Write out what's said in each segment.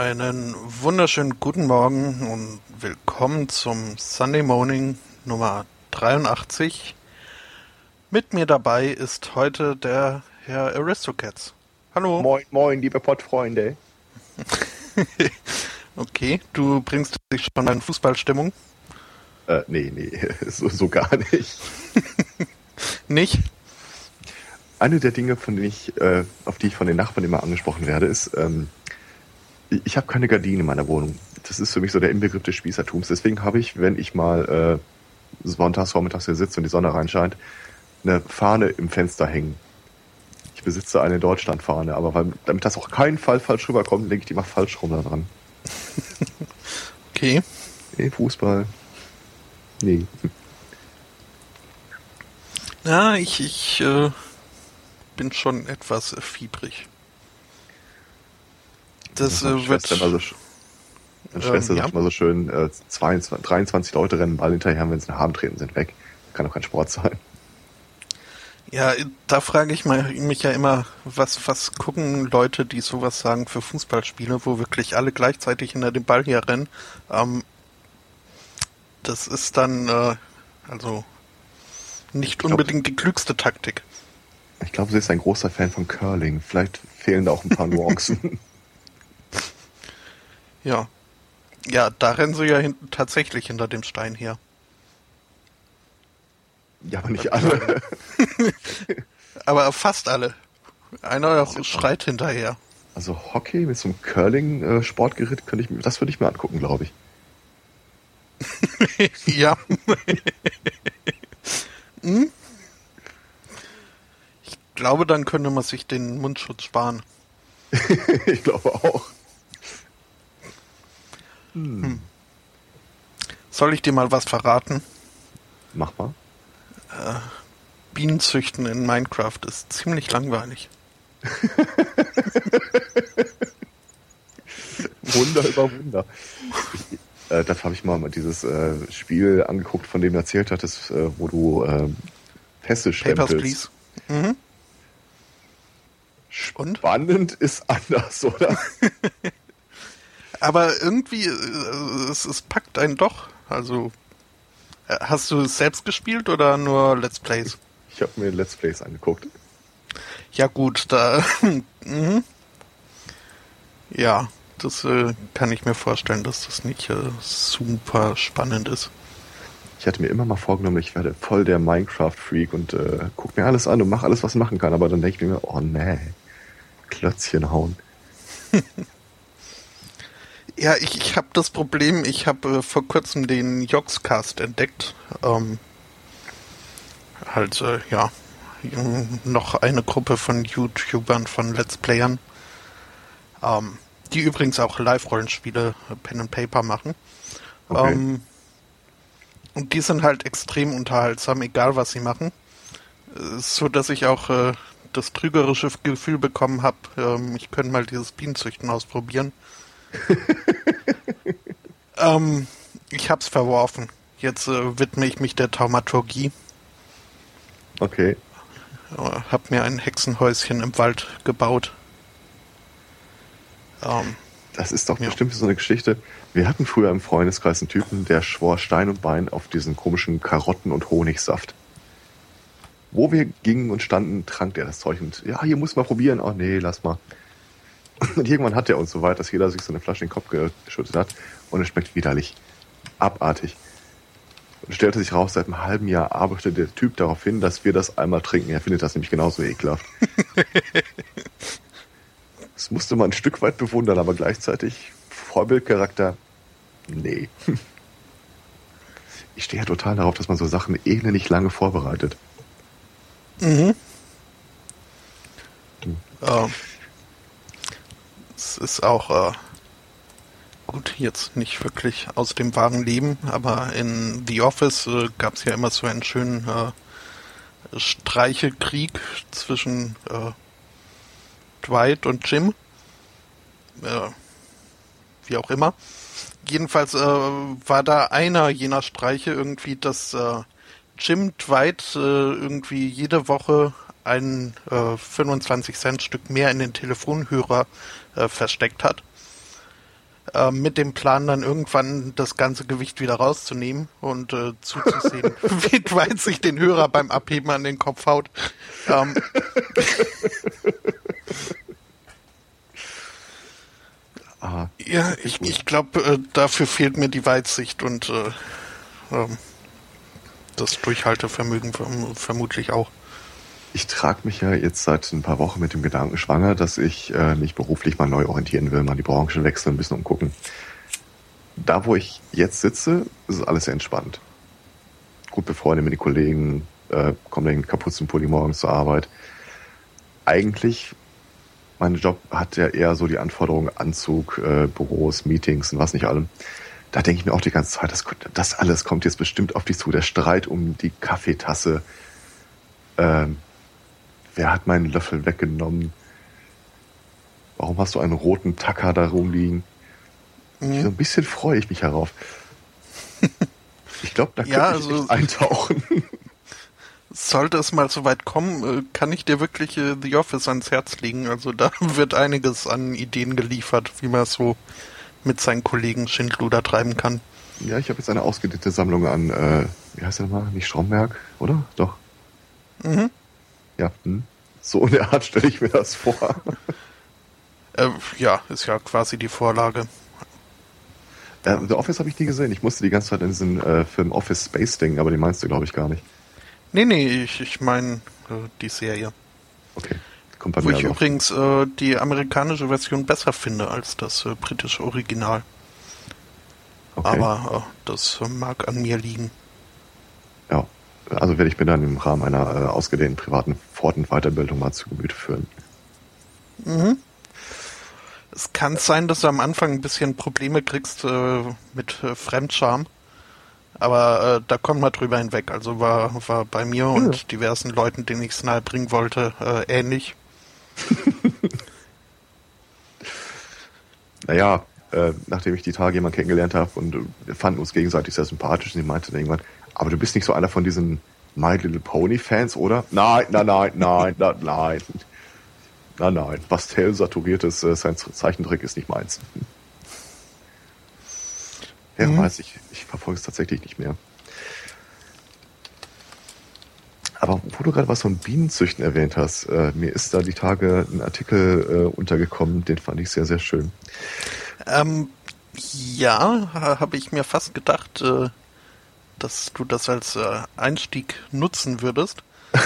einen wunderschönen guten Morgen und willkommen zum Sunday Morning Nummer 83. Mit mir dabei ist heute der Herr Aristocats. Hallo. Moin, moin, liebe Pottfreunde. okay, du bringst dich schon in Fußballstimmung? Äh, nee, nee, so, so gar nicht. nicht? Eine der Dinge, von denen ich, äh, auf die ich von den Nachbarn immer angesprochen werde, ist, ähm, ich habe keine Gardinen in meiner Wohnung. Das ist für mich so der Inbegriff des Spießertums. Deswegen habe ich, wenn ich mal äh, sonntags vormittags hier sitze und die Sonne reinscheint, eine Fahne im Fenster hängen. Ich besitze eine Deutschlandfahne, aber weil, damit das auch keinen Fall falsch rüberkommt, lege ich die mal falsch rum da dran. okay. Nee, Fußball. Nee. Ja, ich, ich äh, bin schon etwas fiebrig. Das, äh, wird. Immer so, meine Schwester ähm, sagt ja. immer so schön, äh, 22, 23 Leute rennen Ball hinterher, wenn sie nach Haben treten, sind weg. Kann doch kein Sport sein. Ja, da frage ich mich ja immer, was, was gucken Leute, die sowas sagen für Fußballspiele, wo wirklich alle gleichzeitig hinter dem Ball hier rennen. Ähm, das ist dann äh, also nicht glaub, unbedingt die klügste Taktik. Ich glaube, sie ist ein großer Fan von Curling. Vielleicht fehlen da auch ein paar Nuancen. Ja. Ja, da rennen sie ja hinten tatsächlich hinter dem Stein her. Ja, aber nicht alle. aber fast alle. Einer schreit hinterher. Also Hockey mit so einem Curling-Sportgerät könnte ich das würde ich mir angucken, glaube ich. ja. hm? Ich glaube, dann könnte man sich den Mundschutz sparen. ich glaube auch. Hm. Soll ich dir mal was verraten? Mach mal. Äh, Bienenzüchten in Minecraft ist ziemlich langweilig. Wunder über Wunder. Ich, äh, das habe ich mal dieses äh, Spiel angeguckt, von dem du erzählt hattest, äh, wo du äh, Pässe stempelst. Papers, please. Mhm. Spannend ist anders, oder? aber irgendwie, äh, es, es packt einen doch. Also, äh, hast du es selbst gespielt oder nur Let's Plays? Ich habe mir Let's Plays angeguckt. Ja gut, da. mhm. Ja, das äh, kann ich mir vorstellen, dass das nicht äh, super spannend ist. Ich hatte mir immer mal vorgenommen, ich werde voll der Minecraft-Freak und äh, guck mir alles an und mach alles, was machen kann. Aber dann denke ich mir, oh nee, Klötzchen hauen. Ja, ich, ich habe das Problem, ich habe äh, vor kurzem den Joxcast entdeckt. Ähm, halt, äh, ja, noch eine Gruppe von YouTubern, von Let's Playern, ähm, die übrigens auch Live-Rollenspiele, äh, Pen and Paper machen. Okay. Ähm, und die sind halt extrem unterhaltsam, egal was sie machen. Äh, so dass ich auch äh, das trügerische Gefühl bekommen habe, ähm, ich könnte mal dieses Bienenzüchten ausprobieren. ähm, ich hab's verworfen. Jetzt äh, widme ich mich der Taumaturgie. Okay. Äh, hab mir ein Hexenhäuschen im Wald gebaut. Ähm, das ist doch ja. bestimmt so eine Geschichte. Wir hatten früher im Freundeskreis einen Typen, der schwor Stein und Bein auf diesen komischen Karotten- und Honigsaft. Wo wir gingen und standen, trank er das Zeug und ja, hier muss man probieren. Oh nee, lass mal. Und irgendwann hat er uns so weit, dass jeder sich so eine Flasche in den Kopf geschüttet hat und es schmeckt widerlich. Abartig. Und stellte sich raus, seit einem halben Jahr arbeitete der Typ darauf hin, dass wir das einmal trinken. Er findet das nämlich genauso ekelhaft. das musste man ein Stück weit bewundern, aber gleichzeitig Vorbildcharakter, nee. Ich stehe ja total darauf, dass man so Sachen elendig lange vorbereitet. Mhm. Hm. Ähm, ist auch äh, gut, jetzt nicht wirklich aus dem wahren Leben, aber in The Office äh, gab es ja immer so einen schönen äh, Streichekrieg zwischen äh, Dwight und Jim. Äh, wie auch immer. Jedenfalls äh, war da einer jener Streiche irgendwie, dass äh, Jim Dwight äh, irgendwie jede Woche ein äh, 25 Cent Stück mehr in den Telefonhörer äh, versteckt hat. Äh, mit dem Plan dann irgendwann das ganze Gewicht wieder rauszunehmen und äh, zuzusehen, wie Dwight sich den Hörer beim Abheben an den Kopf haut. Ähm, ah, ja, ich, ich glaube, äh, dafür fehlt mir die Weitsicht und äh, ähm, das Durchhaltevermögen vermutlich auch. Ich trage mich ja jetzt seit ein paar Wochen mit dem Gedanken schwanger, dass ich äh, mich beruflich mal neu orientieren will, mal die Branche wechseln, ein bisschen umgucken. Da, wo ich jetzt sitze, ist alles entspannt. Gut befreundet mit den Kollegen, äh, komme den Kapuzenpulli morgens zur Arbeit. Eigentlich, mein Job hat ja eher so die Anforderungen Anzug, äh, Büros, Meetings und was nicht allem. Da denke ich mir auch die ganze Zeit, das, das alles kommt jetzt bestimmt auf dich zu. Der Streit um die Kaffeetasse, ähm, Wer hat meinen Löffel weggenommen? Warum hast du einen roten Tacker da rumliegen? Mhm. So ein bisschen freue ich mich herauf. Ich glaube, da ja, könnte ich also, eintauchen. Sollte es mal so weit kommen, äh, kann ich dir wirklich äh, The Office ans Herz legen. Also da wird einiges an Ideen geliefert, wie man so mit seinen Kollegen Schindluder treiben kann. Ja, ich habe jetzt eine ausgedehnte Sammlung an, äh, wie heißt der nochmal? Nicht Stromberg, oder? Doch. Mhm. Ja, hm. so in der Art stelle ich mir das vor. Äh, ja, ist ja quasi die Vorlage. Äh, The Office habe ich nie gesehen. Ich musste die ganze Zeit in diesen äh, Film Office Space denken, aber den meinst du, glaube ich, gar nicht. Nee, nee, ich, ich meine äh, die Serie. Okay. Kommt bei Wo mir ich also. übrigens äh, die amerikanische Version besser finde als das äh, britische Original. Okay. Aber äh, das mag an mir liegen. Also werde ich mir dann im Rahmen einer äh, ausgedehnten privaten Fort- und Weiterbildung mal zu Gemüte führen. Mhm. Es kann sein, dass du am Anfang ein bisschen Probleme kriegst äh, mit äh, Fremdscham. Aber äh, da kommt man drüber hinweg. Also war, war bei mir ja. und diversen Leuten, denen ich es nahe bringen wollte, äh, ähnlich. naja, äh, nachdem ich die Tage jemanden kennengelernt habe und wir fanden uns gegenseitig sehr sympathisch, und sie meinte dann irgendwann, aber du bist nicht so einer von diesen My Little Pony Fans, oder? Nein, nein, nein, nein, nein, nein. Nein, nein. Pastell saturiertes äh, Zeichentrick ist nicht meins. Wer mhm. weiß, ich, ich verfolge es tatsächlich nicht mehr. Aber wo du gerade was von Bienenzüchten erwähnt hast, äh, mir ist da die Tage ein Artikel äh, untergekommen, den fand ich sehr, sehr schön. Ähm, ja, habe ich mir fast gedacht, äh, dass du das als äh, Einstieg nutzen würdest.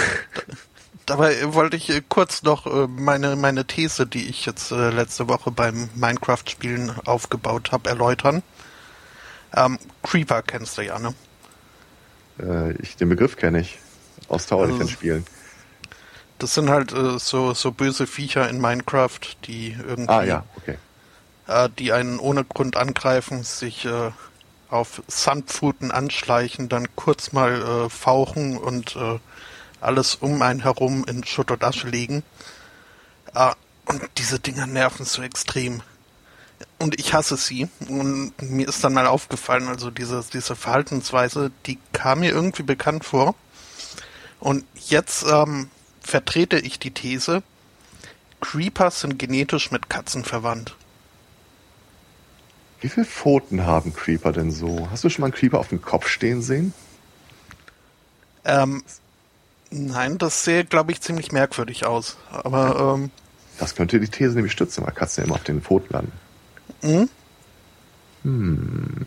Dabei wollte ich äh, kurz noch äh, meine, meine These, die ich jetzt äh, letzte Woche beim Minecraft-Spielen aufgebaut habe, erläutern. Ähm, Creeper kennst du ja, ne? Äh, ich, den Begriff kenne ich. Aus Towerchen-Spielen. Also, das sind halt äh, so, so böse Viecher in Minecraft, die irgendwie, ah, ja, okay. äh, die einen ohne Grund angreifen, sich auf Sandpfoten anschleichen, dann kurz mal äh, fauchen und äh, alles um einen herum in Schutt und Asche legen. Äh, und diese Dinger nerven so extrem. und ich hasse sie. Und mir ist dann mal aufgefallen, also diese, diese Verhaltensweise, die kam mir irgendwie bekannt vor. Und jetzt ähm, vertrete ich die These, Creepers sind genetisch mit Katzen verwandt. Wie viele Pfoten haben Creeper denn so? Hast du schon mal einen Creeper auf dem Kopf stehen sehen? Ähm, nein, das sähe, glaube ich, ziemlich merkwürdig aus. Aber ähm, das könnte die These nämlich stützen, weil Katzen ja immer auf den Pfoten landen. Mhm. Hm.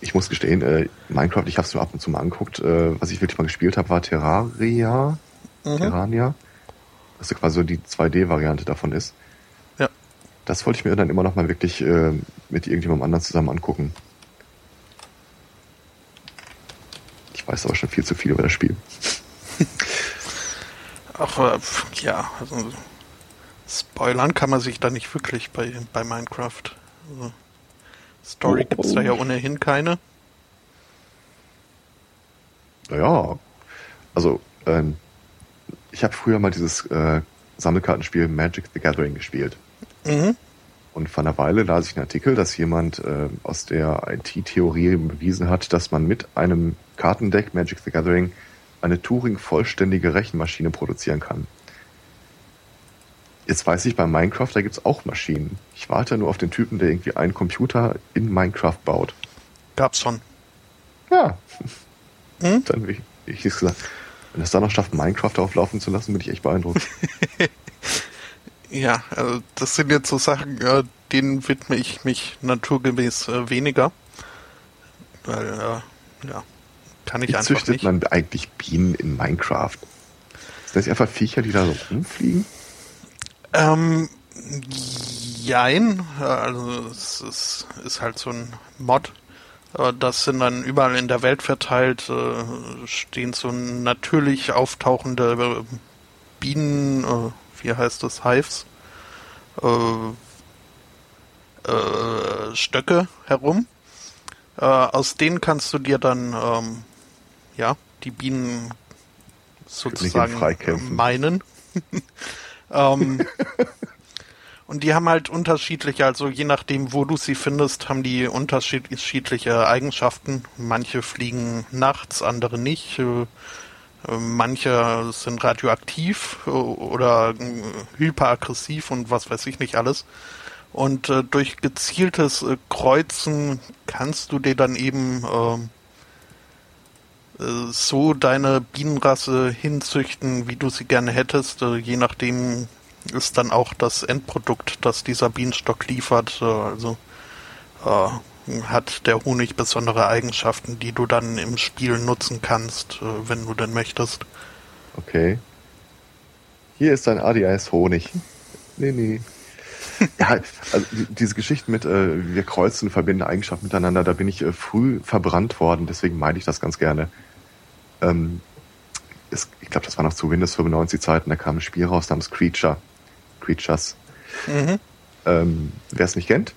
Ich muss gestehen, äh, Minecraft, ich habe es nur ab und zu mal angeguckt. Äh, was ich wirklich mal gespielt habe, war Terraria. Mhm. Terrania. Was ja quasi so die 2D-Variante davon ist. Das wollte ich mir dann immer noch mal wirklich äh, mit irgendjemandem anderen zusammen angucken. Ich weiß aber schon viel zu viel über das Spiel. Ach, äh, ja, also spoilern kann man sich da nicht wirklich bei, bei Minecraft. Also, Story oh, gibt's da ja ohnehin keine. Naja, also ähm, ich habe früher mal dieses äh, Sammelkartenspiel Magic the Gathering gespielt. Mhm. Und vor einer Weile las ich einen Artikel, dass jemand äh, aus der IT-Theorie bewiesen hat, dass man mit einem Kartendeck Magic the Gathering eine Turing-vollständige Rechenmaschine produzieren kann. Jetzt weiß ich, bei Minecraft, da gibt's auch Maschinen. Ich warte nur auf den Typen, der irgendwie einen Computer in Minecraft baut. Gab's schon. Ja. Hm? Dann, wie ich gesagt, wenn es da noch schafft, Minecraft auflaufen zu lassen, bin ich echt beeindruckt. ja, also das sind jetzt so Sachen, ja, denen widme ich mich naturgemäß äh, weniger. Weil, äh, ja, kann ich Wie einfach züchtet nicht. man eigentlich Bienen in Minecraft? Sind das einfach Viecher, die da so rumfliegen? Ähm, jein. Also es ist, ist halt so ein Mod. Das sind dann überall in der Welt verteilt, äh, stehen so natürlich auftauchende Bienen, äh, wie heißt das, Hives, äh, Stöcke herum. Aus denen kannst du dir dann, ähm, ja, die Bienen sozusagen meinen. Ähm, und die haben halt unterschiedliche, also je nachdem, wo du sie findest, haben die unterschiedliche Eigenschaften. Manche fliegen nachts, andere nicht. Äh, äh, manche sind radioaktiv äh, oder hyperaggressiv und was weiß ich nicht alles. Und äh, durch gezieltes äh, Kreuzen kannst du dir dann eben ähm, äh, so deine Bienenrasse hinzüchten, wie du sie gerne hättest. Äh, je nachdem ist dann auch das Endprodukt, das dieser Bienenstock liefert. Äh, also äh, hat der Honig besondere Eigenschaften, die du dann im Spiel nutzen kannst, äh, wenn du denn möchtest. Okay. Hier ist ein ADS Honig. Nee, nee. ja, also diese Geschichten mit äh, wir kreuzen, verbinden Eigenschaften miteinander, da bin ich äh, früh verbrannt worden, deswegen meine ich das ganz gerne. Ähm, es, ich glaube, das war noch zu Windows 95 Zeiten, da kam ein Spiel raus namens Creature. Creatures. Mhm. Ähm, Wer es nicht kennt,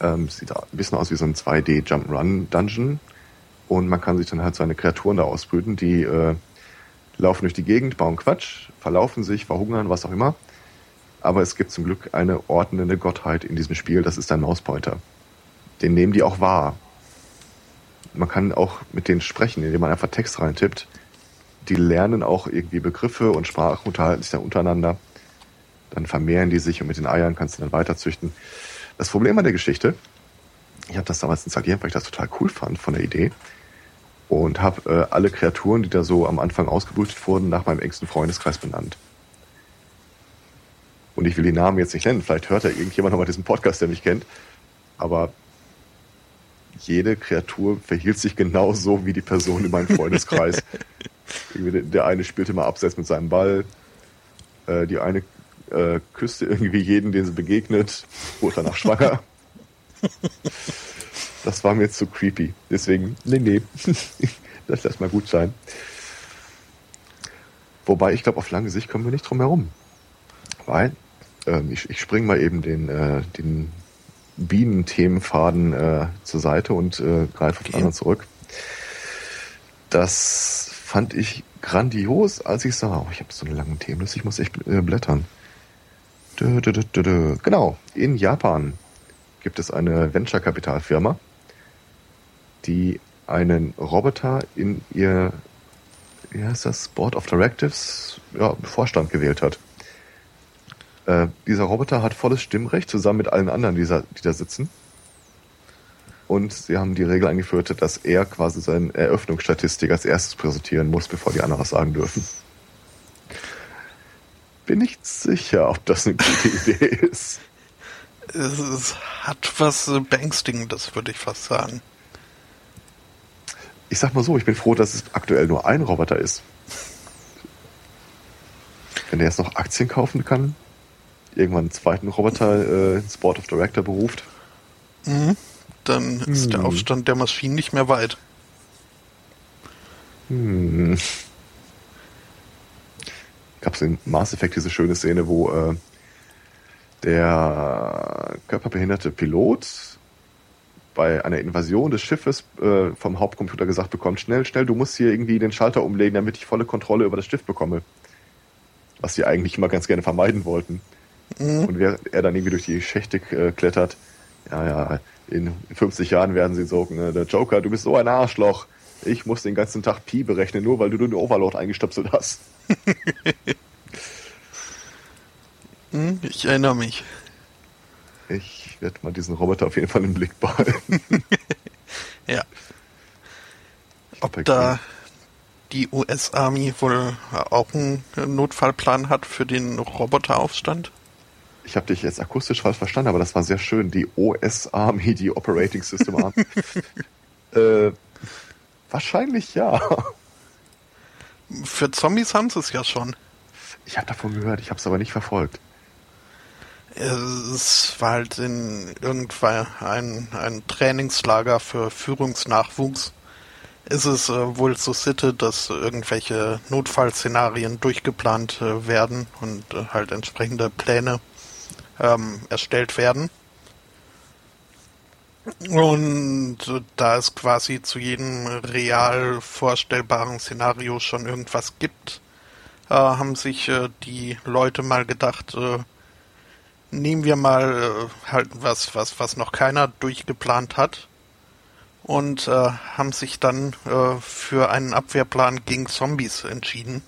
ähm, sieht ein bisschen aus wie so ein 2D Jump'n'Run Dungeon und man kann sich dann halt seine Kreaturen da ausbrüten, die äh, laufen durch die Gegend, bauen Quatsch, verlaufen sich, verhungern, was auch immer. Aber es gibt zum Glück eine ordnende Gottheit in diesem Spiel, das ist ein Mauspointer. Den nehmen die auch wahr man kann auch mit denen sprechen, indem man einfach Text reintippt. Die lernen auch irgendwie Begriffe und Sprachen, unterhalten sich dann untereinander. Dann vermehren die sich und mit den Eiern kannst du dann weiterzüchten. Das Problem an der Geschichte, ich habe das damals installiert, weil ich das total cool fand von der Idee. Und habe äh, alle Kreaturen, die da so am Anfang ausgebrütet wurden, nach meinem engsten Freundeskreis benannt. Und ich will die Namen jetzt nicht nennen, vielleicht hört ja irgendjemand nochmal diesen Podcast, der mich kennt. Aber jede Kreatur verhielt sich genauso wie die Person in meinem Freundeskreis. der eine spielte mal abseits mit seinem Ball, äh, die eine äh, küsste irgendwie jeden, den sie begegnet, wurde danach schwanger. Das war mir zu creepy. Deswegen, nee, nee, das lass mal gut sein. Wobei, ich glaube, auf lange Sicht kommen wir nicht drum herum. Weil, ähm, ich, ich spring mal eben den, äh, den Bienenthemenfaden äh, zur Seite und äh, greife auf den anderen zurück. Das fand ich grandios, als ich sah, oh, ich habe so eine lange Themenliste, ich muss echt äh, blättern. Genau, in Japan gibt es eine Venture-Kapitalfirma, die einen Roboter in ihr, wie heißt das, Board of Directives, ja, Vorstand gewählt hat. Äh, dieser Roboter hat volles Stimmrecht zusammen mit allen anderen, die da, die da sitzen. Und sie haben die Regel eingeführt, dass er quasi seine Eröffnungsstatistik als erstes präsentieren muss, bevor die anderen was sagen dürfen. Bin nicht sicher, ob das eine gute Idee ist. Es hat was Beängstigendes, würde ich fast sagen. Ich sag mal so, ich bin froh, dass es aktuell nur ein Roboter ist. Wenn der jetzt noch Aktien kaufen kann, irgendwann einen zweiten Roboter äh, ins Board of Director beruft. Mhm. Dann ist hm. der Aufstand der Maschinen nicht mehr weit. Hm. Gab es in Mass Effect diese schöne Szene, wo äh, der körperbehinderte Pilot bei einer Invasion des Schiffes äh, vom Hauptcomputer gesagt bekommt, schnell, schnell, du musst hier irgendwie den Schalter umlegen, damit ich volle Kontrolle über das Schiff bekomme. Was sie eigentlich immer ganz gerne vermeiden wollten. Mhm. Und während er dann irgendwie durch die Schächte äh, klettert, ja, ja, in 50 Jahren werden sie so, ne, der Joker, du bist so ein Arschloch. Ich muss den ganzen Tag Pi berechnen, nur weil du den Overlord eingestöpselt hast. hm, ich erinnere mich. Ich werde mal diesen Roboter auf jeden Fall im Blick behalten. ja. Ob da die US-Army wohl auch einen Notfallplan hat für den Roboteraufstand? ich habe dich jetzt akustisch falsch verstanden, aber das war sehr schön. Die OS Army, die Operating System Army. äh, wahrscheinlich ja. Für Zombies haben sie es ja schon. Ich habe davon gehört, ich habe es aber nicht verfolgt. Es war halt in irgendwann ein, ein Trainingslager für Führungsnachwuchs. Ist es äh, wohl so Sitte, dass irgendwelche Notfallszenarien durchgeplant äh, werden und äh, halt entsprechende Pläne ähm, erstellt werden. Und da es quasi zu jedem real vorstellbaren Szenario schon irgendwas gibt, äh, haben sich äh, die Leute mal gedacht, äh, nehmen wir mal äh, halt was, was, was noch keiner durchgeplant hat und äh, haben sich dann äh, für einen Abwehrplan gegen Zombies entschieden.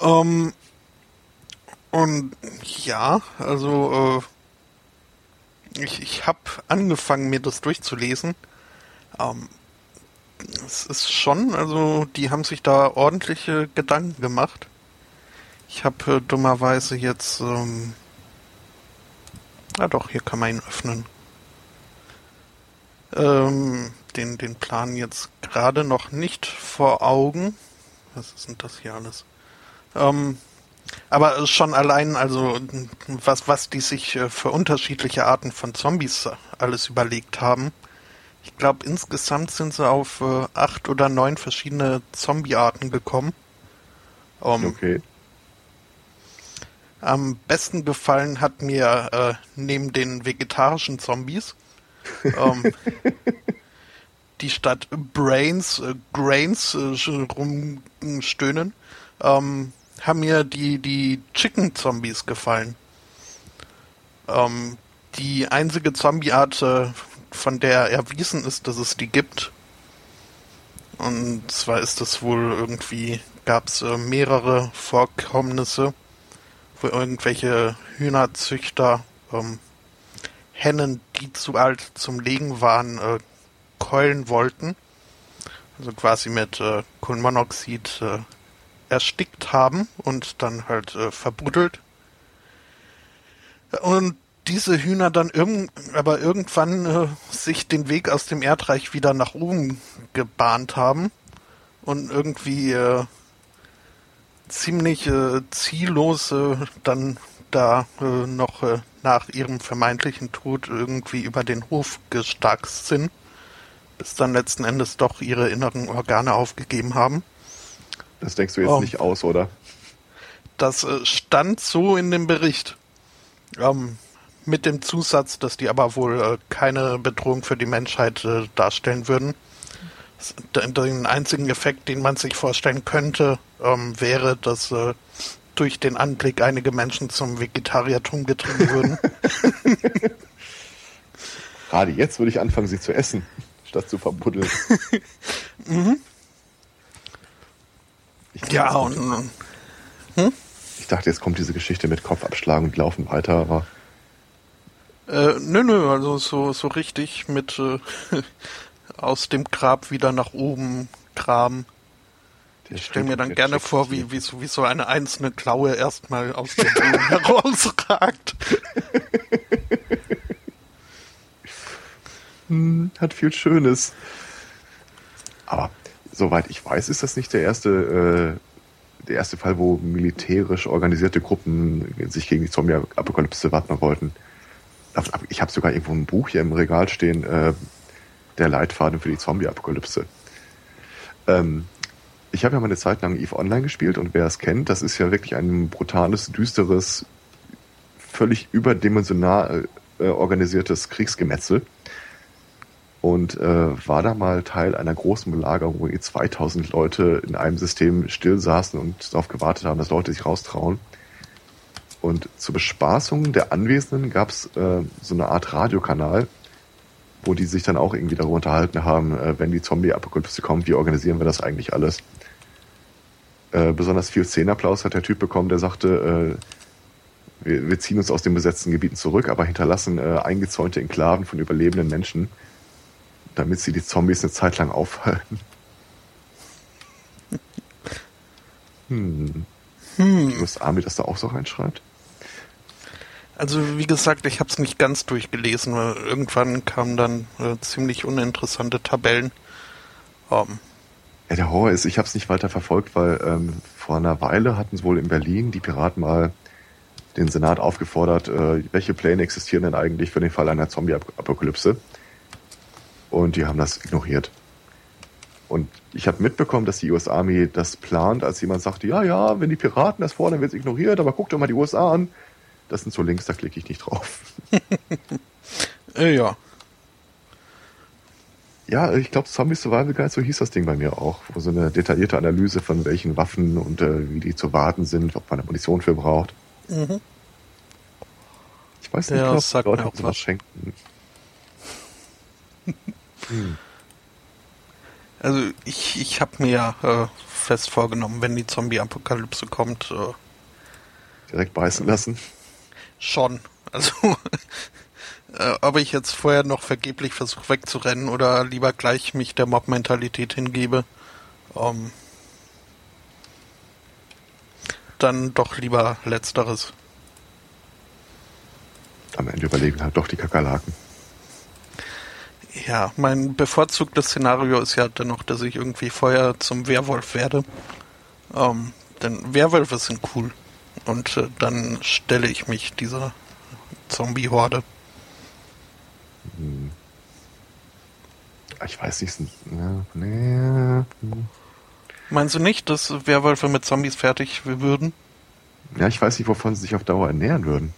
Ähm, und ja, also ich, ich habe angefangen, mir das durchzulesen. Ähm, es ist schon, also die haben sich da ordentliche Gedanken gemacht. Ich habe äh, dummerweise jetzt, ähm, ah doch, hier kann man ihn öffnen. Ähm, den, den Plan jetzt gerade noch nicht vor Augen. Was ist denn das hier alles? Ähm, aber schon allein, also was, was die sich äh, für unterschiedliche Arten von Zombies alles überlegt haben. Ich glaube, insgesamt sind sie auf äh, acht oder neun verschiedene Zombie-Arten gekommen. Um, okay. Am besten gefallen hat mir äh, neben den vegetarischen Zombies ähm, die Stadt Brains, äh, Grains äh, rumstöhnen. Ähm, haben mir die, die Chicken Zombies gefallen. Ähm, die einzige Zombie-Art, äh, von der erwiesen ist, dass es die gibt. Und zwar ist es wohl irgendwie, gab es äh, mehrere Vorkommnisse, wo irgendwelche Hühnerzüchter ähm, Hennen, die zu alt zum Legen waren, äh, keulen wollten. Also quasi mit äh, Kohlenmonoxid äh, erstickt haben und dann halt äh, verbuddelt. Und diese Hühner dann irgend, aber irgendwann äh, sich den Weg aus dem Erdreich wieder nach oben gebahnt haben und irgendwie äh, ziemlich äh, ziellos äh, dann da äh, noch äh, nach ihrem vermeintlichen Tod irgendwie über den Hof gestarkst sind, bis dann letzten Endes doch ihre inneren Organe aufgegeben haben. Das denkst du jetzt oh. nicht aus, oder? Das äh, stand so in dem Bericht. Ähm, mit dem Zusatz, dass die aber wohl äh, keine Bedrohung für die Menschheit äh, darstellen würden. Den einzigen Effekt, den man sich vorstellen könnte, ähm, wäre, dass äh, durch den Anblick einige Menschen zum Vegetariertum getrieben würden. Gerade jetzt würde ich anfangen, sie zu essen, statt zu verbuddeln. mhm. Ja, und. Hm? Ich dachte, jetzt kommt diese Geschichte mit Kopf abschlagen und laufen weiter, aber. Äh, nö, nö, also so, so richtig mit äh, aus dem Grab wieder nach oben graben. Ich stelle mir dann gerne vor, wie, wie, so, wie so eine einzelne Klaue erstmal aus dem Boden herausragt. hm, hat viel Schönes. Aber soweit ich weiß, ist das nicht der erste, äh, der erste Fall, wo militärisch organisierte Gruppen sich gegen die Zombie-Apokalypse wappnen wollten. Ich habe sogar irgendwo ein Buch hier im Regal stehen, äh, der Leitfaden für die Zombie-Apokalypse. Ähm, ich habe ja mal eine Zeit lang EVE Online gespielt und wer es kennt, das ist ja wirklich ein brutales, düsteres, völlig überdimensional äh, organisiertes Kriegsgemetzel. Und äh, war da mal Teil einer großen Belagerung, wo 2000 Leute in einem System still saßen und darauf gewartet haben, dass Leute sich raustrauen. Und zur Bespaßung der Anwesenden gab es äh, so eine Art Radiokanal, wo die sich dann auch irgendwie darüber unterhalten haben, äh, wenn die Zombie-Apokalypse kommt, wie organisieren wir das eigentlich alles? Äh, besonders viel Szenenapplaus hat der Typ bekommen, der sagte, äh, wir, wir, ziehen uns aus den besetzten Gebieten zurück, aber hinterlassen äh, eingezäunte Enklaven von überlebenden Menschen, damit sie die Zombies eine Zeit lang aufhalten. Hm. Hm. USA mir das da auch so reinschreibt? Also wie gesagt, ich habe es nicht ganz durchgelesen, weil irgendwann kamen dann äh, ziemlich uninteressante Tabellen. Um. Ähm. Ja, der Horror ist, ich habe es nicht weiter verfolgt, weil ähm, vor einer Weile hatten wohl in Berlin die Piraten mal den Senat aufgefordert, äh, welche Pläne existieren denn eigentlich für den Fall einer Zombie-Apokalypse. Und die haben das ignoriert. Und ich habe mitbekommen, dass die US Army das plant, als jemand sagte, ja, ja, wenn die Piraten das fordern, wird es ignoriert, aber guck doch mal die USA an. Das sind so Links, da klicke ich nicht drauf. äh, ja. Ja, ich glaube, Zombie Survival Guide, so hieß das Ding bei mir auch. Wo so eine detaillierte Analyse von welchen Waffen und äh, wie die zu warten sind, ob man eine Munition für braucht. Mhm. Ich weiß nicht, ja, ob Leute sowas schenken. hm. Also ich, ich habe mir äh, fest vorgenommen, wenn die Zombie-Apokalypse kommt, äh, direkt beißen lassen schon. Also, äh, ob ich jetzt vorher noch vergeblich versuche wegzurennen oder lieber gleich mich der Mob-Mentalität hingebe, ähm, dann doch lieber Letzteres. Am Ende überlegen halt doch die Kakerlaken. Ja, mein bevorzugtes Szenario ist ja dennoch, dass ich irgendwie vorher zum Werwolf werde. Ähm, denn Werwölfe sind cool. Und äh, dann stelle ich mich dieser Zombie-Horde. Hm. Ich weiß nicht. Ja, nee. Meinst du nicht, dass Werwölfe mit Zombies fertig würden? Ja, ich weiß nicht, wovon sie sich auf Dauer ernähren würden.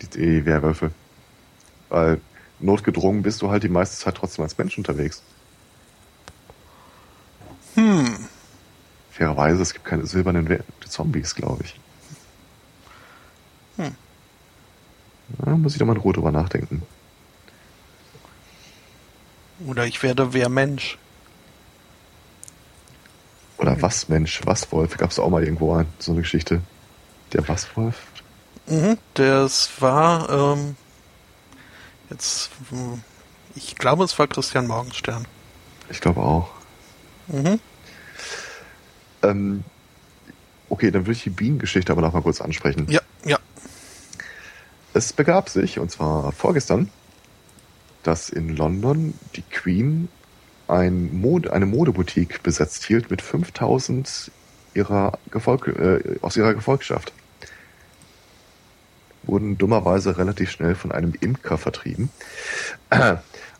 Die, die Werwölfe. Weil notgedrungen bist du halt die meiste Zeit trotzdem als Mensch unterwegs. Hm fairerweise, es gibt keine silbernen Zombies, glaube ich. Hm. Da muss ich doch mal in Ruhe drüber nachdenken. Oder ich werde wer Mensch. Oder was Mensch, was Wolf? Gab es auch mal irgendwo ein, so eine Geschichte. Der was Wolf? Mhm, das war ähm, jetzt, hm, ich glaube, es war Christian Morgenstern. Ich glaube auch. Mhm. Ähm, okay, dann würde ich die Bienengeschichte aber noch mal kurz ansprechen. Ja, ja. Es begab sich, und zwar vorgestern, dass in London die Queen ein Mode, eine Modeboutique besetzt hielt mit 5000 ihrer Gefolg, äh, aus ihrer Gefolgschaft. Wurden dummerweise relativ schnell von einem Imker vertrieben.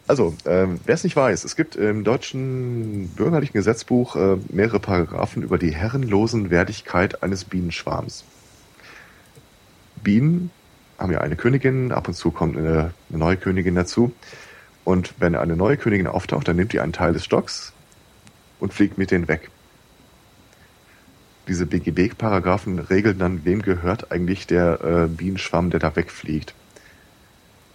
Also, ähm, wer es nicht weiß, es gibt im deutschen bürgerlichen Gesetzbuch äh, mehrere Paragraphen über die herrenlosen Wertigkeit eines Bienenschwarms. Bienen haben ja eine Königin, ab und zu kommt eine, eine neue Königin dazu. Und wenn eine neue Königin auftaucht, dann nimmt die einen Teil des Stocks und fliegt mit denen weg. Diese BGB-Paragraphen regeln dann, wem gehört eigentlich der äh, Bienenschwamm, der da wegfliegt.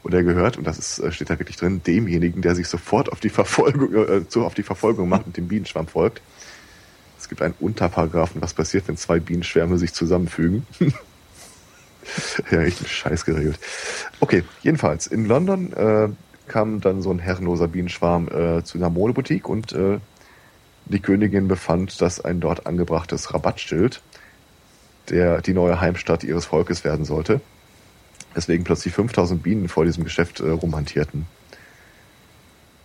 Und er gehört, und das ist, äh, steht da wirklich drin, demjenigen, der sich sofort auf die Verfolgung, äh, so auf die Verfolgung macht und dem Bienenschwamm folgt. Es gibt einen Unterparagraphen, was passiert, wenn zwei Bienenschwärme sich zusammenfügen. ja, echt Scheiß geregelt. Okay, jedenfalls, in London äh, kam dann so ein herrenloser Bienenschwarm äh, zu einer Modeboutique und äh, die Königin befand, dass ein dort angebrachtes Rabattschild der die neue Heimstatt ihres Volkes werden sollte. Deswegen plötzlich 5000 Bienen vor diesem Geschäft äh, rumhantierten.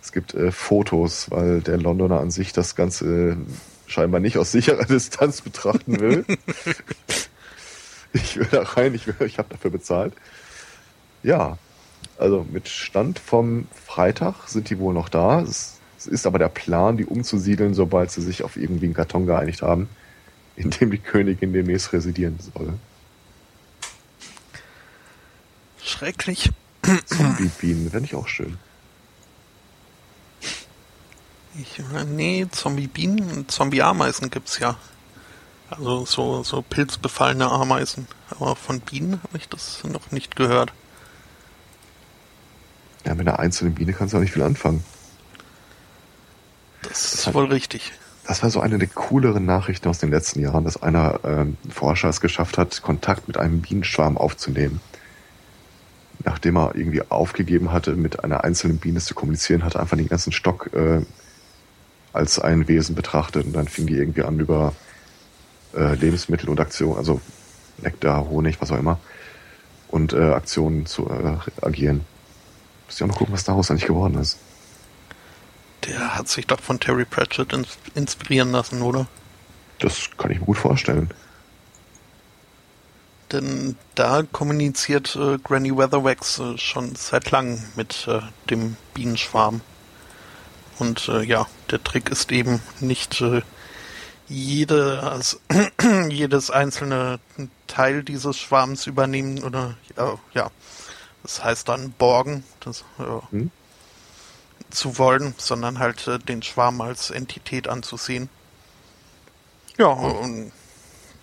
Es gibt äh, Fotos, weil der Londoner an sich das Ganze äh, scheinbar nicht aus sicherer Distanz betrachten will. ich will da rein, ich, will, ich habe dafür bezahlt. Ja, also mit Stand vom Freitag sind die wohl noch da. Es, es ist aber der Plan, die umzusiedeln, sobald sie sich auf irgendwie einen Karton geeinigt haben, in dem die Königin demnächst residieren soll. Schrecklich. Zombie-Bienen fände ich auch schön. Ich, nee, Zombie-Bienen, Zombie-Ameisen gibt's ja. Also so, so pilzbefallene Ameisen. Aber von Bienen habe ich das noch nicht gehört. Ja, mit einer einzelnen Biene kannst du auch nicht viel anfangen. Das, ist wohl richtig. Das war so eine der cooleren Nachrichten aus den letzten Jahren, dass einer ähm, Forscher es geschafft hat, Kontakt mit einem Bienenschwarm aufzunehmen. Nachdem er irgendwie aufgegeben hatte, mit einer einzelnen Biene zu kommunizieren, hat er einfach den ganzen Stock äh, als ein Wesen betrachtet und dann fing die irgendwie an über äh, Lebensmittel und Aktionen, also Nektar, Honig, was auch immer, und äh, Aktionen zu äh, agieren. Muss ich auch mal gucken, was daraus eigentlich geworden ist. Der hat sich doch von Terry Pratchett ins inspirieren lassen, oder? Das kann ich mir gut vorstellen. Denn da kommuniziert äh, Granny Weatherwax äh, schon seit langem mit äh, dem Bienenschwarm. Und äh, ja, der Trick ist eben nicht äh, jede, als jedes einzelne Teil dieses Schwarms übernehmen oder ja, ja. das heißt dann borgen das, äh, hm? Zu wollen, sondern halt äh, den Schwarm als Entität anzusehen. Ja, und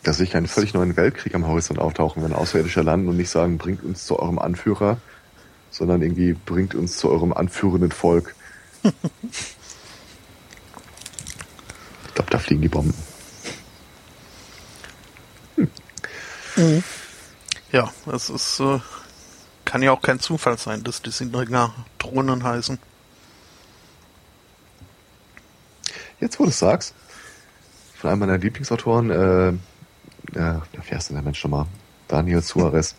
dass sich einen völlig neuen Weltkrieg am Horizont auftauchen, wenn Außerirdische landen und nicht sagen, bringt uns zu eurem Anführer, sondern irgendwie bringt uns zu eurem anführenden Volk. ich glaube, da fliegen die Bomben. Hm. Mhm. Ja, es ist, äh, kann ja auch kein Zufall sein, dass die Dinger Drohnen heißen. Jetzt, wo du es sagst, von einem meiner Lieblingsautoren, äh, ja, wie heißt denn der Mensch nochmal? Daniel Suarez.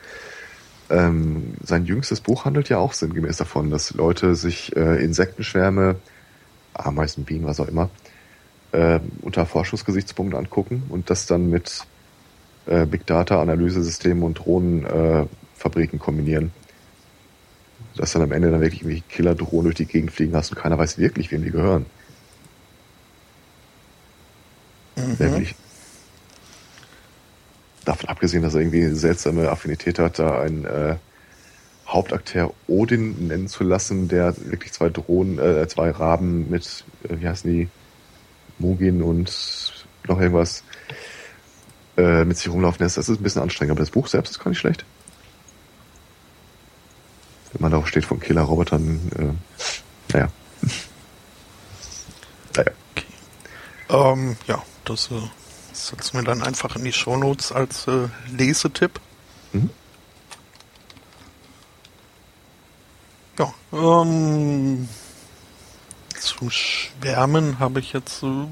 Ähm, sein jüngstes Buch handelt ja auch sinngemäß davon, dass Leute sich äh, Insektenschwärme, Ameisen, Bienen, was auch immer, äh, unter Forschungsgesichtspunkten angucken und das dann mit äh, Big Data, Analysesystemen und Drohnenfabriken äh, kombinieren. Dass dann am Ende dann wirklich irgendwie Killerdrohnen durch die Gegend fliegen hast und keiner weiß wirklich, wem die gehören. Mhm. Nämlich davon abgesehen, dass er irgendwie eine seltsame Affinität hat, da einen äh, Hauptakteur Odin nennen zu lassen, der wirklich zwei Drohnen, äh, zwei Raben mit, äh, wie heißen die, Mugin und noch irgendwas äh, mit sich rumlaufen lässt. Das ist ein bisschen anstrengend, aber das Buch selbst ist gar nicht schlecht. Wenn man darauf steht von Killer-Robotern, äh, naja. naja. Okay. Ähm, ja, das äh, setzen wir dann einfach in die Shownotes als äh, Lesetipp. Mhm. Ja, ähm, zum Schwärmen habe ich jetzt. Äh,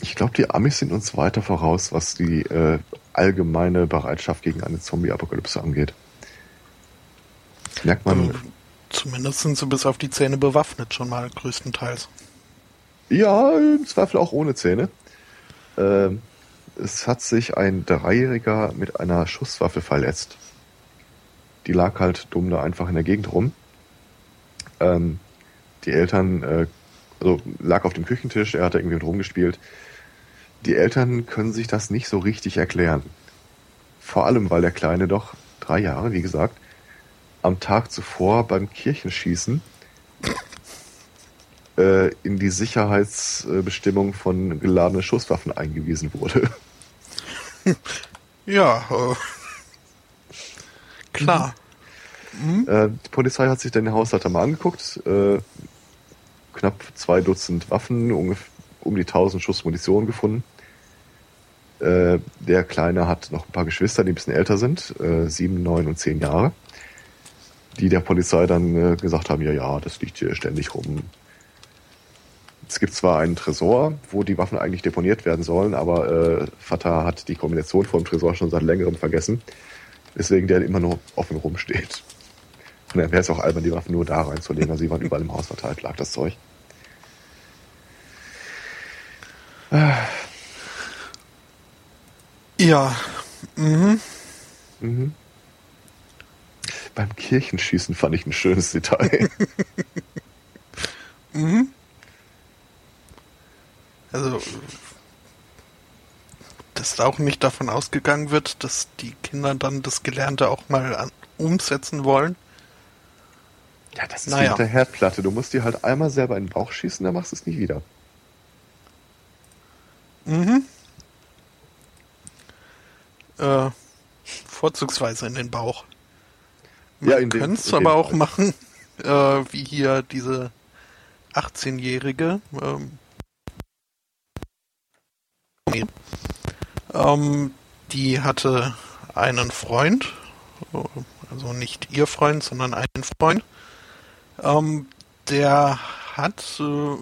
ich glaube, die Amis sind uns weiter voraus, was die äh, allgemeine Bereitschaft gegen eine Zombie-Apokalypse angeht. Merkt man. Äh, zumindest sind sie bis auf die Zähne bewaffnet, schon mal größtenteils. Ja, im Zweifel auch ohne Zähne. Ähm, es hat sich ein Dreijähriger mit einer Schusswaffe verletzt. Die lag halt dumm da einfach in der Gegend rum. Ähm, die Eltern, äh, also lag auf dem Küchentisch, er hat da irgendwie mit rumgespielt. Die Eltern können sich das nicht so richtig erklären. Vor allem, weil der Kleine doch, drei Jahre, wie gesagt, am Tag zuvor beim Kirchenschießen äh, in die Sicherheitsbestimmung von geladenen Schusswaffen eingewiesen wurde. Ja, äh, klar. Mhm. Äh, die Polizei hat sich dann den Haushalter mal angeguckt. Äh, knapp zwei Dutzend Waffen, um, um die 1000 Schuss Munition gefunden. Äh, der Kleine hat noch ein paar Geschwister, die ein bisschen älter sind, äh, sieben, neun und zehn Jahre, die der Polizei dann äh, gesagt haben, ja, ja, das liegt hier ständig rum. Es gibt zwar einen Tresor, wo die Waffen eigentlich deponiert werden sollen, aber äh, Fatah hat die Kombination vom Tresor schon seit längerem vergessen, weswegen der immer nur offen rumsteht. Und dann wäre es auch albern, die Waffen nur da reinzulegen. Also sie waren überall im Haus verteilt, lag das Zeug. Ja. Mhm. Mhm. Beim Kirchenschießen fand ich ein schönes Detail. mhm. Also, dass da auch nicht davon ausgegangen wird, dass die Kinder dann das Gelernte auch mal an, umsetzen wollen. Ja, das ist naja. wie mit der Herdplatte. Du musst dir halt einmal selber in den Bauch schießen, dann machst du es nie wieder. Mhm. Äh, vorzugsweise in den Bauch. Man ja, könnte es aber auch machen, äh, wie hier diese 18-Jährige. Ähm. Ähm, die hatte einen Freund, also nicht ihr Freund, sondern einen Freund. Ähm, der hat äh,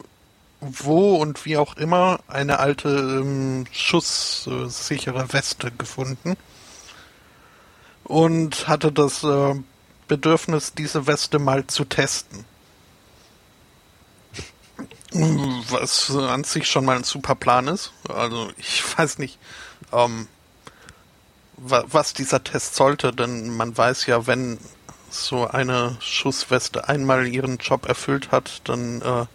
wo und wie auch immer eine alte ähm, schusssichere Weste gefunden und hatte das äh, Bedürfnis, diese Weste mal zu testen. Was an sich schon mal ein super Plan ist. Also ich weiß nicht, ähm, wa was dieser Test sollte, denn man weiß ja, wenn so eine Schussweste einmal ihren Job erfüllt hat, dann äh,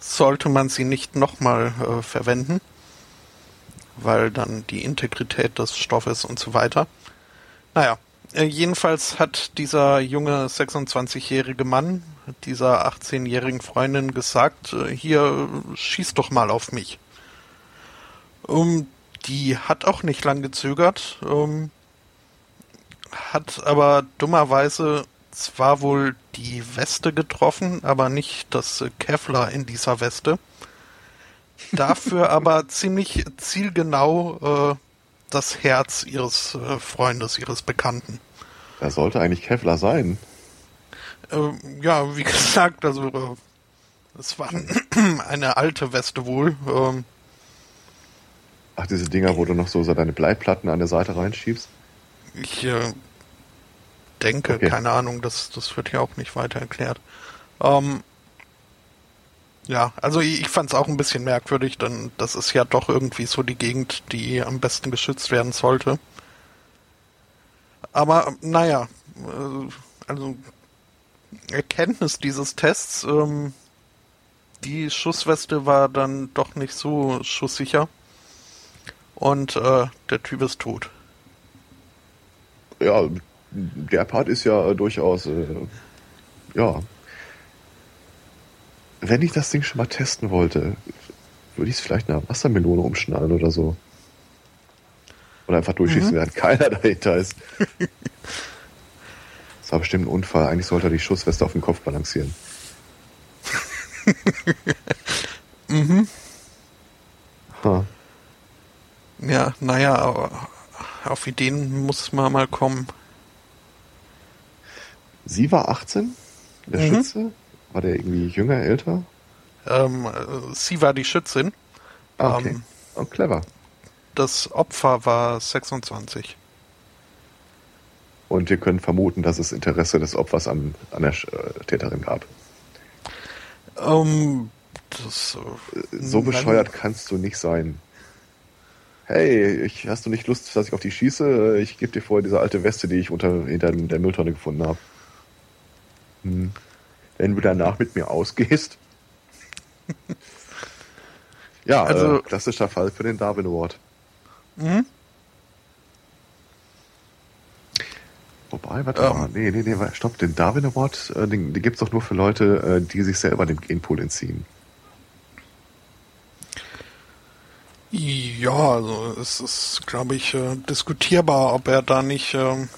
sollte man sie nicht nochmal äh, verwenden, weil dann die Integrität des Stoffes und so weiter. Naja, äh, jedenfalls hat dieser junge 26-jährige Mann dieser 18-jährigen Freundin gesagt, äh, hier schieß doch mal auf mich. Um, die hat auch nicht lang gezögert, um, hat aber dummerweise zwar wohl die Weste getroffen, aber nicht das Kevlar in dieser Weste. Dafür aber ziemlich zielgenau äh, das Herz ihres äh, Freundes, ihres Bekannten. Da sollte eigentlich Kevlar sein. Äh, ja, wie gesagt, also äh, es war eine alte Weste wohl. Ähm, Ach, diese Dinger, wo du noch so deine Bleiplatten an der Seite reinschiebst? Ich äh, denke, okay. keine Ahnung, das, das wird hier auch nicht weiter erklärt. Ähm, ja, also ich, ich fand es auch ein bisschen merkwürdig, denn das ist ja doch irgendwie so die Gegend, die am besten geschützt werden sollte. Aber naja, äh, also Erkenntnis dieses Tests, ähm, die Schussweste war dann doch nicht so schusssicher und äh, der Typ ist tot. Ja, der Part ist ja durchaus, äh, ja. Wenn ich das Ding schon mal testen wollte, würde ich es vielleicht einer Wassermelone umschneiden oder so. Oder einfach durchschießen, mhm. während keiner dahinter ist. das war bestimmt ein Unfall. Eigentlich sollte er die Schussweste auf dem Kopf balancieren. mhm. Ha. Ja, naja, aber auf Ideen muss man mal kommen. Sie war 18, der mhm. Schütze? War der irgendwie jünger, älter? Ähm, sie war die Schützin. Ah, okay. Ähm, oh, clever. Das Opfer war 26. Und wir können vermuten, dass es Interesse des Opfers an, an der äh, Täterin gab. Ähm, das, äh, so bescheuert kannst du nicht sein. Hey, ich, hast du nicht Lust, dass ich auf dich schieße? Ich gebe dir vorher diese alte Weste, die ich unter hinter der Mülltonne gefunden habe. Hm wenn du danach mit mir ausgehst. ja, äh, also, äh, klassischer Fall für den Darwin Award. Mhm. Wobei, warte ähm. mal. Nee, nee, nee, stopp. Den Darwin Award, äh, den, den gibt es doch nur für Leute, äh, die sich selber dem Genpool entziehen. Ja, also es ist, glaube ich, diskutierbar, ob er da nicht ähm,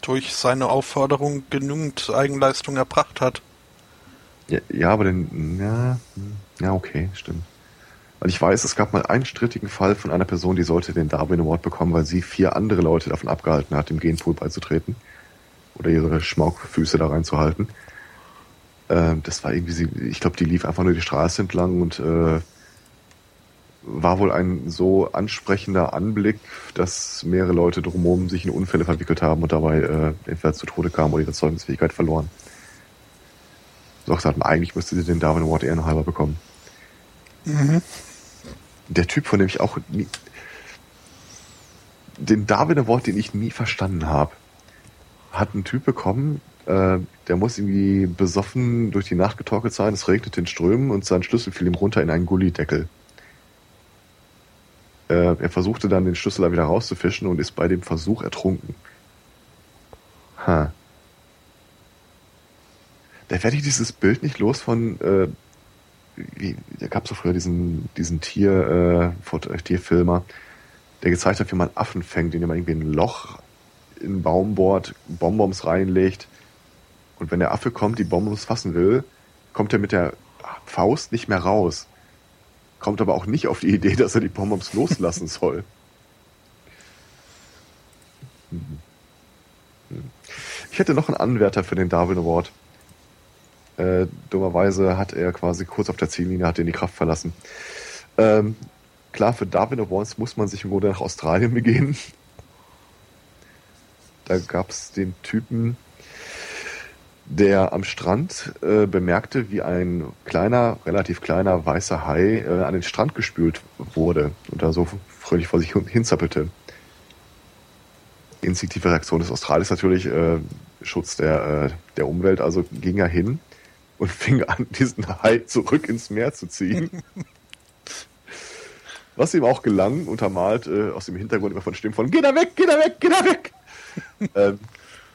durch seine Aufforderung genügend Eigenleistung erbracht hat. Ja, aber dann, ja, ja, okay, stimmt. Weil ich weiß, es gab mal einen strittigen Fall von einer Person, die sollte den Darwin Award bekommen, weil sie vier andere Leute davon abgehalten hat, dem Genpool beizutreten. Oder ihre Schmaukfüße da reinzuhalten. Ähm, das war irgendwie, ich glaube, die lief einfach nur die Straße entlang und äh, war wohl ein so ansprechender Anblick, dass mehrere Leute drumherum sich in Unfälle verwickelt haben und dabei äh, entweder zu Tode kamen oder ihre Zeugnisfähigkeit verloren. So gesagt, eigentlich müsste sie den Darwin Award ehrenhalber bekommen. Mhm. Der Typ, von dem ich auch nie, den Darwin Award, den ich nie verstanden habe, hat ein Typ bekommen, äh, der muss irgendwie besoffen durch die Nacht getorkelt sein, es regnet in Strömen und sein Schlüssel fiel ihm runter in einen Gullideckel. Äh, er versuchte dann den Schlüssel da wieder rauszufischen und ist bei dem Versuch ertrunken. Ha. Da werde ich dieses Bild nicht los von, äh, wie, da gab es doch früher diesen, diesen Tier, äh, Tierfilmer, der gezeigt hat, wie man Affen fängt, indem man irgendwie ein Loch in einen Baum bohrt, Bonbons reinlegt und wenn der Affe kommt, die Bonbons fassen will, kommt er mit der Faust nicht mehr raus kommt aber auch nicht auf die Idee, dass er die Bonbons loslassen soll. Ich hätte noch einen Anwärter für den Darwin Award. Äh, dummerweise hat er quasi kurz auf der Ziellinie hat ihn die Kraft verlassen. Ähm, klar, für Darwin Awards muss man sich im Grunde nach Australien begeben. Da gab es den Typen, der am Strand äh, bemerkte, wie ein kleiner, relativ kleiner weißer Hai äh, an den Strand gespült wurde und da so fröhlich vor sich hinzappelte. Instinktive Reaktion des Australiers natürlich äh, Schutz der, äh, der Umwelt, also ging er hin und fing an, diesen Hai zurück ins Meer zu ziehen. Was ihm auch gelang, untermalt äh, aus dem Hintergrund immer von Stimmen von Geh da weg, geh da weg, geh da weg! ähm,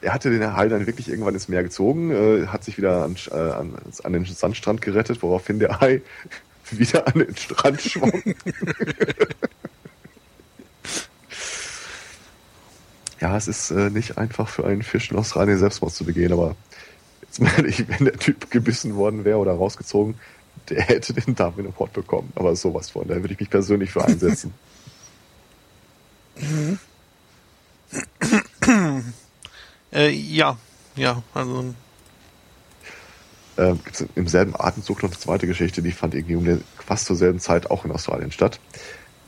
er hatte den Hai dann wirklich irgendwann ins Meer gezogen, äh, hat sich wieder an, äh, an, an, den Sandstrand gerettet, woraufhin der Hai wieder an den Strand schwamm. ja, es ist äh, nicht einfach für einen Fisch in Australien Selbstmord zu begehen, aber wenn der Typ gebissen worden wäre oder rausgezogen, der hätte den Darwin Award bekommen. Aber sowas von, da würde ich mich persönlich für einsetzen. Äh, ja, ja, also. Äh, Gibt es im selben Atemzug noch eine zweite Geschichte, die fand irgendwie um den, fast zur selben Zeit auch in Australien statt.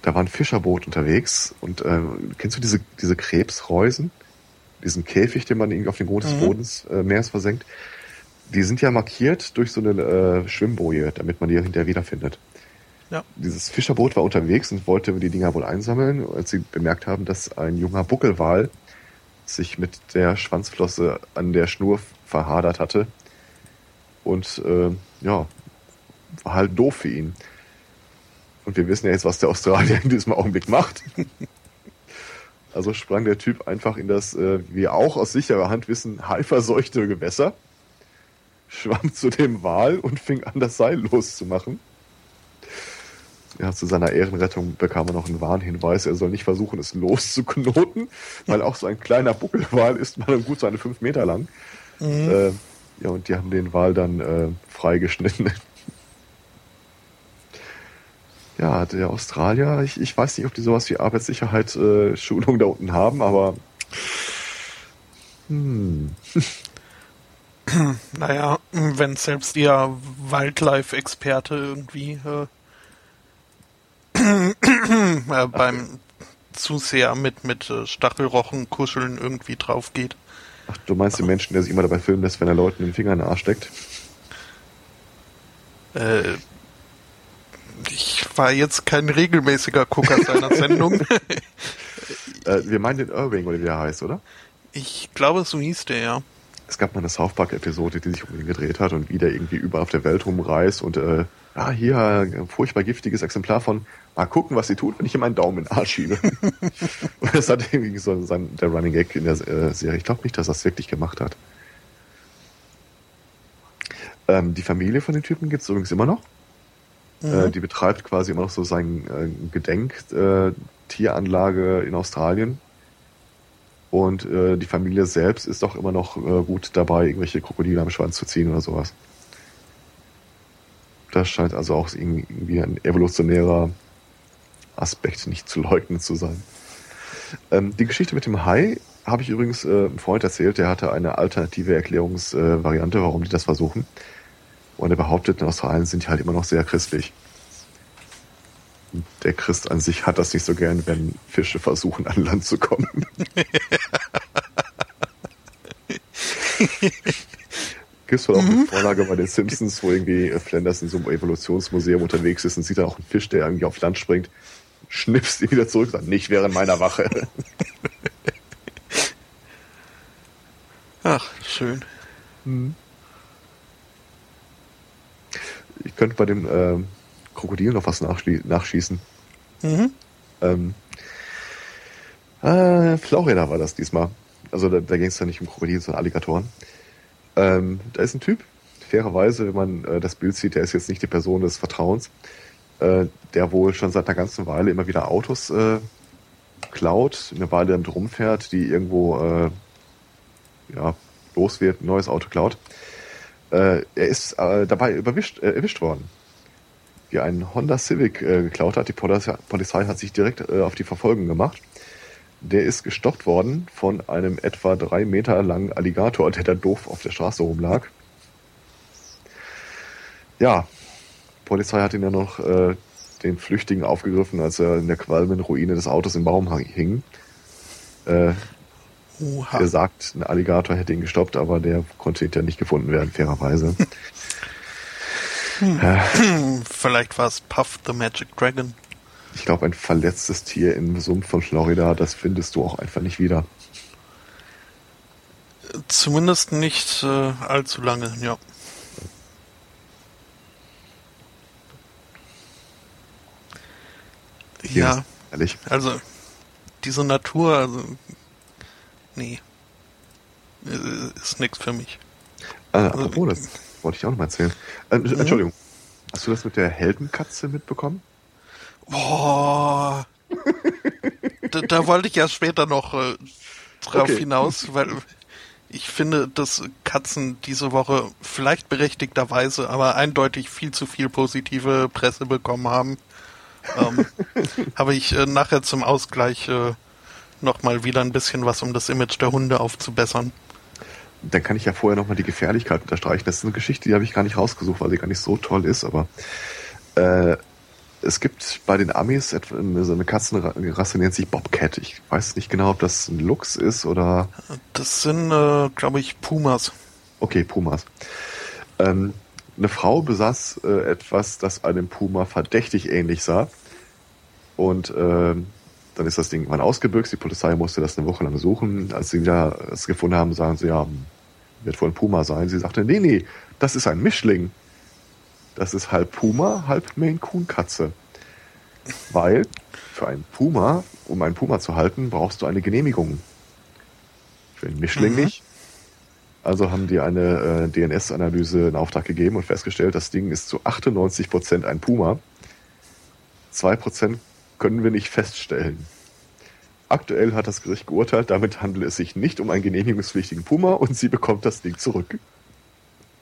Da war ein Fischerboot unterwegs und äh, kennst du diese, diese Krebsreusen? Diesen Käfig, den man irgendwie auf den Grund des mhm. Bodens äh, Meeres versenkt. Die sind ja markiert durch so eine äh, Schwimmboje, damit man die hinterher wiederfindet. Ja. Dieses Fischerboot war unterwegs und wollte die Dinger wohl einsammeln, als sie bemerkt haben, dass ein junger Buckelwal sich mit der Schwanzflosse an der Schnur verhadert hatte. Und äh, ja, war halt doof für ihn. Und wir wissen ja jetzt, was der Australier in diesem Augenblick macht. Also sprang der Typ einfach in das, äh, wir auch aus sicherer Hand wissen, halbverseuchte Gewässer, schwamm zu dem Wal und fing an, das Seil loszumachen. Ja, zu seiner Ehrenrettung bekam er noch einen Warnhinweis, er soll nicht versuchen, es loszuknoten, weil auch so ein kleiner Buckelwal ist mal gut seine fünf Meter lang. Mhm. Äh, ja, und die haben den Wal dann äh, freigeschnitten. ja, der Australier, ich, ich weiß nicht, ob die sowas wie Arbeitssicherheit äh, Schulung da unten haben, aber hm. Naja, wenn selbst ihr Wildlife-Experte irgendwie äh, äh, beim Zuseher mit, mit äh, Stachelrochen kuscheln irgendwie drauf geht. Ach, du meinst den Menschen, der sich immer dabei filmen lässt, wenn er Leuten den Finger in den Arsch steckt? Äh, ich war jetzt kein regelmäßiger Gucker seiner Sendung. äh, wir meinen den Irving, oder wie er heißt, oder? Ich glaube, so hieß der, ja. Es gab mal eine South Park-Episode, die sich um ihn gedreht hat und wie der irgendwie überall auf der Welt rumreist und äh, ah, hier ein furchtbar giftiges Exemplar von mal gucken, was sie tut, wenn ich ihm meinen Daumen in den Arsch schiebe. und das hat irgendwie so sein, der Running Gag in der äh, Serie. Ich glaube nicht, dass er es wirklich gemacht hat. Ähm, die Familie von den Typen gibt es übrigens immer noch. Mhm. Äh, die betreibt quasi immer noch so sein äh, Gedenktieranlage äh, in Australien. Und äh, die Familie selbst ist doch immer noch äh, gut dabei, irgendwelche Krokodile am Schwanz zu ziehen oder sowas. Das scheint also auch irgendwie ein evolutionärer Aspekt nicht zu leugnen zu sein. Ähm, die Geschichte mit dem Hai habe ich übrigens äh, einem Freund erzählt, der hatte eine alternative Erklärungsvariante, warum die das versuchen. Und er behauptet, in Australien sind die halt immer noch sehr christlich. Der Christ an sich hat das nicht so gern, wenn Fische versuchen, an Land zu kommen. Gibt es wohl auch eine mhm. Vorlage bei den Simpsons, wo irgendwie Flanders in so einem Evolutionsmuseum unterwegs ist und sieht da auch einen Fisch, der irgendwie auf Land springt, schnipst ihn wieder zurück, sagt, nicht während meiner Wache. Ach, schön. Mhm. Ich könnte bei dem äh, Krokodil noch was nachschießen. Mhm. Ähm, äh, Florida war das diesmal. Also da, da ging es ja nicht um Krokodile, sondern Alligatoren. Ähm, da ist ein Typ, fairerweise, wenn man äh, das Bild sieht, der ist jetzt nicht die Person des Vertrauens, äh, der wohl schon seit einer ganzen Weile immer wieder Autos äh, klaut, eine Weile damit rumfährt, die irgendwo äh, ja, los wird, ein neues Auto klaut. Äh, er ist äh, dabei überwischt, äh, erwischt worden. Wie ein Honda Civic äh, geklaut hat. Die Polizei, hat sich direkt äh, auf die Verfolgung gemacht. Der ist gestoppt worden von einem etwa drei Meter langen Alligator, der da doof auf der Straße rumlag. Ja, Polizei hat ihn ja noch äh, den Flüchtigen aufgegriffen, als er in der qualmen Ruine des Autos im Baum hing. Äh, Oha. Er sagt, ein Alligator hätte ihn gestoppt, aber der konnte ja nicht gefunden werden, fairerweise. Hm. Äh, Vielleicht war es Puff the Magic Dragon. Ich glaube, ein verletztes Tier im Sumpf von Florida, das findest du auch einfach nicht wieder. Zumindest nicht äh, allzu lange, ja. Hier ja, ehrlich. Also diese Natur, also nee, ist nichts für mich. Äh, also, apropos, das wollte ich auch noch mal erzählen. Äh, mhm. Entschuldigung, hast du das mit der Heldenkatze mitbekommen? Boah. da, da, wollte ich ja später noch äh, drauf okay. hinaus, weil ich finde, dass Katzen diese Woche vielleicht berechtigterweise, aber eindeutig viel zu viel positive Presse bekommen haben. Ähm, habe ich äh, nachher zum Ausgleich äh, nochmal wieder ein bisschen was, um das Image der Hunde aufzubessern. Dann kann ich ja vorher nochmal die Gefährlichkeit unterstreichen. Das ist eine Geschichte, die habe ich gar nicht rausgesucht, weil sie gar nicht so toll ist, aber äh, es gibt bei den Amis so eine Katzenrasse, nennt sich Bobcat. Ich weiß nicht genau, ob das ein Luchs ist oder. Das sind, äh, glaube ich, Pumas. Okay, Pumas. Ähm, eine Frau besaß äh, etwas, das einem Puma verdächtig ähnlich sah. Und äh, dann ist das Ding mal ausgebüxt. Die Polizei musste das eine Woche lang suchen. Als sie wieder es gefunden haben, sagen sie, ja, wird wohl ein Puma sein. Sie sagte, nee, nee, das ist ein Mischling. Das ist halb Puma, halb Maine Coon Katze. Weil für einen Puma, um einen Puma zu halten, brauchst du eine Genehmigung. Für einen Mischling mhm. nicht. Also haben die eine äh, DNS-Analyse in Auftrag gegeben und festgestellt, das Ding ist zu 98 Prozent ein Puma. Zwei Prozent können wir nicht feststellen. Aktuell hat das Gericht geurteilt, damit handelt es sich nicht um einen genehmigungspflichtigen Puma und sie bekommt das Ding zurück.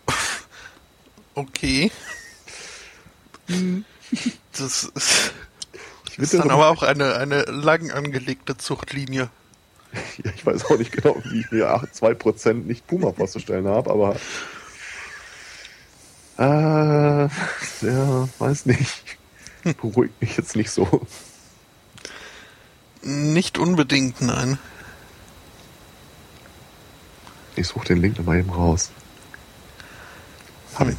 Okay. Das ist, ist dann aber auch eine, eine lang angelegte Zuchtlinie. Ja, ich weiß auch nicht genau, wie ich mir 2% nicht Puma vorzustellen habe, aber äh, ja, weiß nicht. Beruhigt mich jetzt nicht so. Nicht unbedingt, nein. Ich suche den Link nochmal eben raus. Hab ihn.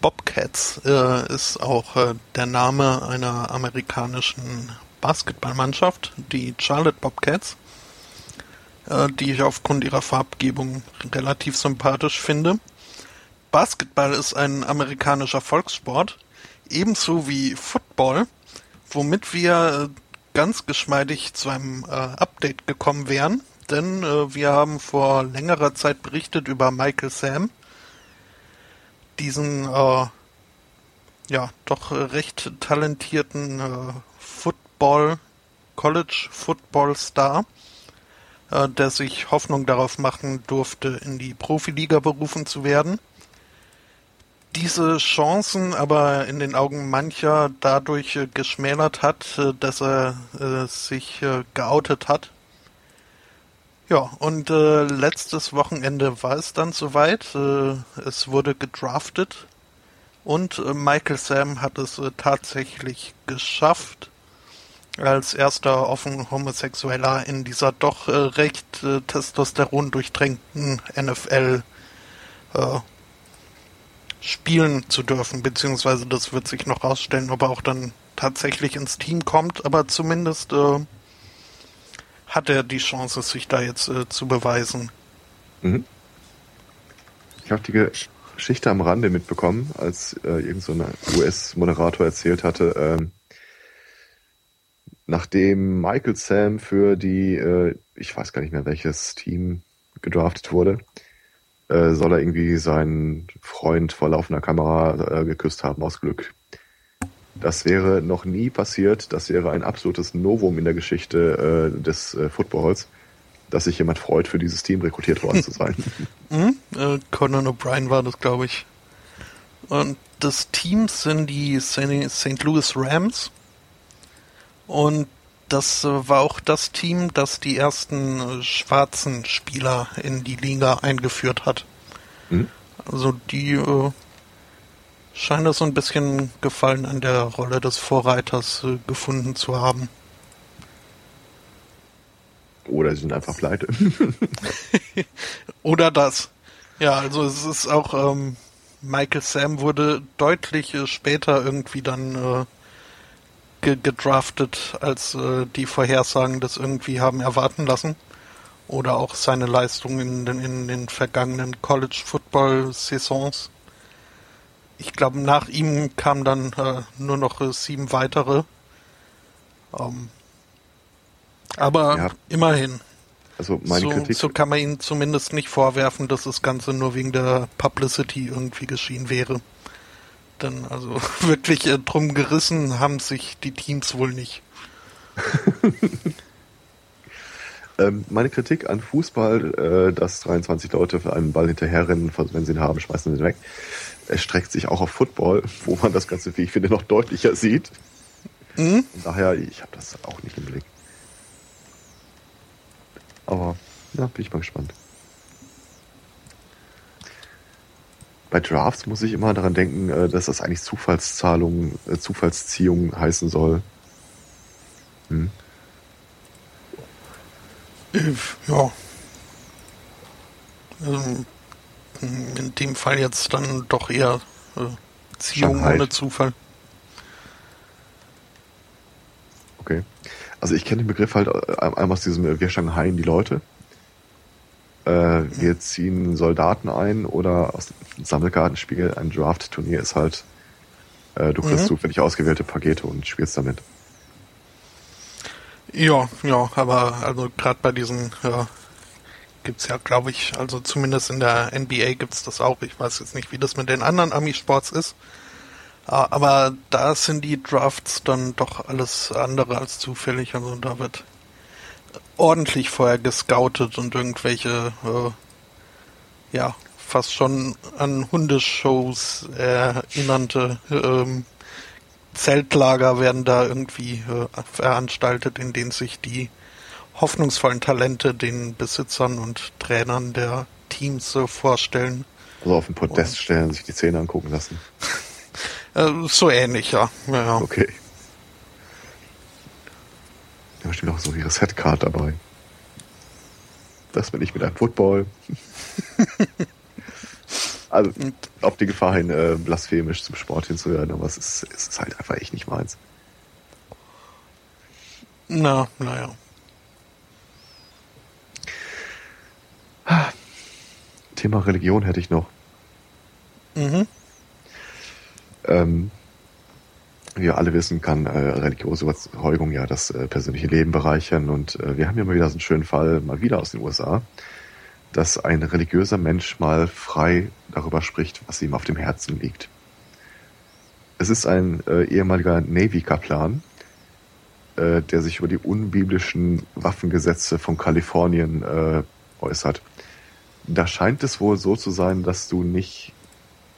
Bobcats äh, ist auch äh, der Name einer amerikanischen Basketballmannschaft, die Charlotte Bobcats, äh, die ich aufgrund ihrer Farbgebung relativ sympathisch finde. Basketball ist ein amerikanischer Volkssport, ebenso wie Football, womit wir äh, ganz geschmeidig zu einem äh, Update gekommen wären, denn äh, wir haben vor längerer Zeit berichtet über Michael Sam, diesen äh, ja, doch recht talentierten äh, Football, College Football Star, äh, der sich Hoffnung darauf machen durfte, in die Profiliga berufen zu werden. Diese Chancen aber in den Augen mancher dadurch äh, geschmälert hat, äh, dass er äh, sich geoutet hat. Ja, und letztes Wochenende war es dann soweit. es wurde gedraftet und Michael Sam hat es tatsächlich geschafft als erster offen Homosexueller in dieser doch recht Testosteron durchtränkten NFL äh, spielen zu dürfen, beziehungsweise das wird sich noch rausstellen, ob er auch dann tatsächlich ins Team kommt, aber zumindest äh, hat er die Chance, sich da jetzt äh, zu beweisen. Mhm. Ich habe die Geschichte am Rande mitbekommen, als äh, irgendein so US-Moderator erzählt hatte, ähm, nachdem Michael Sam für die, äh, ich weiß gar nicht mehr welches Team gedraftet wurde, äh, soll er irgendwie seinen Freund vor laufender Kamera äh, geküsst haben aus Glück. Das wäre noch nie passiert. Das wäre ein absolutes Novum in der Geschichte äh, des äh, Footballs, dass sich jemand freut, für dieses Team rekrutiert worden zu sein. mhm. äh, Conan O'Brien war das, glaube ich. Und das Team sind die St. Louis Rams. Und das äh, war auch das Team, das die ersten äh, schwarzen Spieler in die Liga eingeführt hat. Mhm. Also die äh, scheinen das so ein bisschen Gefallen an der Rolle des Vorreiters äh, gefunden zu haben. Oder sie sind einfach pleite. Oder das. Ja, also es ist auch ähm, Michael Sam wurde deutlich äh, später irgendwie dann äh, ge gedraftet, als äh, die Vorhersagen das irgendwie haben erwarten lassen. Oder auch seine Leistung in den, in den vergangenen College-Football-Saisons. Ich glaube, nach ihm kamen dann äh, nur noch äh, sieben weitere. Ähm, aber ja. immerhin. Also meine so, Kritik. So kann man ihm zumindest nicht vorwerfen, dass das Ganze nur wegen der Publicity irgendwie geschehen wäre. Denn also wirklich äh, drum gerissen haben sich die Teams wohl nicht. ähm, meine Kritik an Fußball, äh, dass 23 Leute für einen Ball hinterherrennen, wenn sie ihn haben, schmeißen sie ihn weg, es streckt sich auch auf Football, wo man das Ganze, wie ich finde, noch deutlicher sieht. Mhm. Daher, ich habe das auch nicht im Blick. Aber, ja, bin ich mal gespannt. Bei Drafts muss ich immer daran denken, äh, dass das eigentlich Zufallszahlung, äh, Zufallsziehung heißen soll. Hm. Ja. Also, in dem Fall jetzt dann doch eher äh, Ziehung Shanghai. ohne Zufall. Okay. Also ich kenne den Begriff halt einmal aus diesem Wir Shanghai die Leute äh, wir ziehen Soldaten ein oder aus dem Sammelkartenspiel, ein Draft-Turnier ist halt, äh, du kriegst mhm. zufällig ausgewählte Pakete und spielst damit. Ja, ja, aber also gerade bei diesen ja, gibt's ja, glaube ich, also zumindest in der NBA gibt's das auch. Ich weiß jetzt nicht, wie das mit den anderen Ami-Sports ist. Ah, aber da sind die Drafts dann doch alles andere als zufällig. Also da wird ordentlich vorher gescoutet und irgendwelche, äh, ja, fast schon an Hundeshows erinnernde ähm, Zeltlager werden da irgendwie äh, veranstaltet, in denen sich die hoffnungsvollen Talente den Besitzern und Trainern der Teams äh, vorstellen. Also auf dem Podest und, stellen, sich die Zähne angucken lassen. äh, so ähnlich, ja. ja. Okay. Da steht auch so ihre Setcard dabei. Das bin ich mit einem Football. also, auf die Gefahr hin, äh, blasphemisch zum Sport hinzuhören, aber es ist, es ist halt einfach echt nicht meins. Na, naja. Thema Religion hätte ich noch. Mhm. Ähm, wie wir alle wissen, kann äh, religiöse Überzeugung ja das äh, persönliche Leben bereichern. Und äh, wir haben ja mal wieder so einen schönen Fall, mal wieder aus den USA, dass ein religiöser Mensch mal frei darüber spricht, was ihm auf dem Herzen liegt. Es ist ein äh, ehemaliger Navy-Kaplan, äh, der sich über die unbiblischen Waffengesetze von Kalifornien äh, äußert. Da scheint es wohl so zu sein, dass du nicht,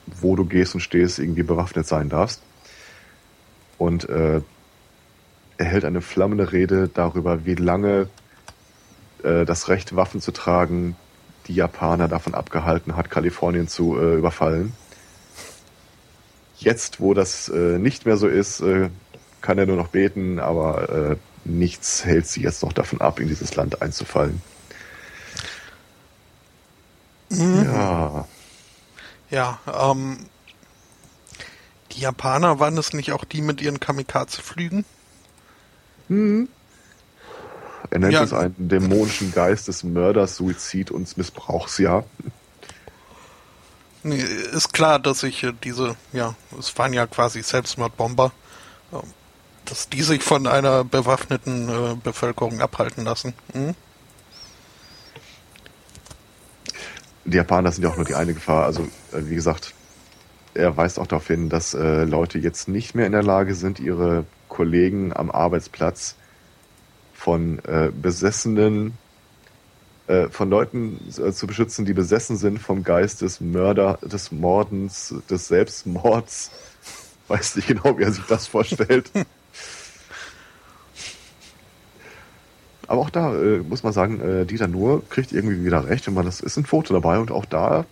wo du gehst und stehst, irgendwie bewaffnet sein darfst. Und äh, er hält eine flammende Rede darüber, wie lange äh, das Recht, Waffen zu tragen, die Japaner davon abgehalten hat, Kalifornien zu äh, überfallen. Jetzt, wo das äh, nicht mehr so ist, äh, kann er nur noch beten, aber äh, nichts hält sie jetzt noch davon ab, in dieses Land einzufallen. Mhm. Ja. Ja, ähm, die Japaner waren es nicht auch die mit ihren Kamikaze-Flügen? Mhm. Er nennt ja. es einen dämonischen Geist des Mörders, Suizid und Missbrauchs, ja. Nee, ist klar, dass ich äh, diese, ja, es waren ja quasi Selbstmordbomber, ähm, dass die sich von einer bewaffneten äh, Bevölkerung abhalten lassen. Hm? Die Japaner sind ja auch nur die eine Gefahr. Also, äh, wie gesagt, er weist auch darauf hin, dass äh, Leute jetzt nicht mehr in der Lage sind, ihre Kollegen am Arbeitsplatz von äh, besessenen, äh, von Leuten äh, zu beschützen, die besessen sind vom Geist des Mörder, des Mordens, des Selbstmords. Weiß nicht genau, wie er sich das vorstellt. Aber auch da äh, muss man sagen, äh, Dieter Nuhr kriegt irgendwie wieder recht, wenn man das ist ein Foto dabei und auch da,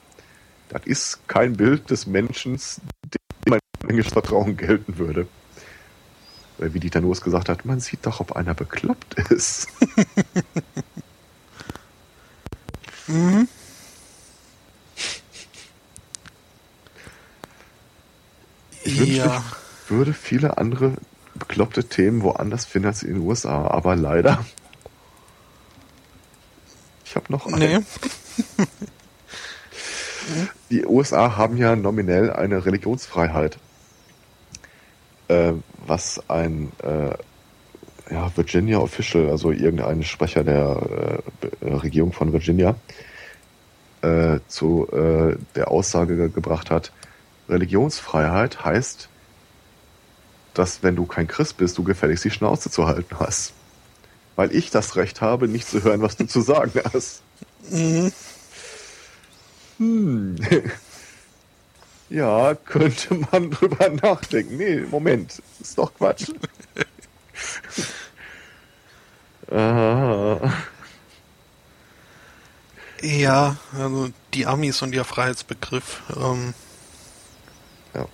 das ist kein Bild des Menschen, dem mein enges Vertrauen gelten würde wie Dieter Nuss gesagt hat, man sieht doch, ob einer bekloppt ist. mhm. Ich wünschte, ja. ich würde viele andere bekloppte Themen woanders finden als in den USA, aber leider. Ich habe noch einen. Nee. Die USA haben ja nominell eine Religionsfreiheit. Äh, was ein äh, ja, Virginia Official, also irgendein Sprecher der äh, Regierung von Virginia, äh, zu äh, der Aussage ge gebracht hat, Religionsfreiheit heißt, dass wenn du kein Christ bist, du gefälligst die Schnauze zu halten hast. Weil ich das Recht habe, nicht zu hören, was du zu sagen hast. Mhm. Hm. Ja, könnte man drüber nachdenken. Nee, Moment, ist doch Quatsch. ah. Ja, also die Amis und ihr Freiheitsbegriff ähm, ja.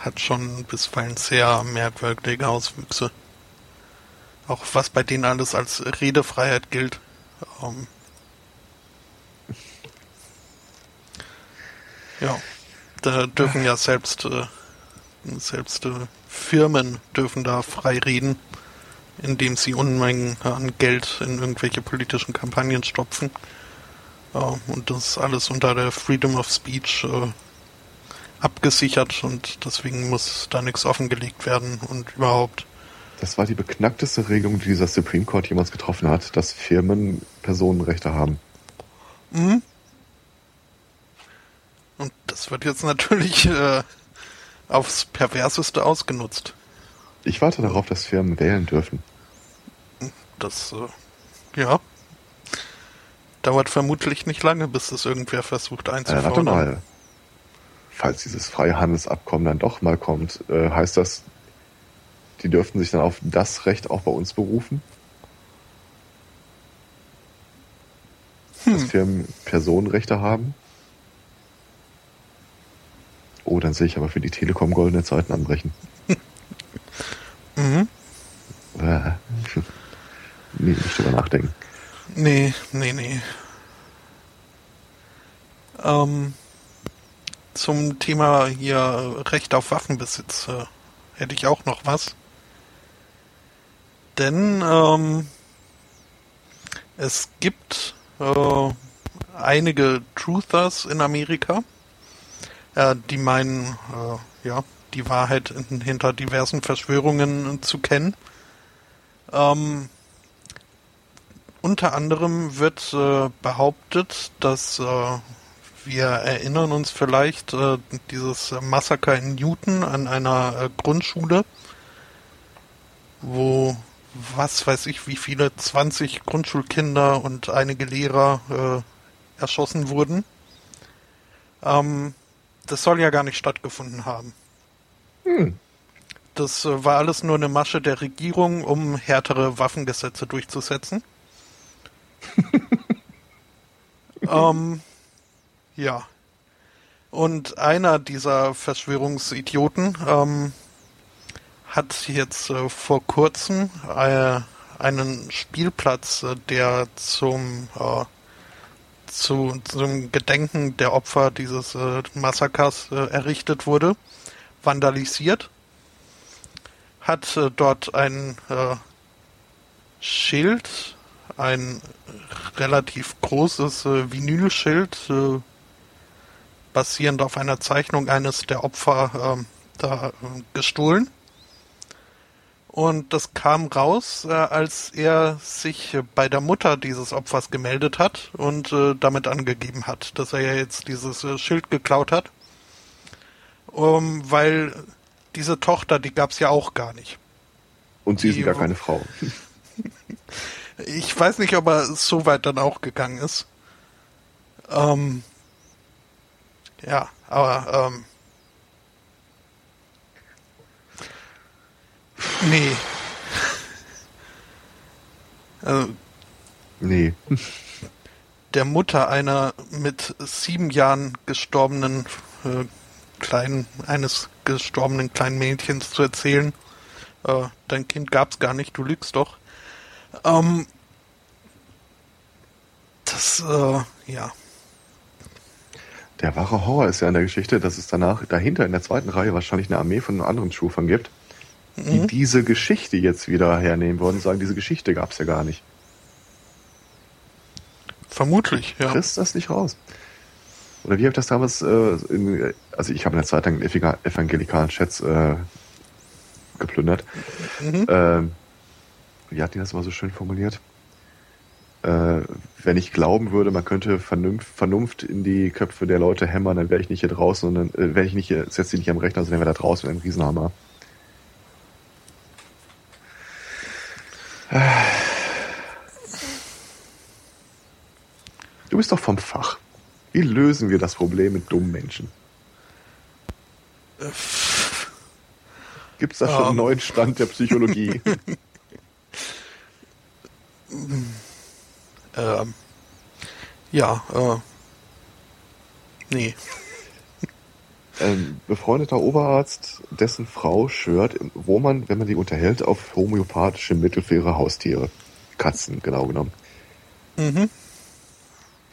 hat schon bisweilen sehr merkwürdige Auswüchse. Auch was bei denen alles als Redefreiheit gilt. Ähm, ja da dürfen ja selbst, äh, selbst äh, Firmen dürfen da frei reden, indem sie Unmengen an Geld in irgendwelche politischen Kampagnen stopfen. Äh, und das ist alles unter der Freedom of Speech äh, abgesichert und deswegen muss da nichts offengelegt werden und überhaupt. Das war die beknackteste Regelung, die dieser Supreme Court jemals getroffen hat, dass Firmen Personenrechte haben. Mhm. Und das wird jetzt natürlich äh, aufs Perverseste ausgenutzt. Ich warte darauf, dass Firmen wählen dürfen. Das, äh, ja. Dauert vermutlich nicht lange, bis das irgendwer versucht einzufordern. Äh, warte mal. Falls dieses Freihandelsabkommen dann doch mal kommt, äh, heißt das, die dürften sich dann auf das Recht auch bei uns berufen? Hm. Dass Firmen Personenrechte haben? Oh, dann sehe ich aber für die Telekom goldene Zeiten anbrechen. mhm. Äh, nee, nicht drüber nachdenken. Nee, nee, nee. Ähm, zum Thema hier Recht auf Waffenbesitz äh, hätte ich auch noch was. Denn ähm, es gibt äh, einige Truthers in Amerika, äh, die meinen, äh, ja, die Wahrheit in, hinter diversen Verschwörungen zu kennen. Ähm, unter anderem wird äh, behauptet, dass äh, wir erinnern uns vielleicht äh, dieses Massaker in Newton an einer äh, Grundschule, wo was weiß ich, wie viele 20 Grundschulkinder und einige Lehrer äh, erschossen wurden. Ähm, das soll ja gar nicht stattgefunden haben. Hm. Das äh, war alles nur eine Masche der Regierung, um härtere Waffengesetze durchzusetzen. ähm, ja. Und einer dieser Verschwörungsidioten ähm, hat jetzt äh, vor kurzem äh, einen Spielplatz, äh, der zum äh, zu, zum Gedenken der Opfer dieses äh, Massakers äh, errichtet wurde, vandalisiert, hat dort ein Schild, ein relativ großes Vinylschild, basierend auf einer Zeichnung eines der Opfer ähm, da gestohlen und das kam raus, äh, als er sich bei der Mutter dieses Opfers gemeldet hat und äh, damit angegeben hat, dass er ja jetzt dieses äh, Schild geklaut hat. Um, weil diese Tochter, die gab's ja auch gar nicht. Und sie die, ist gar keine Frau. ich weiß nicht, ob er so weit dann auch gegangen ist. Ähm, ja, aber ähm, Nee. Also, nee. Der Mutter einer mit sieben Jahren gestorbenen äh, kleinen, eines gestorbenen kleinen Mädchens zu erzählen, äh, dein Kind gab's gar nicht, du lügst doch. Ähm, das, äh, ja. Der wahre Horror ist ja in der Geschichte, dass es danach dahinter in der zweiten Reihe wahrscheinlich eine Armee von anderen Schufern gibt, die mhm. diese Geschichte jetzt wieder hernehmen wollen und sagen, diese Geschichte gab es ja gar nicht. Vermutlich, ja. Kriegst das nicht raus. Oder wie habe ich das damals, äh, in, also ich habe eine Zeit lang evangelikalen Chats äh, geplündert. Mhm. Äh, wie hat die das mal so schön formuliert? Äh, wenn ich glauben würde, man könnte Vernunft, Vernunft in die Köpfe der Leute hämmern, dann wäre ich nicht hier draußen, sondern äh, wäre ich nicht hier, setze ich nicht am Rechner, sondern wäre da draußen mit einem Riesenhammer. Du bist doch vom Fach. Wie lösen wir das Problem mit dummen Menschen? Gibt es da schon einen neuen Stand der Psychologie? ähm, ja, äh, nee ein befreundeter Oberarzt, dessen Frau schwört, wo man, wenn man die unterhält, auf homöopathische Mittel für ihre Haustiere. Katzen, genau genommen. Mhm.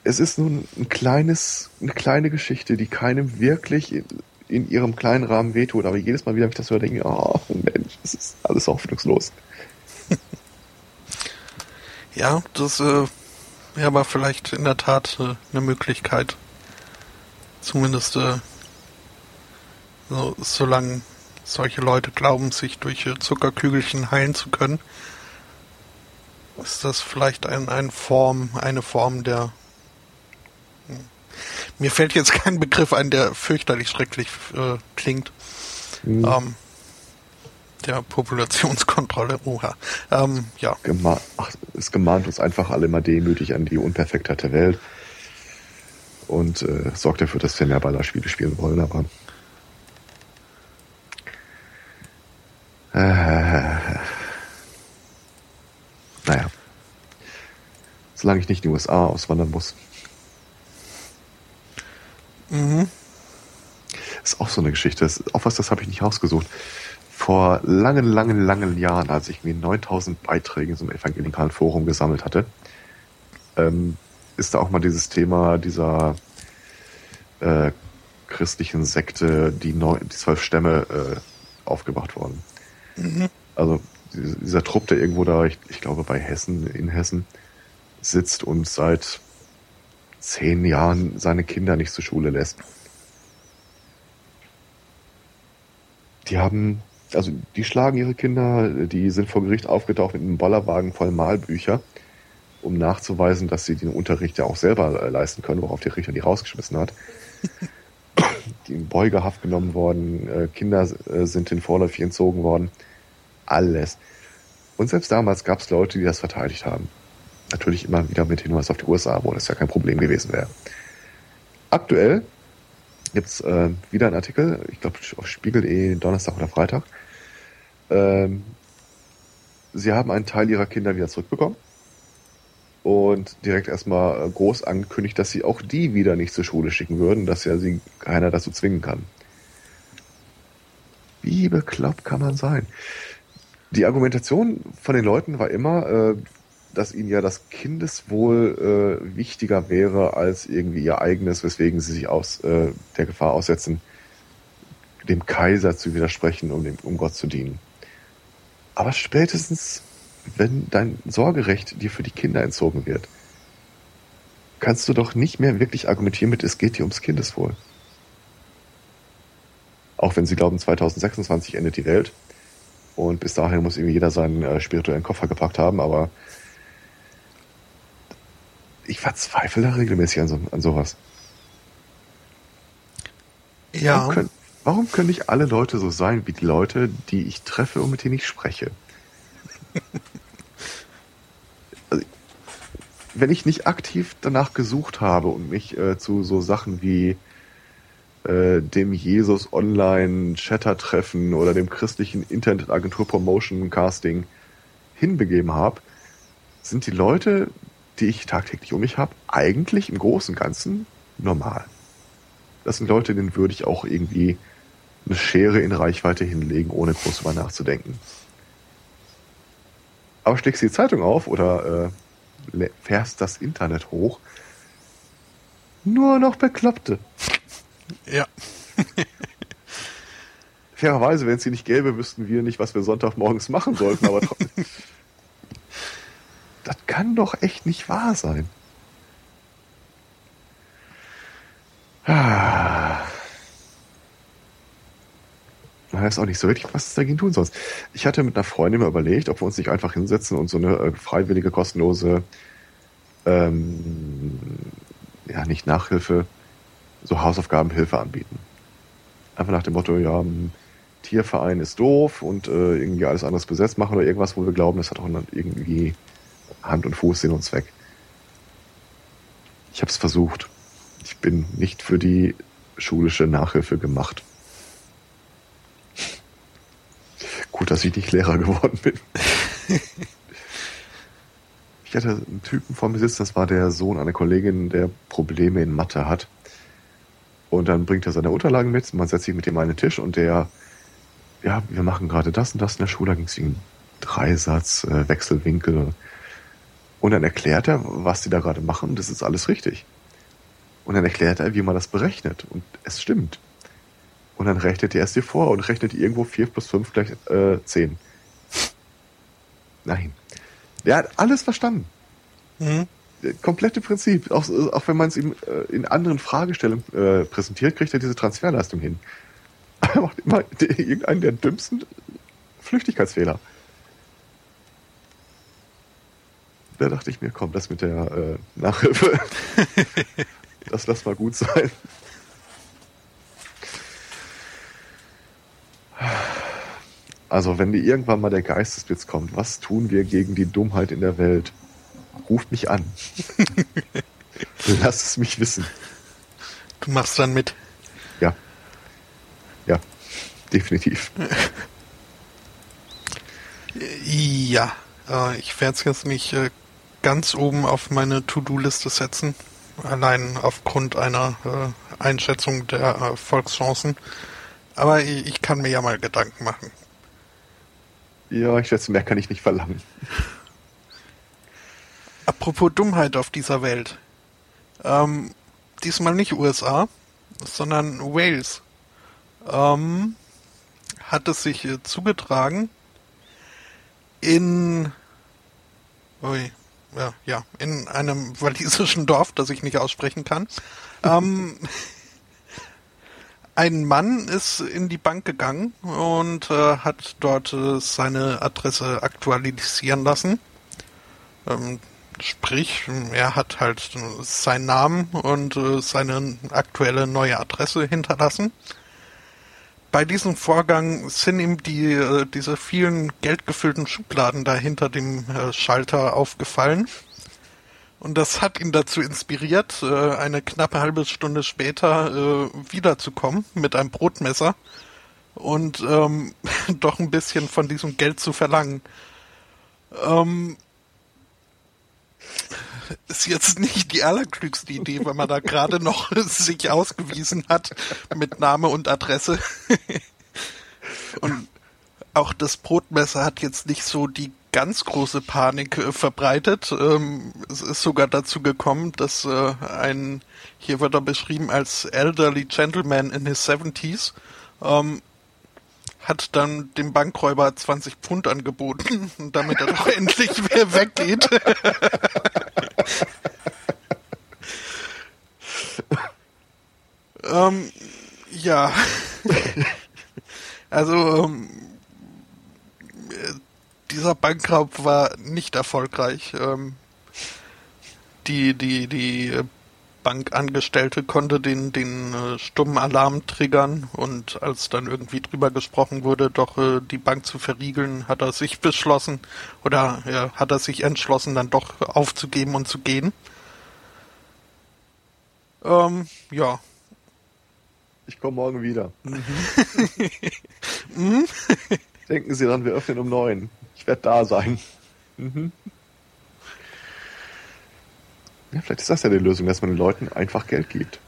Es ist nun ein kleines, eine kleine Geschichte, die keinem wirklich in, in ihrem kleinen Rahmen wehtut, aber jedes Mal wieder, wenn ich das höre, denke ich, oh Mensch, das ist alles hoffnungslos. ja, das äh, wäre aber vielleicht in der Tat äh, eine Möglichkeit. Zumindest äh, so, solange solche Leute glauben, sich durch Zuckerkügelchen heilen zu können, ist das vielleicht ein, ein Form, eine Form der. Hm. Mir fällt jetzt kein Begriff ein, der fürchterlich schrecklich äh, klingt. Mhm. Ähm, der Populationskontrolle. Oha. Ähm, ja. Gema Ach, es gemahnt uns einfach alle mal demütig an die Unperfektheit der Welt und äh, sorgt dafür, dass wir mehr Ballerspiele spielen wollen, aber Äh, naja. Solange ich nicht in die USA auswandern muss. Mhm. Ist auch so eine Geschichte. Ist auch was, das habe ich nicht ausgesucht. Vor langen, langen, langen Jahren, als ich mir 9000 Beiträge einem evangelikalen Forum gesammelt hatte, ähm, ist da auch mal dieses Thema dieser äh, christlichen Sekte, die, neun, die zwölf Stämme, äh, aufgebracht worden. Also dieser Trupp, der irgendwo da, ich, ich, glaube bei Hessen, in Hessen, sitzt und seit zehn Jahren seine Kinder nicht zur Schule lässt. Die haben, also die schlagen ihre Kinder, die sind vor Gericht aufgetaucht mit einem Bollerwagen voll Malbücher um nachzuweisen, dass sie den Unterricht ja auch selber äh, leisten können, worauf der Richter die rausgeschmissen hat. die in Beugehaft genommen worden, äh, Kinder äh, sind in vorläufig entzogen worden. Alles. Und selbst damals gab es Leute, die das verteidigt haben. Natürlich immer wieder mit Hinweis auf die USA, wo das ja kein Problem gewesen wäre. Aktuell gibt's äh, wieder einen Artikel, ich glaube auf Spiegel.de Donnerstag oder Freitag. Ähm, sie haben einen Teil ihrer Kinder wieder zurückbekommen und direkt erstmal groß angekündigt, dass sie auch die wieder nicht zur Schule schicken würden, dass ja sie keiner dazu zwingen kann. Wie bekloppt kann man sein? Die Argumentation von den Leuten war immer, äh, dass ihnen ja das Kindeswohl äh, wichtiger wäre als irgendwie ihr eigenes, weswegen sie sich aus äh, der Gefahr aussetzen, dem Kaiser zu widersprechen, um, dem, um Gott zu dienen. Aber spätestens, wenn dein Sorgerecht dir für die Kinder entzogen wird, kannst du doch nicht mehr wirklich argumentieren mit, es geht dir ums Kindeswohl. Auch wenn sie glauben, 2026 endet die Welt. Und bis dahin muss irgendwie jeder seinen äh, spirituellen Koffer gepackt haben, aber ich verzweifle da regelmäßig an, so, an sowas. Ja. Warum können, warum können nicht alle Leute so sein wie die Leute, die ich treffe und mit denen ich spreche? also, wenn ich nicht aktiv danach gesucht habe und mich äh, zu so Sachen wie äh, dem Jesus Online Chatter Treffen oder dem christlichen Internetagentur Promotion Casting hinbegeben habe, sind die Leute, die ich tagtäglich um mich habe, eigentlich im Großen und Ganzen normal. Das sind Leute, denen würde ich auch irgendwie eine Schere in Reichweite hinlegen, ohne groß drüber nachzudenken. Aber schlägst die Zeitung auf oder äh, fährst das Internet hoch, nur noch Bekloppte. Ja. Fairerweise, wenn es sie nicht gäbe, wüssten wir nicht, was wir Sonntagmorgens machen sollten, aber das kann doch echt nicht wahr sein. Ah. Man weiß auch nicht so richtig, was es dagegen tun soll. Ich hatte mit einer Freundin mal überlegt, ob wir uns nicht einfach hinsetzen und so eine äh, freiwillige, kostenlose, ähm, ja, nicht Nachhilfe, so Hausaufgabenhilfe anbieten. Einfach nach dem Motto, ja, Tierverein ist doof und äh, irgendwie alles anderes besetzt machen oder irgendwas, wo wir glauben, das hat auch irgendwie Hand und Fuß, Sinn und Zweck. Ich habe es versucht. Ich bin nicht für die schulische Nachhilfe gemacht. Gut, dass ich nicht Lehrer geworden bin. ich hatte einen Typen vor mir sitzen, das war der Sohn einer Kollegin, der Probleme in Mathe hat. Und dann bringt er seine Unterlagen mit, man setzt sich mit ihm an den Tisch und der, ja, wir machen gerade das und das in der Schule, da ging es wegen Dreisatz, äh, Wechselwinkel, und dann erklärt er, was sie da gerade machen, das ist alles richtig. Und dann erklärt er, wie man das berechnet. Und es stimmt. Und dann rechnet er es dir vor und rechnet irgendwo 4 plus 5 gleich äh, 10. Nein. Der hat alles verstanden. Mhm. Komplette Prinzip. Auch, auch wenn man es ihm äh, in anderen Fragestellungen äh, präsentiert, kriegt er diese Transferleistung hin. Er macht immer irgendeinen der dümmsten Flüchtigkeitsfehler. da dachte ich mir, komm, das mit der äh, Nachhilfe, das lass mal gut sein. Also, wenn dir irgendwann mal der Geistesblitz kommt, was tun wir gegen die Dummheit in der Welt? Ruft mich an. Lass es mich wissen. Du machst dann mit. Ja. Ja, definitiv. Ja, äh, ich werde es jetzt nicht äh, ganz oben auf meine To-Do-Liste setzen. Allein aufgrund einer äh, Einschätzung der Erfolgschancen. Aber ich, ich, kann mir ja mal Gedanken machen. Ja, ich schätze, mehr kann ich nicht verlangen. Apropos Dummheit auf dieser Welt. Ähm, diesmal nicht USA, sondern Wales. Ähm, hat es sich äh, zugetragen in ui, ja, ja, in einem walisischen Dorf, das ich nicht aussprechen kann. ähm, ein Mann ist in die Bank gegangen und äh, hat dort äh, seine Adresse aktualisieren lassen. Ähm, Sprich, er hat halt seinen Namen und äh, seine aktuelle neue Adresse hinterlassen. Bei diesem Vorgang sind ihm die, äh, diese vielen geldgefüllten Schubladen da hinter dem äh, Schalter aufgefallen. Und das hat ihn dazu inspiriert, eine knappe halbe Stunde später wiederzukommen mit einem Brotmesser und ähm, doch ein bisschen von diesem Geld zu verlangen. Ähm, ist jetzt nicht die allerklügste Idee, wenn man da gerade noch sich ausgewiesen hat mit Name und Adresse. und auch das Brotmesser hat jetzt nicht so die ganz große Panik äh, verbreitet. Ähm, es ist sogar dazu gekommen, dass äh, ein, hier wird er beschrieben als elderly gentleman in his 70s, ähm, hat dann dem Bankräuber 20 Pfund angeboten, damit er doch endlich weggeht. Ähm, ja. Also, ähm, dieser Bankraub war nicht erfolgreich. Ähm, die, die, die Bankangestellte konnte den, den äh, stummen Alarm triggern und als dann irgendwie drüber gesprochen wurde, doch äh, die Bank zu verriegeln, hat er sich beschlossen oder ja, hat er sich entschlossen, dann doch aufzugeben und zu gehen. Ähm, ja. Ich komme morgen wieder. Mhm. Denken Sie dran, wir öffnen um neun. Ich werde da sein. Mhm. Ja, vielleicht ist das ja die Lösung, dass man den Leuten einfach Geld gibt.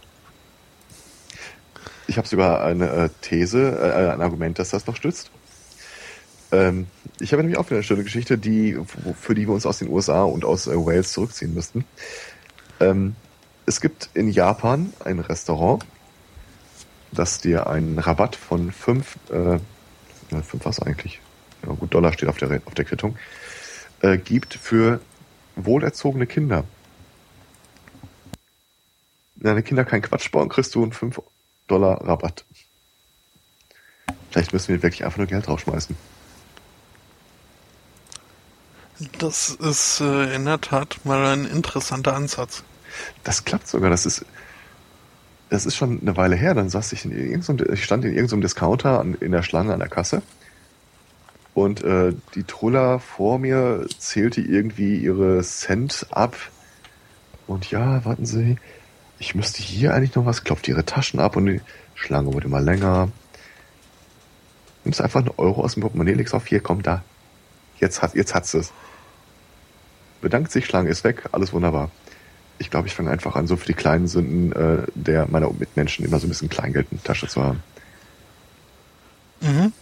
Ich habe sogar eine äh, These, äh, ein Argument, das das noch stützt. Ähm, ich habe nämlich auch wieder eine schöne Geschichte, die, für die wir uns aus den USA und aus äh, Wales zurückziehen müssten. Ähm, es gibt in Japan ein Restaurant, das dir einen Rabatt von 5, äh, 5 was eigentlich? Ja, gut, Dollar steht auf der, auf der Quittung, äh, gibt für wohlerzogene Kinder deine Kinder keinen Quatsch bauen, kriegst du einen 5 Dollar Rabatt. Vielleicht müssen wir wirklich einfach nur Geld rausschmeißen. Das ist äh, in der Tat mal ein interessanter Ansatz. Das klappt sogar. Das ist, das ist schon eine Weile her. Dann saß ich in irgendeinem, ich stand in irgendeinem Discounter an, in der Schlange an der Kasse und äh, die Truller vor mir zählte irgendwie ihre Cent ab. Und ja, warten Sie, ich müsste hier eigentlich noch was, klopft ihre Taschen ab und die Schlange wird immer länger. Nimmst einfach einen Euro aus dem Portemonnaie, legst auf, hier, komm, da. Jetzt hat, jetzt hat's es. Bedankt sich, Schlange ist weg, alles wunderbar. Ich glaube, ich fange einfach an, so für die kleinen Sünden äh, der meiner Mitmenschen immer so ein bisschen Kleingeld in der Tasche zu haben. Mhm.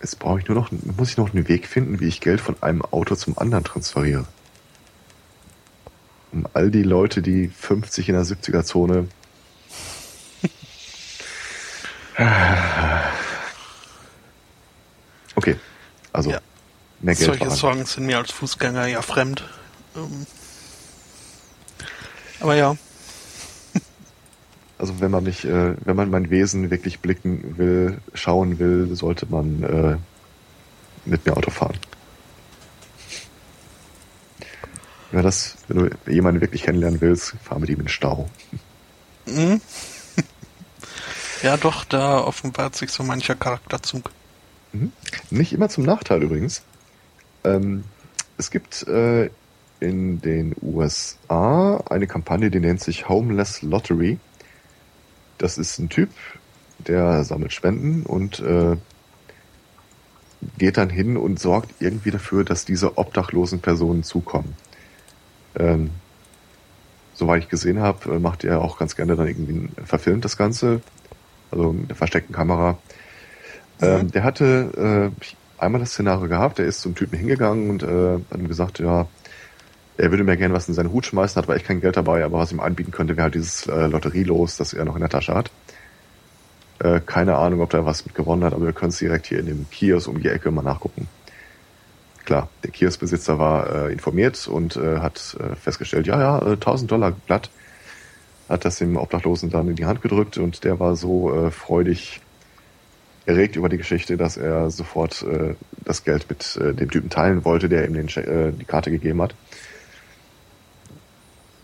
Jetzt brauche ich nur noch, muss ich noch einen Weg finden, wie ich Geld von einem Auto zum anderen transferiere. Um all die Leute, die 50 in der 70er Zone. okay, also ja. mehr Geld. Solche Songs sind mir als Fußgänger ja fremd. Ähm, aber ja. Also wenn man mich, äh, wenn man mein Wesen wirklich blicken will, schauen will, sollte man äh, mit mir Auto fahren. Wenn, das, wenn du jemanden wirklich kennenlernen willst, fahr mit ihm in den Stau. Mhm. Ja, doch, da offenbart sich so mancher Charakterzug. Mhm. Nicht immer zum Nachteil übrigens. Ähm, es gibt äh, in den USA eine Kampagne, die nennt sich Homeless Lottery. Das ist ein Typ, der sammelt Spenden und äh, geht dann hin und sorgt irgendwie dafür, dass diese obdachlosen Personen zukommen. Ähm, soweit ich gesehen habe, äh, macht er auch ganz gerne dann irgendwie verfilmt das Ganze, also mit der versteckten Kamera. Ähm, mhm. Der hatte äh, einmal das Szenario gehabt, der ist zum Typen hingegangen und äh, hat ihm gesagt, ja, er würde mir gerne was in seinen Hut schmeißen, hat aber echt kein Geld dabei, aber was ihm anbieten könnte, wäre halt dieses äh, Lotterielos, das er noch in der Tasche hat. Äh, keine Ahnung, ob er was mit gewonnen hat, aber wir können es direkt hier in dem Kiosk um die Ecke mal nachgucken. Klar, der Kioskbesitzer war äh, informiert und äh, hat äh, festgestellt, ja, ja, äh, 1000 Dollar Blatt. Hat das dem Obdachlosen dann in die Hand gedrückt und der war so äh, freudig erregt über die Geschichte, dass er sofort äh, das Geld mit äh, dem Typen teilen wollte, der ihm den, äh, die Karte gegeben hat.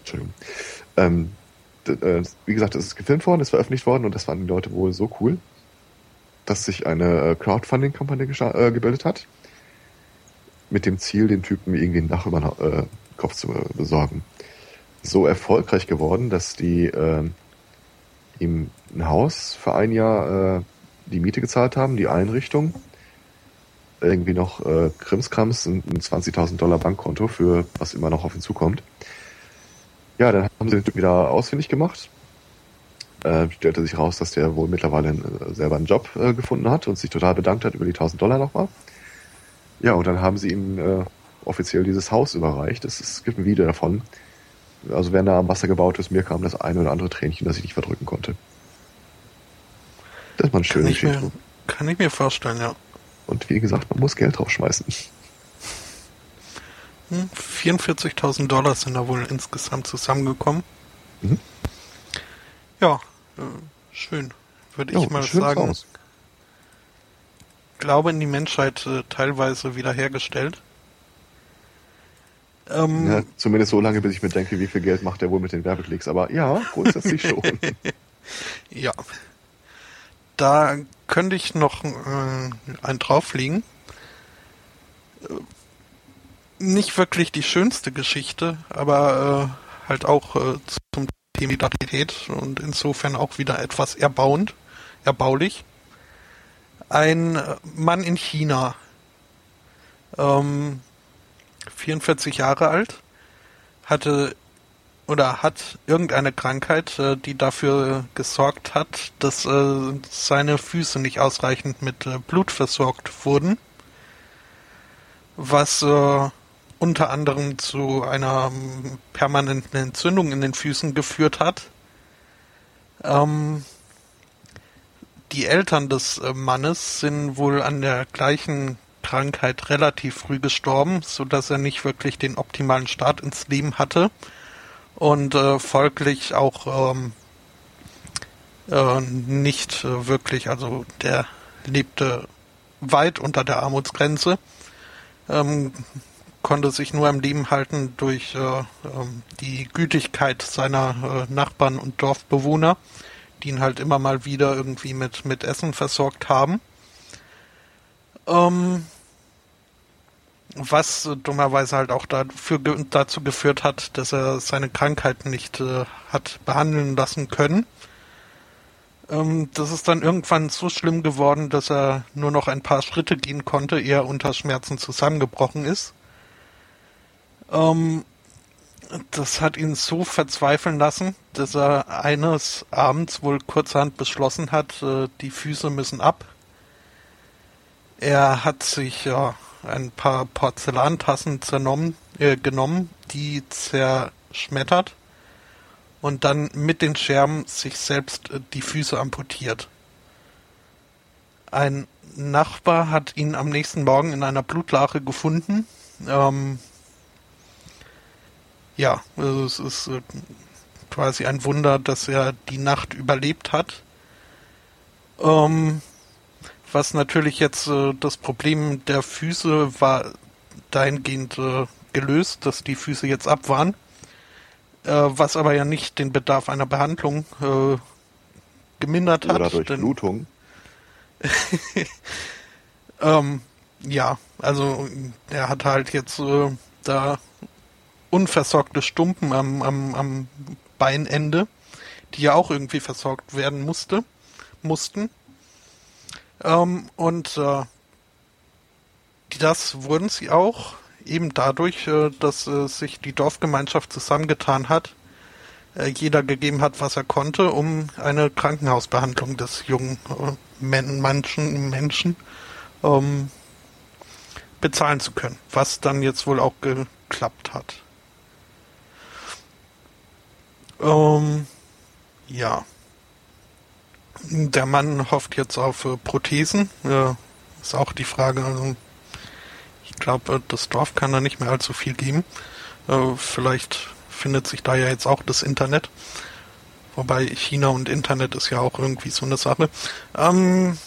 Entschuldigung. Ähm, äh, wie gesagt, es ist gefilmt worden, es ist veröffentlicht worden und das fanden die Leute wohl so cool, dass sich eine äh, Crowdfunding-Kampagne äh, gebildet hat, mit dem Ziel, den Typen irgendwie ein Dach über den äh, Kopf zu besorgen. So erfolgreich geworden, dass die äh, ihm ein Haus für ein Jahr äh, die Miete gezahlt haben, die Einrichtung, irgendwie noch äh, Krimskrams, ein, ein 20.000 Dollar Bankkonto für was immer noch auf ihn zukommt. Ja, dann haben sie den Typ wieder ausfindig gemacht. Äh, stellte sich raus, dass der wohl mittlerweile äh, selber einen Job äh, gefunden hat und sich total bedankt hat über die 1000 Dollar nochmal. Ja, und dann haben sie ihm äh, offiziell dieses Haus überreicht. Es, es gibt ein Video davon. Also wenn da am Wasser gebaut ist, mir kam das eine oder andere Tränchen, das ich nicht verdrücken konnte. Das ist mal eine schöne Geschichte. Kann ich mir vorstellen, ja. Und wie gesagt, man muss Geld draufschmeißen. 44.000 Dollar sind da wohl insgesamt zusammengekommen. Mhm. Ja, äh, schön. Würde ich mal sagen. Aus. Glaube in die Menschheit äh, teilweise wiederhergestellt. Ähm, ja, zumindest so lange, bis ich mir denke, wie viel Geld macht er wohl mit den Werbeklicks. Aber ja, grundsätzlich schon. ja. Da könnte ich noch äh, einen drauflegen. Äh, nicht wirklich die schönste Geschichte, aber äh, halt auch äh, zum Thema Identität und insofern auch wieder etwas erbauend, erbaulich. Ein Mann in China, ähm, 44 Jahre alt, hatte oder hat irgendeine Krankheit, äh, die dafür gesorgt hat, dass äh, seine Füße nicht ausreichend mit äh, Blut versorgt wurden, was äh, unter anderem zu einer permanenten Entzündung in den Füßen geführt hat. Ähm, die Eltern des äh, Mannes sind wohl an der gleichen Krankheit relativ früh gestorben, so dass er nicht wirklich den optimalen Start ins Leben hatte und äh, folglich auch ähm, äh, nicht äh, wirklich, also der lebte weit unter der Armutsgrenze. Ähm, konnte sich nur im Leben halten durch äh, ähm, die Gütigkeit seiner äh, Nachbarn und Dorfbewohner, die ihn halt immer mal wieder irgendwie mit, mit Essen versorgt haben. Ähm, was äh, dummerweise halt auch dafür, dazu geführt hat, dass er seine Krankheit nicht äh, hat behandeln lassen können. Ähm, das ist dann irgendwann so schlimm geworden, dass er nur noch ein paar Schritte gehen konnte, ehe er unter Schmerzen zusammengebrochen ist. Ähm, das hat ihn so verzweifeln lassen, dass er eines Abends wohl kurzerhand beschlossen hat, äh, die Füße müssen ab. Er hat sich ja ein paar Porzellantassen zernommen, äh, genommen, die zerschmettert und dann mit den Scherben sich selbst äh, die Füße amputiert. Ein Nachbar hat ihn am nächsten Morgen in einer Blutlache gefunden. Ähm, ja, also es ist äh, quasi ein Wunder, dass er die Nacht überlebt hat. Ähm, was natürlich jetzt äh, das Problem der Füße war dahingehend äh, gelöst, dass die Füße jetzt ab waren. Äh, was aber ja nicht den Bedarf einer Behandlung äh, gemindert hat. Oder durch denn, Blutung. ähm, ja, also er hat halt jetzt äh, da unversorgte Stumpen am, am, am Beinende, die ja auch irgendwie versorgt werden musste, mussten. Ähm, und äh, das wurden sie auch eben dadurch, äh, dass äh, sich die Dorfgemeinschaft zusammengetan hat, äh, jeder gegeben hat, was er konnte, um eine Krankenhausbehandlung des jungen äh, Menschen, Menschen ähm, bezahlen zu können, was dann jetzt wohl auch geklappt hat. Ähm, ja. Der Mann hofft jetzt auf äh, Prothesen. Äh, ist auch die Frage. Also, ich glaube, äh, das Dorf kann da nicht mehr allzu viel geben. Äh, vielleicht findet sich da ja jetzt auch das Internet. Wobei China und Internet ist ja auch irgendwie so eine Sache. Ähm,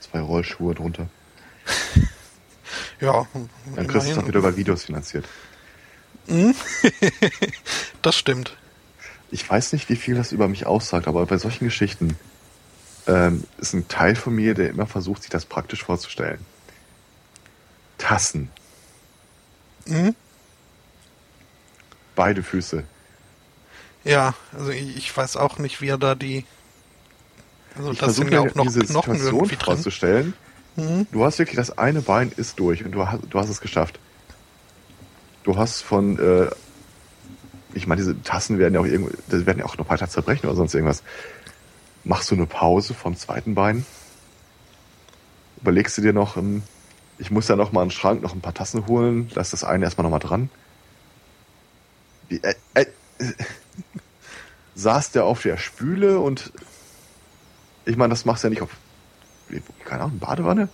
zwei Rollschuhe drunter. ja. Dann kriegst du es doch wieder über Videos finanziert. das stimmt. Ich weiß nicht, wie viel das über mich aussagt, aber bei solchen Geschichten ähm, ist ein Teil von mir, der immer versucht, sich das praktisch vorzustellen. Tassen. Mhm. Beide Füße. Ja, also ich, ich, weiß auch nicht, wie er da die. Also ich das sind ja auch noch diese Knochen Situation vorzustellen. Mhm. Du hast wirklich das eine Bein ist durch und du hast, du hast es geschafft. Du hast von, äh, ich meine, diese Tassen werden ja auch irgendwo, das werden ja auch noch weiter zerbrechen oder sonst irgendwas. Machst du eine Pause vom zweiten Bein? Überlegst du dir noch, ähm, ich muss ja noch mal einen Schrank noch ein paar Tassen holen, lass das eine erstmal noch mal dran. Wie, äh, äh, saß der auf der Spüle und ich meine, das machst du ja nicht auf, keine Ahnung, Badewanne?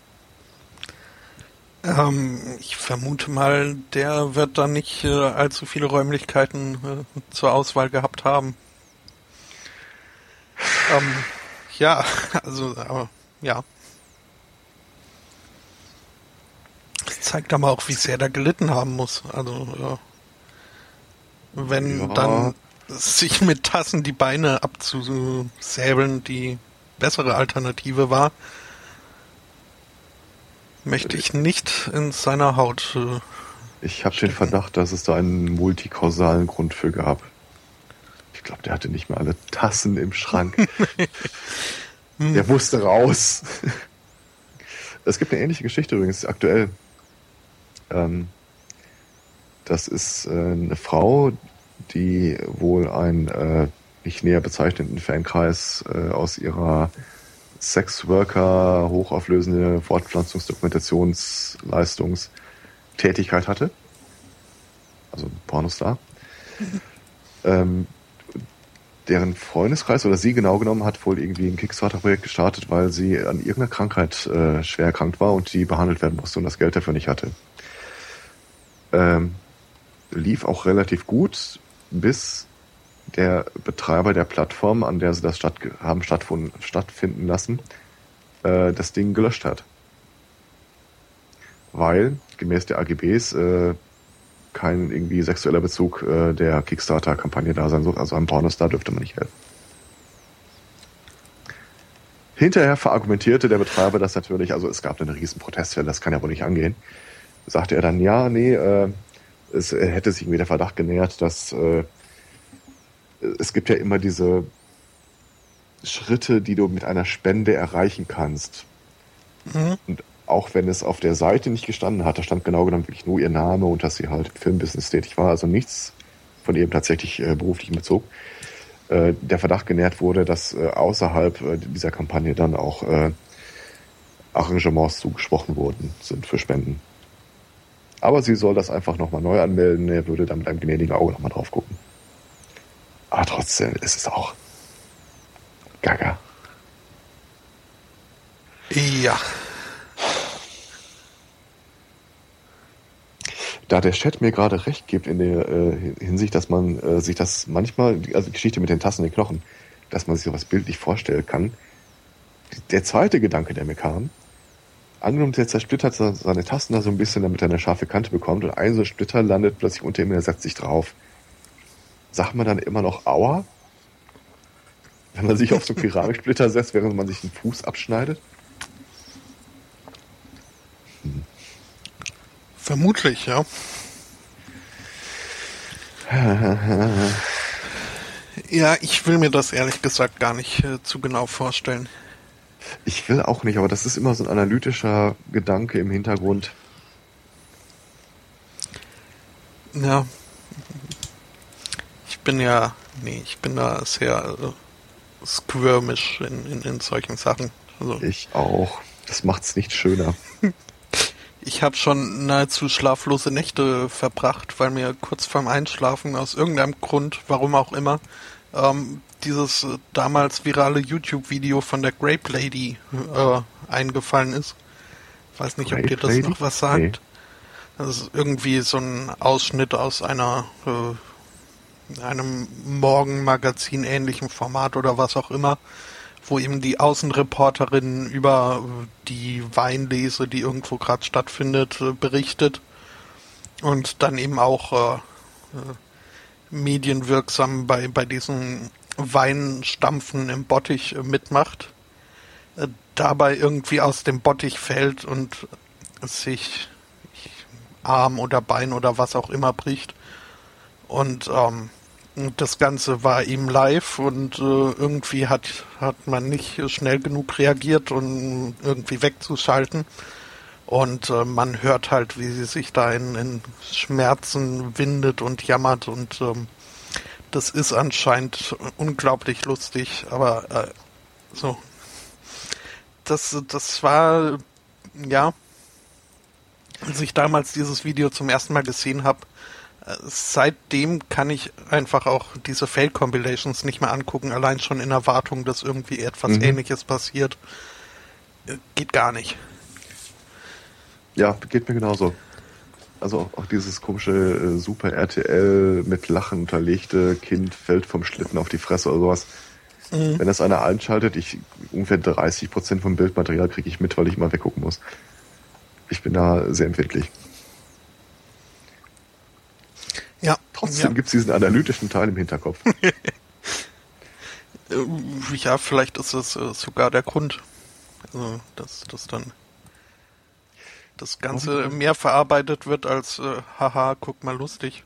Ähm, ich vermute mal, der wird dann nicht äh, allzu viele Räumlichkeiten äh, zur Auswahl gehabt haben. Ähm, ja, also, aber, ja. Das zeigt aber auch, wie sehr der gelitten haben muss. Also, äh, wenn ja. dann sich mit Tassen die Beine abzusäbeln die bessere Alternative war, möchte ich nicht in seiner Haut. Äh, ich habe den Verdacht, dass es da einen multikausalen Grund für gab. Ich glaube, der hatte nicht mehr alle Tassen im Schrank. der musste raus. es gibt eine ähnliche Geschichte übrigens, aktuell. Ähm, das ist äh, eine Frau, die wohl einen äh, nicht näher bezeichneten Fankreis äh, aus ihrer Sexworker hochauflösende Fortpflanzungsdokumentationsleistungstätigkeit hatte. Also Pornostar. ähm, deren Freundeskreis oder sie genau genommen hat wohl irgendwie ein Kickstarter-Projekt gestartet, weil sie an irgendeiner Krankheit äh, schwer erkrankt war und die behandelt werden musste und das Geld dafür nicht hatte. Ähm, lief auch relativ gut, bis der Betreiber der Plattform, an der sie das statt, haben stattfinden lassen, äh, das Ding gelöscht hat. Weil gemäß der AGBs äh, kein irgendwie sexueller Bezug äh, der Kickstarter-Kampagne da sein soll. Also einem Pornostar dürfte man nicht helfen. Hinterher verargumentierte der Betreiber das natürlich, also es gab eine riesen Protestwelle, das kann ja wohl nicht angehen. Sagte er dann, ja, nee, äh, es hätte sich irgendwie der Verdacht genähert, dass äh, es gibt ja immer diese Schritte, die du mit einer Spende erreichen kannst. Mhm. Und auch wenn es auf der Seite nicht gestanden hat, da stand genau genommen wirklich nur ihr Name und dass sie halt im Filmbusiness tätig war, also nichts von ihrem tatsächlich äh, beruflichen Bezug, äh, der Verdacht genährt wurde, dass äh, außerhalb äh, dieser Kampagne dann auch äh, Arrangements zugesprochen wurden, sind für Spenden. Aber sie soll das einfach nochmal neu anmelden, er würde dann mit einem gnädigen Auge nochmal drauf gucken. Aber trotzdem ist es auch gaga. Ja. Da der Chat mir gerade recht gibt in der äh, Hinsicht, dass man äh, sich das manchmal, also die Geschichte mit den Tassen und den Knochen, dass man sich sowas bildlich vorstellen kann. Der zweite Gedanke, der mir kam, angenommen, der zersplittert seine Tasten da so ein bisschen, damit er eine scharfe Kante bekommt und ein so Splitter landet plötzlich unter ihm und er setzt sich drauf sagt man dann immer noch Aua? Wenn man sich auf so einen Keramiksplitter setzt, während man sich den Fuß abschneidet? Hm. Vermutlich, ja. ja, ich will mir das ehrlich gesagt gar nicht äh, zu genau vorstellen. Ich will auch nicht, aber das ist immer so ein analytischer Gedanke im Hintergrund. Ja, bin ja, nee, ich bin da sehr äh, squirmisch in, in, in solchen Sachen. Also, ich auch. Das macht's nicht schöner. ich habe schon nahezu schlaflose Nächte verbracht, weil mir kurz vorm Einschlafen aus irgendeinem Grund, warum auch immer, ähm, dieses äh, damals virale YouTube-Video von der Grape Lady äh, eingefallen ist. Ich weiß nicht, Grape ob dir das Lady? noch was sagt. Nee. Das ist irgendwie so ein Ausschnitt aus einer äh, einem Morgenmagazin ähnlichen Format oder was auch immer, wo eben die Außenreporterin über die Weinlese, die irgendwo gerade stattfindet, äh, berichtet und dann eben auch äh, äh, medienwirksam bei, bei diesen Weinstampfen im Bottich äh, mitmacht, dabei irgendwie aus dem Bottich fällt und sich Arm oder Bein oder was auch immer bricht. Und ähm, das Ganze war ihm live und äh, irgendwie hat, hat man nicht schnell genug reagiert, um irgendwie wegzuschalten. Und äh, man hört halt, wie sie sich da in, in Schmerzen windet und jammert und ähm, das ist anscheinend unglaublich lustig, aber äh, so. Das, das war, ja, als ich damals dieses Video zum ersten Mal gesehen habe, seitdem kann ich einfach auch diese Fail-Compilations nicht mehr angucken, allein schon in Erwartung, dass irgendwie etwas mhm. ähnliches passiert. Geht gar nicht. Ja, geht mir genauso. Also auch, auch dieses komische äh, Super RTL mit Lachen unterlegte Kind fällt vom Schlitten auf die Fresse oder sowas. Mhm. Wenn das einer einschaltet, ich ungefähr 30 Prozent vom Bildmaterial kriege ich mit, weil ich immer weggucken muss. Ich bin da sehr empfindlich. Ja. Trotzdem ja. gibt es diesen analytischen Teil im Hinterkopf. ja, vielleicht ist es äh, sogar der Grund, also, dass das dann das Ganze mehr verarbeitet wird als äh, haha, guck mal lustig.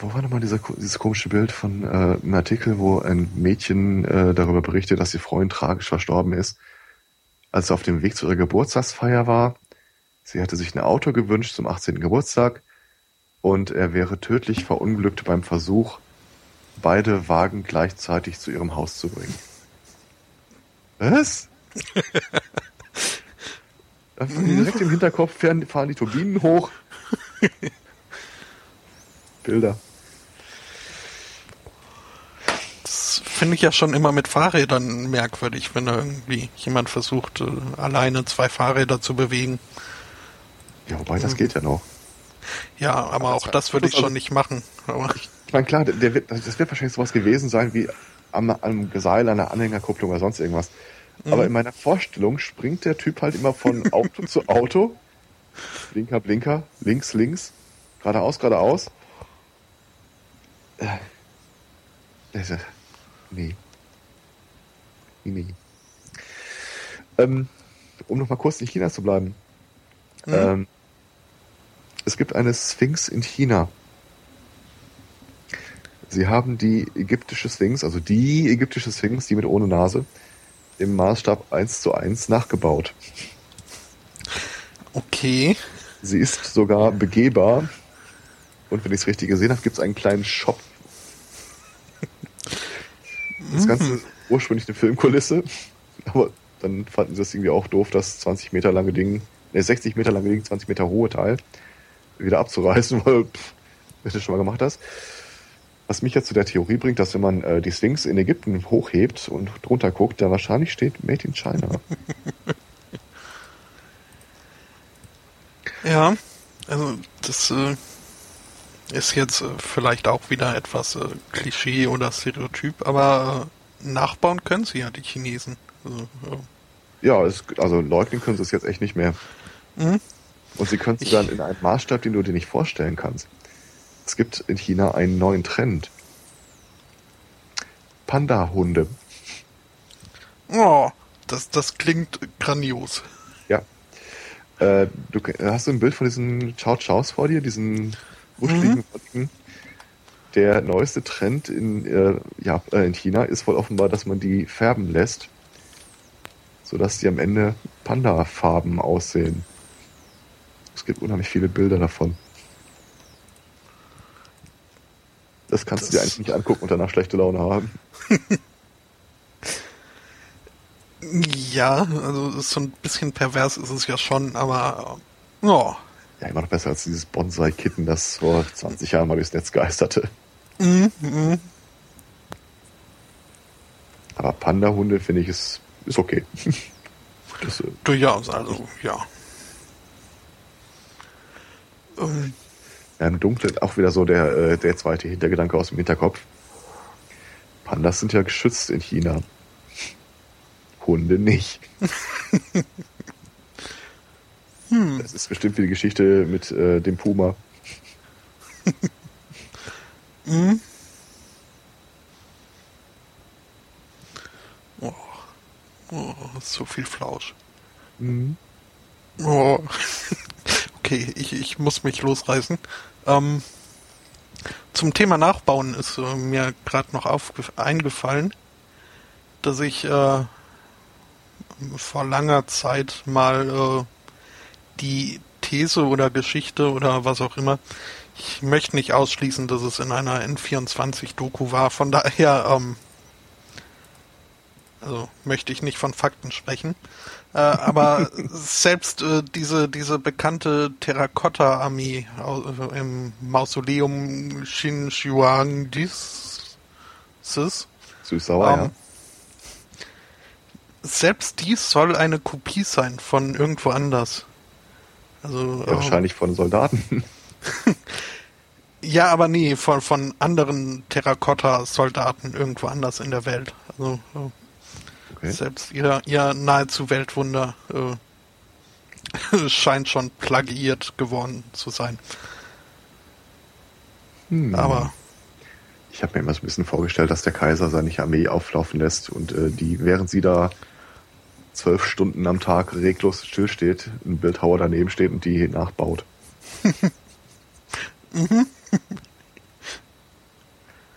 Wo war nochmal dieser, dieses komische Bild von äh, einem Artikel, wo ein Mädchen äh, darüber berichtet, dass ihr Freund tragisch verstorben ist, als er auf dem Weg zu ihrer Geburtstagsfeier war Sie hatte sich ein Auto gewünscht zum 18. Geburtstag und er wäre tödlich verunglückt beim Versuch, beide Wagen gleichzeitig zu ihrem Haus zu bringen. Was? direkt im Hinterkopf fahren die Turbinen hoch. Bilder. Das finde ich ja schon immer mit Fahrrädern merkwürdig, wenn irgendwie jemand versucht, äh, alleine zwei Fahrräder zu bewegen. Ja, wobei, das geht ja noch. Ja, aber, aber auch das würde ich schon nicht machen. Aber ich meine, klar, der wird, das wird wahrscheinlich sowas gewesen sein wie am, am Geseil einer Anhängerkupplung oder sonst irgendwas. Mhm. Aber in meiner Vorstellung springt der Typ halt immer von Auto zu Auto. Blinker, Blinker, links, links, geradeaus, geradeaus. Äh, nee. Nee, nee. Ähm, um noch mal kurz in China zu bleiben. Mhm. Ähm, es gibt eine Sphinx in China. Sie haben die ägyptische Sphinx, also die ägyptische Sphinx, die mit ohne Nase, im Maßstab 1 zu 1 nachgebaut. Okay. Sie ist sogar begehbar. Und wenn ich es richtig gesehen habe, gibt es einen kleinen Shop. Das Ganze mhm. ist ursprünglich eine Filmkulisse, aber dann fanden sie es irgendwie auch doof, das 20 Meter lange Ding, ne, 60 Meter lange Ding, 20 Meter hohe Teil wieder abzureißen, weil pff, wenn du schon mal gemacht hast. Was mich jetzt zu der Theorie bringt, dass wenn man äh, die Sphinx in Ägypten hochhebt und drunter guckt, da wahrscheinlich steht Made in China. ja, also das äh, ist jetzt äh, vielleicht auch wieder etwas äh, Klischee oder Stereotyp, aber äh, nachbauen können sie ja, die Chinesen. Also, ja, es, also leugnen können sie es jetzt echt nicht mehr. Mhm. Und sie können es dann in einem Maßstab, den du dir nicht vorstellen kannst. Es gibt in China einen neuen Trend. Panda-Hunde. Oh, das, das klingt grandios. Ja. Äh, du hast du ein Bild von diesen Chow Chows vor dir, diesen wuscheligen mhm. Der neueste Trend in, äh, ja, äh, in China ist wohl offenbar, dass man die färben lässt, sodass sie am Ende Panda-Farben aussehen. Es gibt unheimlich viele Bilder davon. Das kannst das du dir eigentlich nicht angucken und danach schlechte Laune haben. ja, also so ein bisschen pervers ist es ja schon, aber ja. Ja, immer noch besser als dieses Bonsai-Kitten, das vor 20 Jahren mal durchs Netz geisterte. Mhm, mh. Aber Panda-Hunde finde ich ist, ist okay. das, äh, Durchaus, also ja. Ja, Im Dunkeln auch wieder so der, äh, der zweite Hintergedanke aus dem Hinterkopf. Pandas sind ja geschützt in China. Hunde nicht. hm. Das ist bestimmt wie die Geschichte mit äh, dem Puma. hm. Oh. oh, so viel Flausch. Mhm. Oh. Okay, ich, ich muss mich losreißen. Ähm, zum Thema Nachbauen ist äh, mir gerade noch eingefallen, dass ich äh, vor langer Zeit mal äh, die These oder Geschichte oder was auch immer, ich möchte nicht ausschließen, dass es in einer N24-Doku war, von daher ähm, also möchte ich nicht von Fakten sprechen. Äh, aber selbst äh, diese, diese bekannte Terrakotta-Armee äh, im Mausoleum Xinjiang-Dis Süß-sauer, ähm, ja. Selbst dies soll eine Kopie sein von irgendwo anders. Also, ja, wahrscheinlich von Soldaten. ja, aber nee, von, von anderen Terrakotta-Soldaten irgendwo anders in der Welt. Also, Okay. Selbst ihr, ihr nahezu Weltwunder äh, scheint schon plagiiert geworden zu sein. Hm. Aber ich habe mir immer so ein bisschen vorgestellt, dass der Kaiser seine Armee auflaufen lässt und äh, die, während sie da zwölf Stunden am Tag reglos stillsteht, ein Bildhauer daneben steht und die nachbaut. mhm.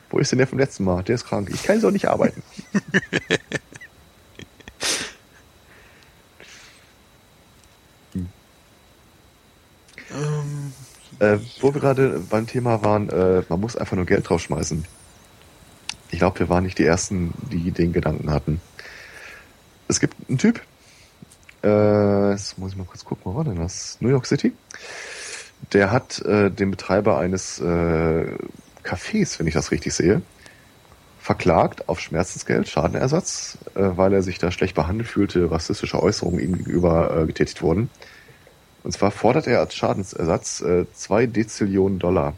Wo ist denn der vom letzten Mal? Der ist krank. Ich kann so nicht arbeiten. Ähm, äh, wo wir gerade beim Thema waren, äh, man muss einfach nur Geld draufschmeißen. Ich glaube, wir waren nicht die Ersten, die den Gedanken hatten. Es gibt einen Typ, äh, jetzt muss ich mal kurz gucken, wo war denn das? New York City. Der hat äh, den Betreiber eines äh, Cafés, wenn ich das richtig sehe, verklagt auf Schmerzensgeld, Schadenersatz, äh, weil er sich da schlecht behandelt fühlte, rassistische Äußerungen ihm gegenüber getätigt wurden. Und zwar fordert er als Schadensersatz äh, zwei Dezillionen Dollar.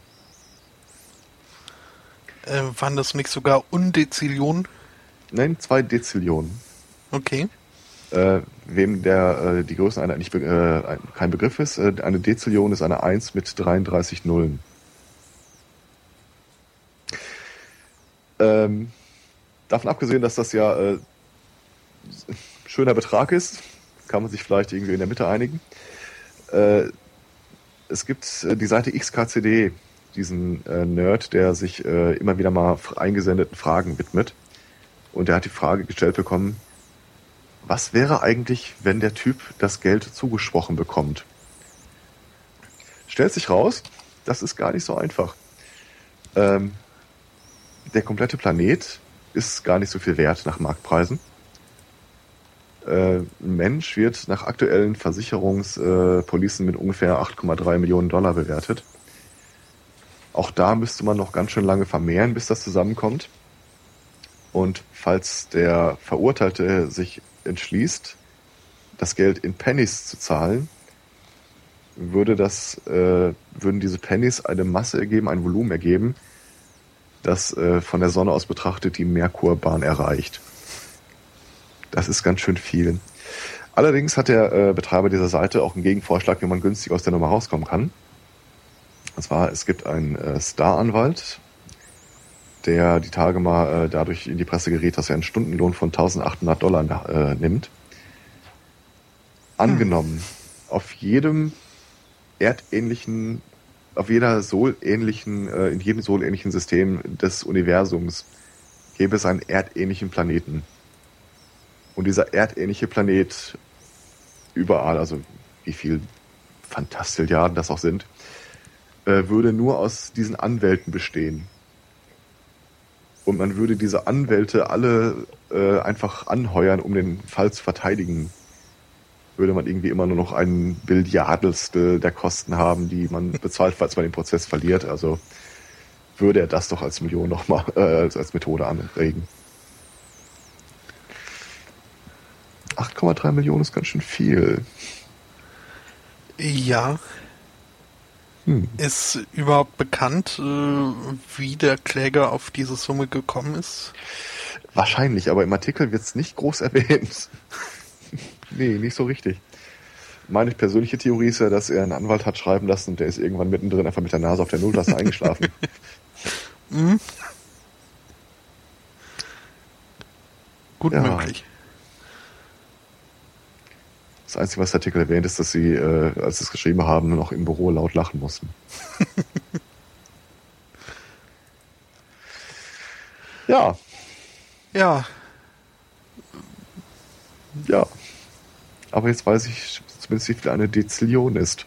Äh, waren das nicht sogar Undezillionen? Nein, zwei Dezillionen. Okay. Äh, wem der äh, die Größeneinheit nicht äh, kein Begriff ist, äh, eine Dezillion ist eine 1 mit 33 Nullen. Ähm, davon abgesehen, dass das ja äh, schöner Betrag ist, kann man sich vielleicht irgendwie in der Mitte einigen. Äh, es gibt äh, die Seite XKCD, diesen äh, Nerd, der sich äh, immer wieder mal eingesendeten Fragen widmet. Und der hat die Frage gestellt bekommen, was wäre eigentlich, wenn der Typ das Geld zugesprochen bekommt? Stellt sich raus, das ist gar nicht so einfach. Ähm, der komplette Planet ist gar nicht so viel wert nach Marktpreisen ein Mensch wird nach aktuellen Versicherungspolicen mit ungefähr 8,3 Millionen Dollar bewertet. Auch da müsste man noch ganz schön lange vermehren, bis das zusammenkommt. Und falls der Verurteilte sich entschließt, das Geld in Pennies zu zahlen, würde das, äh, würden diese Pennies eine Masse ergeben, ein Volumen ergeben, das äh, von der Sonne aus betrachtet die Merkurbahn erreicht. Das ist ganz schön viel. Allerdings hat der äh, Betreiber dieser Seite auch einen Gegenvorschlag, wie man günstig aus der Nummer rauskommen kann. Und zwar, es gibt einen äh, Star-Anwalt, der die Tage mal äh, dadurch in die Presse gerät, dass er einen Stundenlohn von 1800 Dollar äh, nimmt. Angenommen, hm. auf jedem erdähnlichen, auf jeder Sol-ähnlichen, äh, in jedem Sol-ähnlichen System des Universums gäbe es einen erdähnlichen Planeten. Und dieser erdähnliche Planet überall, also wie viel Fantastilliarden das auch sind, äh, würde nur aus diesen Anwälten bestehen. Und man würde diese Anwälte alle äh, einfach anheuern, um den Fall zu verteidigen. Würde man irgendwie immer nur noch ein Billiardelstel der Kosten haben, die man bezahlt, falls man den Prozess verliert. Also würde er das doch als Million nochmal äh, als Methode anregen. 8,3 Millionen ist ganz schön viel. Ja. Hm. Ist überhaupt bekannt, äh, wie der Kläger auf diese Summe gekommen ist? Wahrscheinlich, aber im Artikel wird es nicht groß erwähnt. nee, nicht so richtig. Meine persönliche Theorie ist ja, dass er einen Anwalt hat schreiben lassen und der ist irgendwann mittendrin einfach mit der Nase auf der Nulltaste eingeschlafen. Mhm. Gut ja. möglich. Das Einzige, was der Artikel erwähnt, ist, dass sie, äh, als sie es geschrieben haben, noch im Büro laut lachen mussten. ja. Ja. Ja. Aber jetzt weiß ich zumindest, wie viel eine Dezillion ist.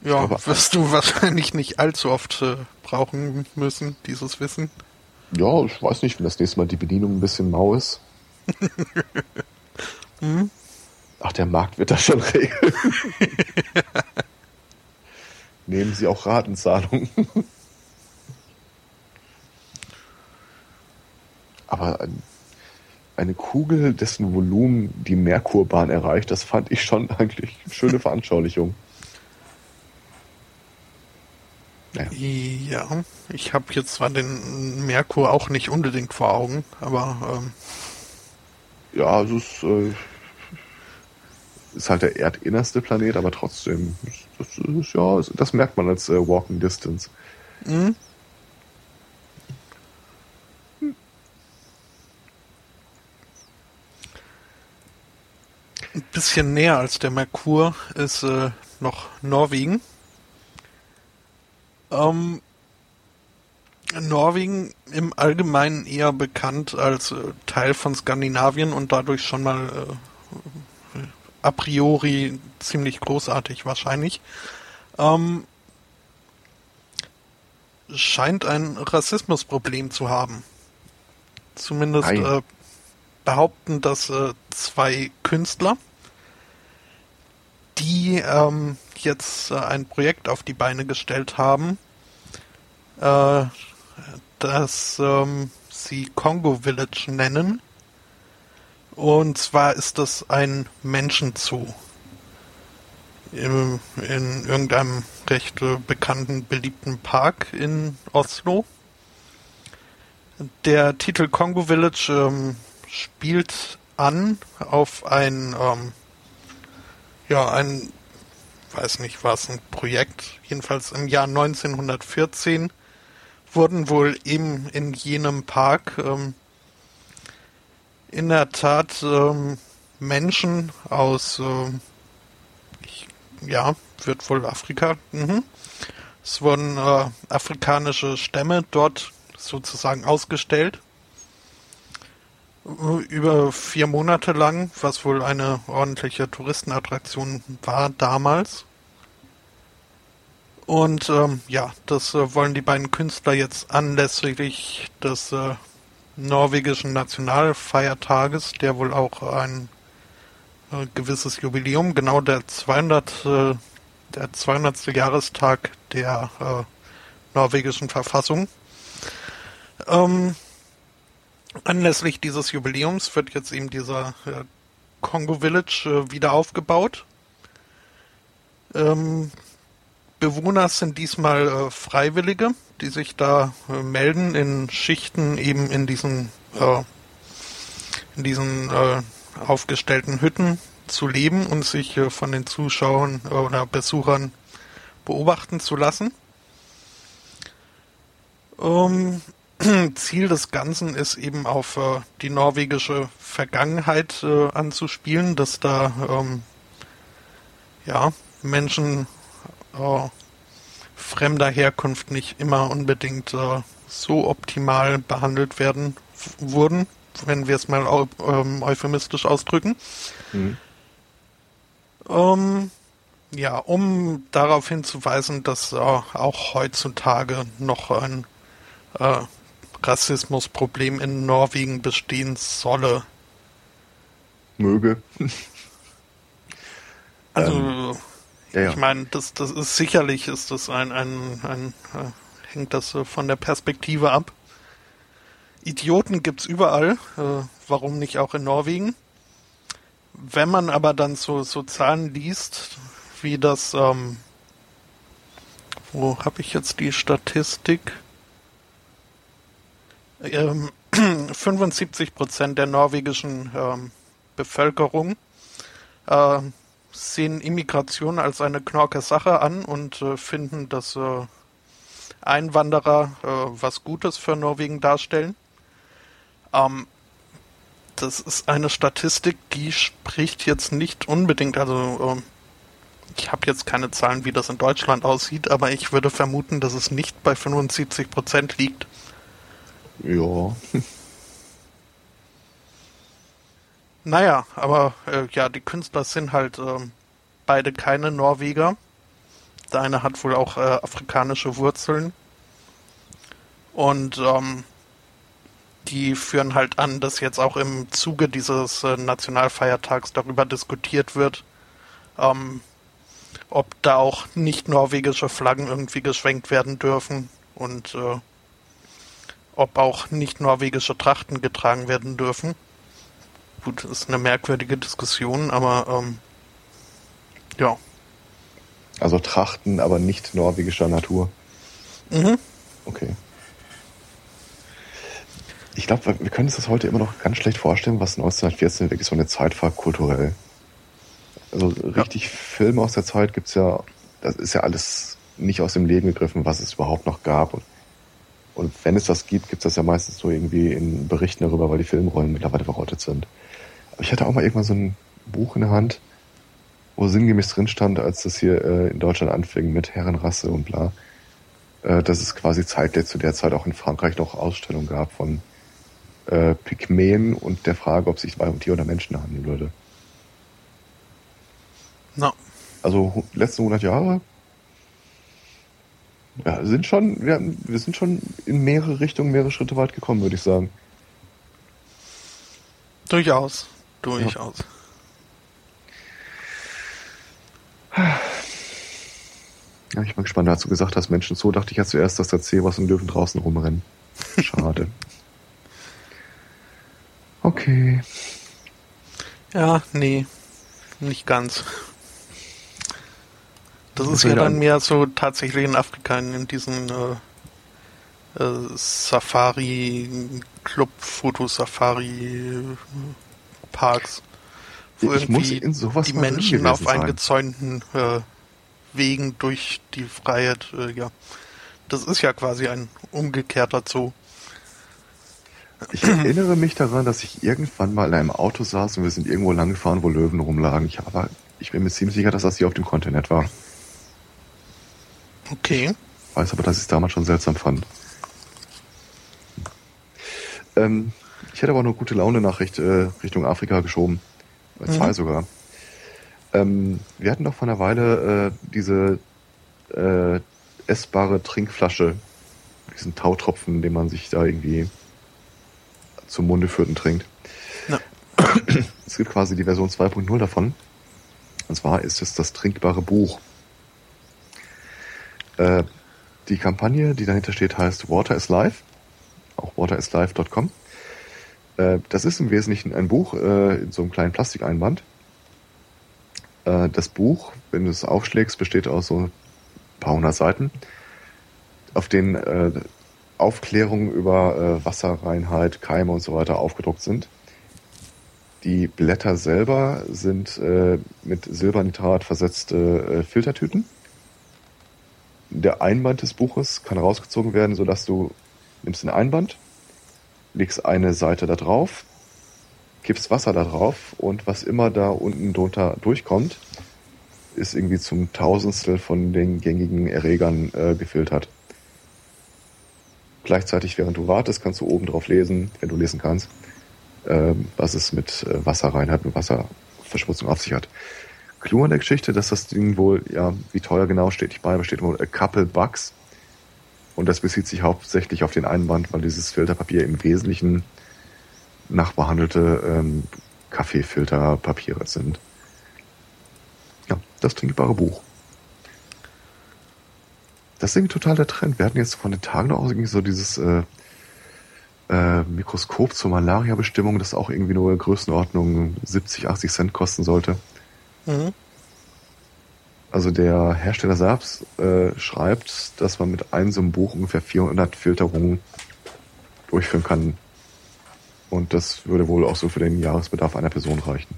Ja, glaube, wirst du wahrscheinlich nicht allzu oft äh, brauchen müssen, dieses Wissen. Ja, ich weiß nicht, wenn das nächste Mal die Bedienung ein bisschen mau ist. hm? Ach, der Markt wird das schon regeln. Nehmen Sie auch Ratenzahlungen. Aber ein, eine Kugel, dessen Volumen die Merkurbahn erreicht, das fand ich schon eigentlich eine schöne Veranschaulichung. Naja. Ja, ich habe jetzt zwar den Merkur auch nicht unbedingt vor Augen, aber. Ähm ja, also es äh, ist halt der erdinnerste Planet, aber trotzdem, das, ist, ja, das merkt man als äh, Walking Distance. Mhm. Ein bisschen näher als der Merkur ist äh, noch Norwegen. Ähm, Norwegen im Allgemeinen eher bekannt als äh, Teil von Skandinavien und dadurch schon mal äh, a priori ziemlich großartig wahrscheinlich. Ähm, scheint ein Rassismusproblem zu haben. Zumindest äh, behaupten das äh, zwei Künstler, die ähm, jetzt äh, ein Projekt auf die Beine gestellt haben, äh, das ähm, sie Congo Village nennen. Und zwar ist das ein Menschenzoo. Im, in irgendeinem recht äh, bekannten, beliebten Park in Oslo. Der Titel Congo Village ähm, spielt an auf ein, ähm, ja, ein weiß nicht, war es ein Projekt, jedenfalls im Jahr 1914 wurden wohl eben in jenem Park ähm, in der Tat ähm, Menschen aus, äh, ich, ja, wird wohl Afrika, mhm. es wurden äh, afrikanische Stämme dort sozusagen ausgestellt über vier Monate lang, was wohl eine ordentliche Touristenattraktion war damals. Und ähm, ja, das äh, wollen die beiden Künstler jetzt anlässlich des äh, norwegischen Nationalfeiertages, der wohl auch ein äh, gewisses Jubiläum, genau der 200. Äh, der 200. Jahrestag der äh, norwegischen Verfassung. Ähm, Anlässlich dieses Jubiläums wird jetzt eben dieser äh, Village äh, wieder aufgebaut. Ähm, Bewohner sind diesmal äh, Freiwillige, die sich da äh, melden in Schichten eben in diesen äh, in diesen äh, aufgestellten Hütten zu leben und sich von den Zuschauern oder Besuchern beobachten zu lassen. Ähm, Ziel des Ganzen ist eben auf äh, die norwegische Vergangenheit äh, anzuspielen, dass da ähm, ja Menschen äh, fremder Herkunft nicht immer unbedingt äh, so optimal behandelt werden wurden, wenn wir es mal ähm, euphemistisch ausdrücken. Mhm. Ähm, ja, um darauf hinzuweisen, dass äh, auch heutzutage noch ein äh, Rassismusproblem in Norwegen bestehen solle. Möge. Also, ähm, ja, ja. ich meine, das, das ist sicherlich ist das ein, ein, ein, äh, hängt das äh, von der Perspektive ab. Idioten gibt's überall, äh, warum nicht auch in Norwegen? wenn man aber dann so, so Zahlen liest, wie das, ähm, wo habe ich jetzt die Statistik? Ähm, 75 Prozent der norwegischen ähm, Bevölkerung äh, sehen Immigration als eine knorke Sache an und äh, finden, dass äh, Einwanderer äh, was Gutes für Norwegen darstellen. Ähm, das ist eine Statistik, die spricht jetzt nicht unbedingt, also ähm, ich habe jetzt keine Zahlen, wie das in Deutschland aussieht, aber ich würde vermuten, dass es nicht bei 75 Prozent liegt. Ja. Naja, aber äh, ja, die Künstler sind halt äh, beide keine Norweger. Der eine hat wohl auch äh, afrikanische Wurzeln. Und ähm, die führen halt an, dass jetzt auch im Zuge dieses äh, Nationalfeiertags darüber diskutiert wird, ähm, ob da auch nicht norwegische Flaggen irgendwie geschwenkt werden dürfen und äh, ob auch nicht norwegische Trachten getragen werden dürfen. Gut, ist eine merkwürdige Diskussion, aber ähm, ja. Also Trachten, aber nicht norwegischer Natur. Mhm. Okay. Ich glaube, wir können uns das heute immer noch ganz schlecht vorstellen, was 1914 wirklich so eine Zeit war, kulturell. Also richtig ja. Filme aus der Zeit gibt's ja, das ist ja alles nicht aus dem Leben gegriffen, was es überhaupt noch gab. Und, und wenn es das gibt, gibt's das ja meistens so irgendwie in Berichten darüber, weil die Filmrollen mittlerweile verrottet sind. Ich hatte auch mal irgendwann so ein Buch in der Hand, wo sinngemäß drin stand, als das hier äh, in Deutschland anfing mit Herrenrasse und bla, äh, dass es quasi zeitgleich zu der Zeit auch in Frankreich noch Ausstellungen gab von äh, Pygmäen und der Frage, ob es sich dabei um Tier- oder Menschen handeln würde. No. Also letzten 100 Jahre ja, sind schon, wir, wir sind schon in mehrere Richtungen, mehrere Schritte weit gekommen, würde ich sagen. Durchaus. Durchaus. Ja. ja, ich bin gespannt, als du gesagt hast, Menschen, so dachte ich ja zuerst, dass der was und Löwen draußen rumrennen. Schade. okay. Ja, nee, nicht ganz. Das ist ja dann mehr so tatsächlich in Afrika in diesen äh, äh, Safari-Club, Fotosafari-Parks, wo ich irgendwie die Menschen auf eingezäunten äh, Wegen durch die Freiheit, äh, ja. Das ist ja quasi ein umgekehrter Zoo. Ich erinnere mich daran, dass ich irgendwann mal in einem Auto saß und wir sind irgendwo lang gefahren, wo Löwen rumlagen. Ich, aber ich bin mir ziemlich sicher, dass das hier auf dem Kontinent war. Okay. Weiß aber, dass ich es damals schon seltsam fand. Ähm, ich hätte aber noch gute Laune Nachricht äh, Richtung Afrika geschoben. Äh, zwei mhm. sogar. Ähm, wir hatten doch vor einer Weile äh, diese äh, essbare Trinkflasche, diesen Tautropfen, den man sich da irgendwie zum Munde führt und trinkt. Ja. Es gibt quasi die Version 2.0 davon. Und zwar ist es das trinkbare Buch. Äh, die Kampagne, die dahinter steht, heißt Water is Life auch waterislife.com. Äh, das ist im Wesentlichen ein Buch äh, in so einem kleinen Plastikeinband. Äh, das Buch, wenn du es aufschlägst, besteht aus so ein paar hundert Seiten, auf denen äh, Aufklärungen über äh, Wasserreinheit, Keime und so weiter aufgedruckt sind. Die Blätter selber sind äh, mit Silbernitrat versetzte Filtertüten. Der Einband des Buches kann rausgezogen werden, sodass du nimmst ein Einband, legst eine Seite da drauf, kippst Wasser da drauf und was immer da unten drunter durchkommt, ist irgendwie zum Tausendstel von den gängigen Erregern äh, gefiltert. Gleichzeitig, während du wartest, kannst du oben drauf lesen, wenn du lesen kannst, äh, was es mit äh, Wasserreinheit und Wasserverschmutzung auf sich hat. Clou an der Geschichte, dass das Ding wohl, ja, wie teuer genau steht nicht bei, aber steht wohl a couple bucks. Und das bezieht sich hauptsächlich auf den Einband, weil dieses Filterpapier im Wesentlichen nachbehandelte ähm, Kaffeefilterpapiere sind. Ja, das trinkbare Buch. Das ist irgendwie total der Trend. Wir hatten jetzt von den Tagen aus irgendwie so dieses, äh, äh, Mikroskop zur Malaria-Bestimmung, das auch irgendwie nur Größenordnung 70, 80 Cent kosten sollte. Mhm. Also der Hersteller selbst äh, schreibt, dass man mit einem so einem Buch ungefähr 400 Filterungen durchführen kann. Und das würde wohl auch so für den Jahresbedarf einer Person reichen.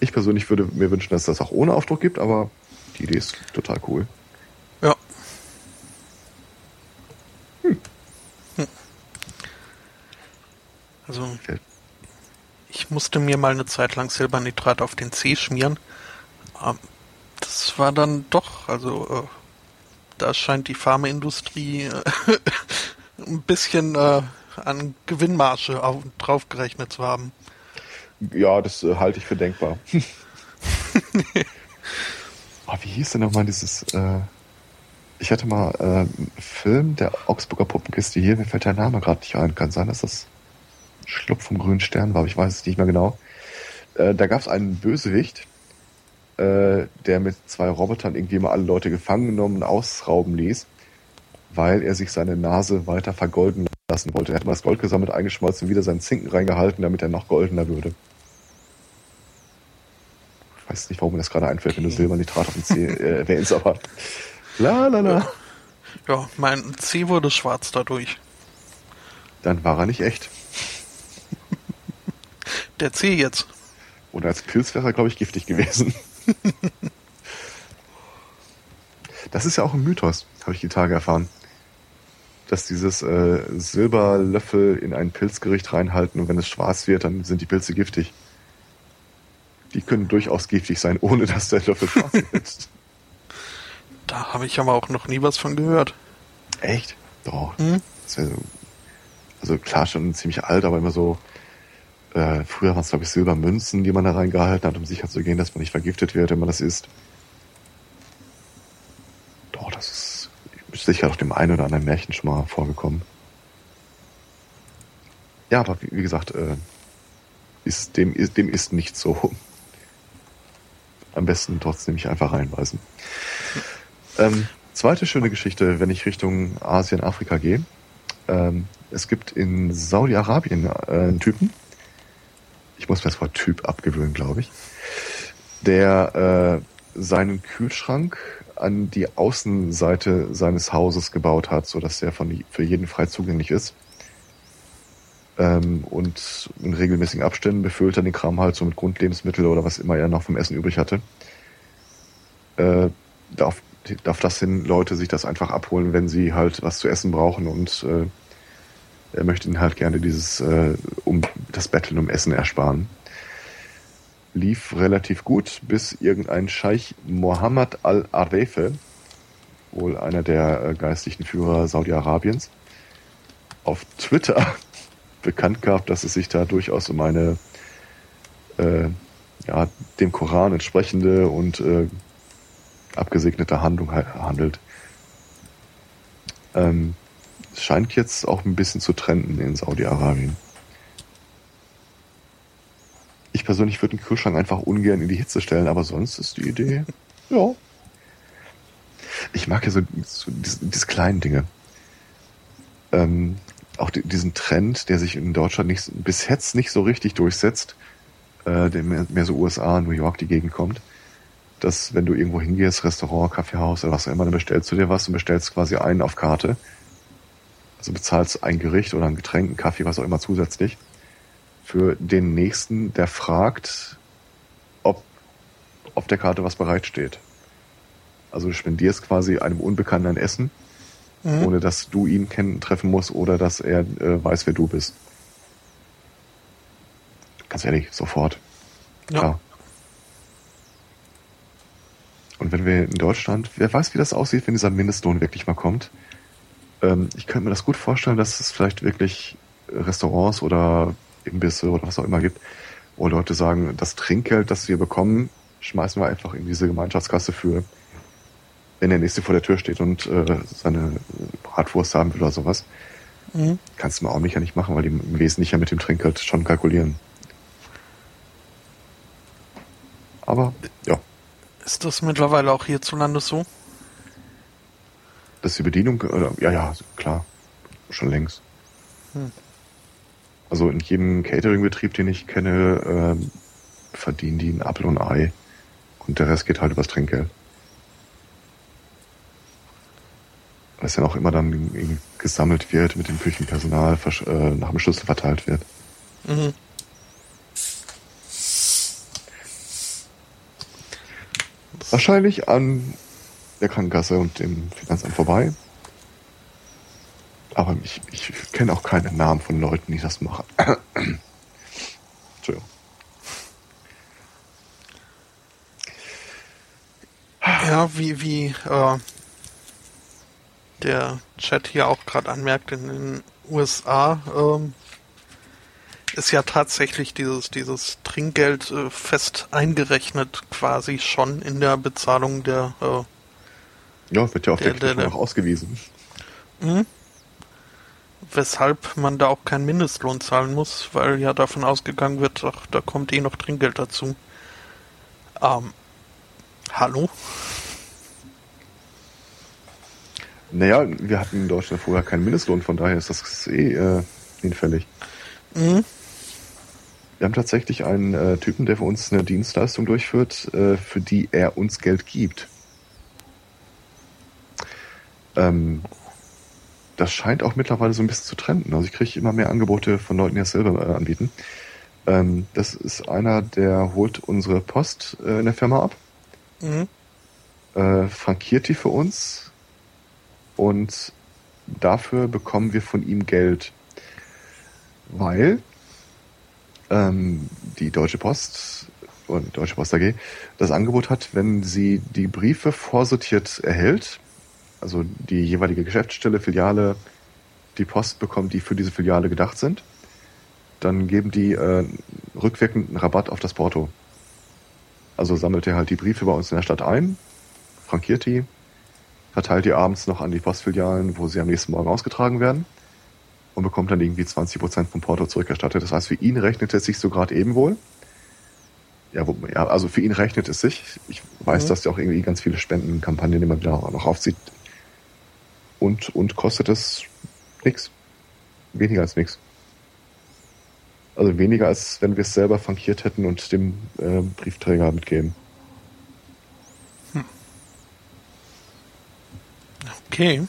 Ich persönlich würde mir wünschen, dass das auch ohne Aufdruck gibt, aber die Idee ist total cool. Ja. Hm. hm. Also, ich musste mir mal eine Zeit lang Silbernitrat auf den Zeh schmieren. Ähm, das war dann doch, also äh, da scheint die Pharmaindustrie äh, ein bisschen äh, an Gewinnmarge auf, draufgerechnet zu haben. Ja, das halte ich für denkbar. oh, wie hieß denn nochmal dieses... Äh, ich hatte mal äh, einen Film der Augsburger Puppenkiste hier, mir fällt der Name gerade nicht ein. Kann sein, dass das Schlupf vom grünen Stern war, aber ich weiß es nicht mehr genau. Äh, da gab es einen Bösewicht, äh, der mit zwei Robotern irgendwie mal alle Leute gefangen genommen und ausrauben ließ, weil er sich seine Nase weiter vergolden lassen wollte. Er hat mal das Gold gesammelt, eingeschmolzen, wieder seinen Zinken reingehalten, damit er noch goldener würde. Ich weiß nicht, warum mir das gerade einfällt, okay. wenn du Silbernitrat auf dem C äh, erwähnst, aber la la la. Ja, mein C wurde schwarz dadurch. Dann war er nicht echt. Der C jetzt. Oder als Pilz wäre er, glaube ich, giftig gewesen. das ist ja auch ein Mythos, habe ich die Tage erfahren. Dass dieses äh, Silberlöffel in ein Pilzgericht reinhalten und wenn es schwarz wird, dann sind die Pilze giftig. Die können durchaus giftig sein, ohne dass der Löffel schwarz wird. Da habe ich aber auch noch nie was von gehört. Echt? Doch. Hm? Ja so, also klar schon ziemlich alt, aber immer so äh, früher waren es, glaube ich, Silbermünzen, die man da reingehalten hat, um sicher zu gehen, dass man nicht vergiftet wird, wenn man das isst. Doch, das ist sicher auf dem einen oder anderen Märchen schon mal vorgekommen. Ja, aber wie, wie gesagt, äh, ist, dem, ist, dem ist nicht so. Am besten trotzdem nicht einfach reinweisen. Ähm, zweite schöne Geschichte, wenn ich Richtung Asien, Afrika gehe. Ähm, es gibt in Saudi-Arabien äh, einen Typen, ich muss mir das Wort Typ abgewöhnen, glaube ich, der äh, seinen Kühlschrank an die Außenseite seines Hauses gebaut hat, so dass der von für jeden frei zugänglich ist. Ähm, und in regelmäßigen Abständen befüllt er den Kram halt so mit Grundlebensmittel oder was immer er noch vom Essen übrig hatte. Äh, darf, darf das hin Leute sich das einfach abholen, wenn sie halt was zu essen brauchen und äh, er möchte ihn halt gerne dieses äh, um das Betteln um Essen ersparen. Lief relativ gut, bis irgendein Scheich Mohammed al-Arefe, wohl einer der äh, geistlichen Führer Saudi-Arabiens, auf Twitter bekannt gab, dass es sich da durchaus um eine äh, ja, dem Koran entsprechende und äh, abgesegnete Handlung handelt. Ähm, es scheint jetzt auch ein bisschen zu trenden in Saudi-Arabien. Ich persönlich würde den Kühlschrank einfach ungern in die Hitze stellen, aber sonst ist die Idee, ja. Ich mag ja so, so diese, diese, kleinen Dinge. Ähm, auch die, diesen Trend, der sich in Deutschland nicht, bis jetzt nicht so richtig durchsetzt, äh, der mehr, mehr so USA, New York die Gegend kommt, dass wenn du irgendwo hingehst, Restaurant, Kaffeehaus oder was auch immer, dann bestellst du dir was und bestellst quasi einen auf Karte also bezahlst ein Gericht oder ein Getränk, einen Kaffee, was auch immer zusätzlich, für den nächsten, der fragt, ob auf der Karte was bereitsteht. Also du spendierst quasi einem Unbekannten ein Essen, mhm. ohne dass du ihn kennen, treffen musst oder dass er äh, weiß, wer du bist. Ganz ehrlich, sofort. Ja. Klar. Und wenn wir in Deutschland, wer weiß, wie das aussieht, wenn dieser Mindestlohn wirklich mal kommt, ähm, ich könnte mir das gut vorstellen, dass es vielleicht wirklich Restaurants oder Imbisse oder was auch immer gibt, wo Leute sagen, das Trinkgeld, das wir bekommen, schmeißen wir einfach in diese Gemeinschaftskasse für, wenn der Nächste vor der Tür steht und äh, seine Bratwurst haben will oder sowas. Mhm. Kannst du mal auch nicht ja nicht machen, weil die im Wesentlichen ja mit dem Trinkgeld schon kalkulieren. Aber, ja. Ist das mittlerweile auch hierzulande so? Dass die Bedienung, äh, ja, ja, klar. schon längst. Hm. Also in jedem Catering-Betrieb, den ich kenne, äh, verdienen die ein Apfel und ein Ei. Und der Rest geht halt übers Trinkgeld. Was ja auch immer dann gesammelt wird, mit dem Küchenpersonal äh, nach dem Schlüssel verteilt wird. Mhm. Wahrscheinlich an der Krankenkasse und dem Finanzamt vorbei. Aber ich, ich kenne auch keine Namen von Leuten, die das machen. Entschuldigung. Ja, wie, wie äh, der Chat hier auch gerade anmerkt, in den USA ähm, ist ja tatsächlich dieses, dieses Trinkgeld äh, fest eingerechnet quasi schon in der Bezahlung der. Äh, ja, wird ja auf der, der, der, der ausgewiesen. Mhm. Weshalb man da auch keinen Mindestlohn zahlen muss, weil ja davon ausgegangen wird, ach, da kommt eh noch Trinkgeld dazu. Ähm, hallo? Naja, wir hatten in Deutschland vorher keinen Mindestlohn, von daher ist das eh äh, hinfällig. Mhm. Wir haben tatsächlich einen äh, Typen, der für uns eine Dienstleistung durchführt, äh, für die er uns Geld gibt. Ähm, das scheint auch mittlerweile so ein bisschen zu trenden. Also ich kriege immer mehr Angebote von Leuten, die das selber äh, anbieten. Ähm, das ist einer, der holt unsere Post äh, in der Firma ab, mhm. äh, frankiert die für uns und dafür bekommen wir von ihm Geld. Weil ähm, die Deutsche Post und Deutsche Post AG das Angebot hat, wenn sie die Briefe vorsortiert erhält, also die jeweilige Geschäftsstelle, Filiale, die Post bekommt, die für diese Filiale gedacht sind, dann geben die äh, rückwirkend einen Rabatt auf das Porto. Also sammelt er halt die Briefe bei uns in der Stadt ein, frankiert die, verteilt die abends noch an die Postfilialen, wo sie am nächsten Morgen ausgetragen werden und bekommt dann irgendwie 20% vom Porto zurückerstattet. Das heißt, für ihn rechnet es sich so gerade eben wohl. Ja, wo, ja, also für ihn rechnet es sich. Ich weiß, mhm. dass er auch irgendwie ganz viele Spendenkampagnen immer wieder noch aufzieht. Und, und kostet es nix. Weniger als nix. Also weniger als wenn wir es selber frankiert hätten und dem äh, Briefträger mitgeben. Hm. Okay.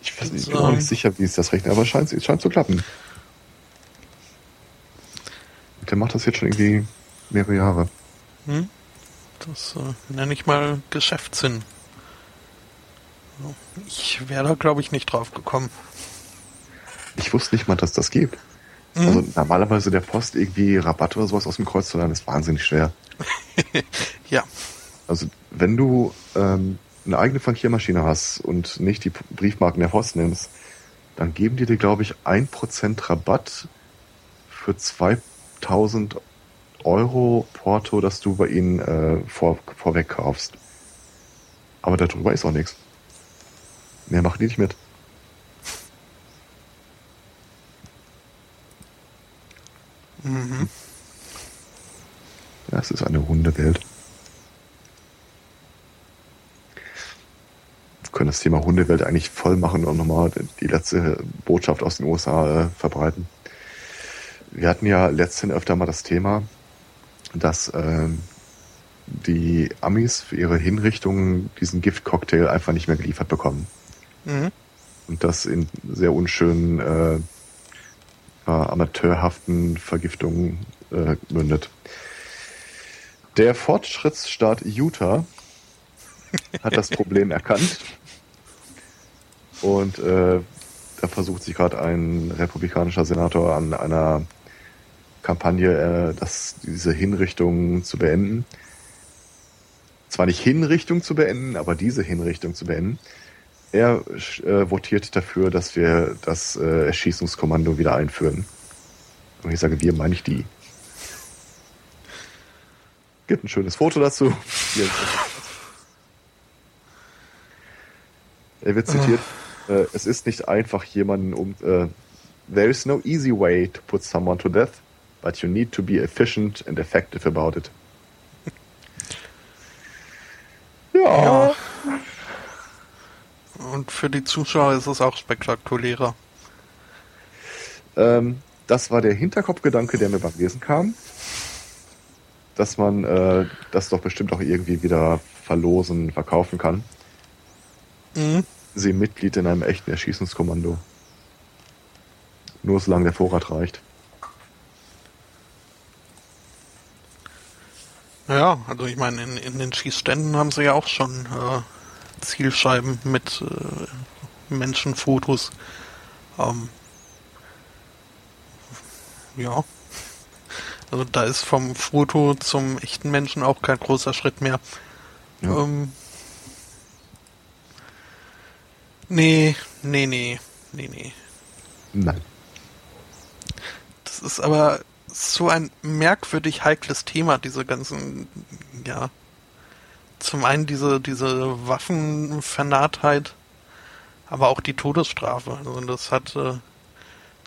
Ich, weiß, ich bin auch nicht sicher, wie es das rechnet, aber es scheint, es scheint zu klappen. Der macht das jetzt schon irgendwie mehrere Jahre. Hm? Das äh, nenne ich mal Geschäftssinn. Ich wäre da, glaube ich, nicht drauf gekommen. Ich wusste nicht mal, dass das gibt. Mhm. Also normalerweise der Post irgendwie Rabatt oder sowas aus dem Kreuz zu lernen, ist wahnsinnig schwer. ja. Also wenn du ähm, eine eigene Frankiermaschine hast und nicht die Briefmarken der Post nimmst, dann geben die dir, glaube ich, ein Prozent Rabatt für 2000 Euro Porto, das du bei ihnen äh, vor, vorweg kaufst. Aber darüber ist auch nichts. Mehr machen die nicht mit. Mhm. Ja, es ist eine Hundewelt. Wir können das Thema Hundewelt eigentlich voll machen und nochmal die letzte Botschaft aus den USA äh, verbreiten. Wir hatten ja letztens öfter mal das Thema, dass äh, die Amis für ihre Hinrichtungen diesen Giftcocktail einfach nicht mehr geliefert bekommen. Mhm. Und das in sehr unschönen, äh, amateurhaften Vergiftungen äh, mündet. Der Fortschrittsstaat Utah hat das Problem erkannt und äh, da versucht sich gerade ein republikanischer Senator an einer Kampagne, äh, das, diese Hinrichtung zu beenden. Zwar nicht Hinrichtung zu beenden, aber diese Hinrichtung zu beenden. Er äh, votiert dafür, dass wir das äh, Erschießungskommando wieder einführen. Und ich sage, wir meine ich die. Gibt ein schönes Foto dazu. er wird zitiert. Äh, es ist nicht einfach, jemanden um. Äh, There is no easy way to put someone to death, but you need to be efficient and effective about it. ja. ja und für die Zuschauer ist es auch spektakulärer. Ähm, das war der Hinterkopfgedanke, der mir beim Lesen kam. Dass man äh, das doch bestimmt auch irgendwie wieder verlosen, verkaufen kann. Mhm. Sie Mitglied in einem echten Erschießungskommando. Nur solange der Vorrat reicht. Ja, also ich meine, in, in den Schießständen haben sie ja auch schon äh, Zielscheiben mit äh, Menschenfotos. Ähm, ja. Also da ist vom Foto zum echten Menschen auch kein großer Schritt mehr. Ja. Ähm, nee, nee, nee, nee, nee. Nein. Das ist aber so ein merkwürdig heikles Thema, diese ganzen, ja, zum einen diese, diese Waffenvernahtheit, aber auch die Todesstrafe. Also das hat äh,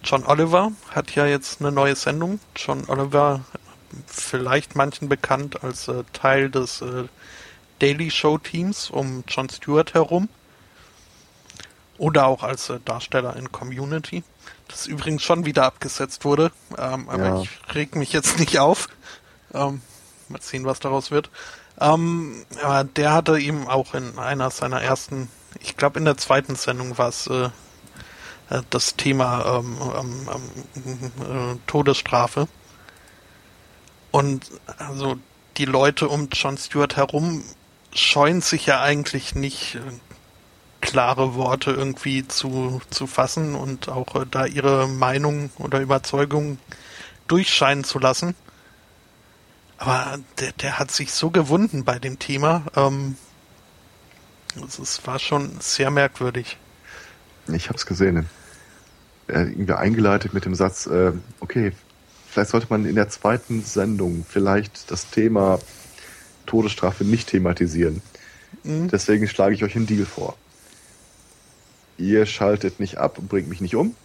John Oliver hat ja jetzt eine neue Sendung. John Oliver, vielleicht manchen bekannt als äh, Teil des äh, Daily Show Teams um Jon Stewart herum. Oder auch als äh, Darsteller in Community. Das übrigens schon wieder abgesetzt wurde. Ähm, aber ja. ich reg mich jetzt nicht auf. Ähm, mal sehen, was daraus wird. Ähm, aber der hatte ihm auch in einer seiner ersten, ich glaube in der zweiten Sendung war es äh, äh, das Thema ähm, ähm, ähm, äh, Todesstrafe. Und also die Leute um John Stewart herum scheuen sich ja eigentlich nicht äh, klare Worte irgendwie zu, zu fassen und auch äh, da ihre Meinung oder Überzeugung durchscheinen zu lassen. Aber der, der hat sich so gewunden bei dem Thema. Ähm, es war schon sehr merkwürdig. Ich habe es gesehen. Er hat irgendwie eingeleitet mit dem Satz, äh, okay, vielleicht sollte man in der zweiten Sendung vielleicht das Thema Todesstrafe nicht thematisieren. Mhm. Deswegen schlage ich euch einen Deal vor. Ihr schaltet nicht ab und bringt mich nicht um.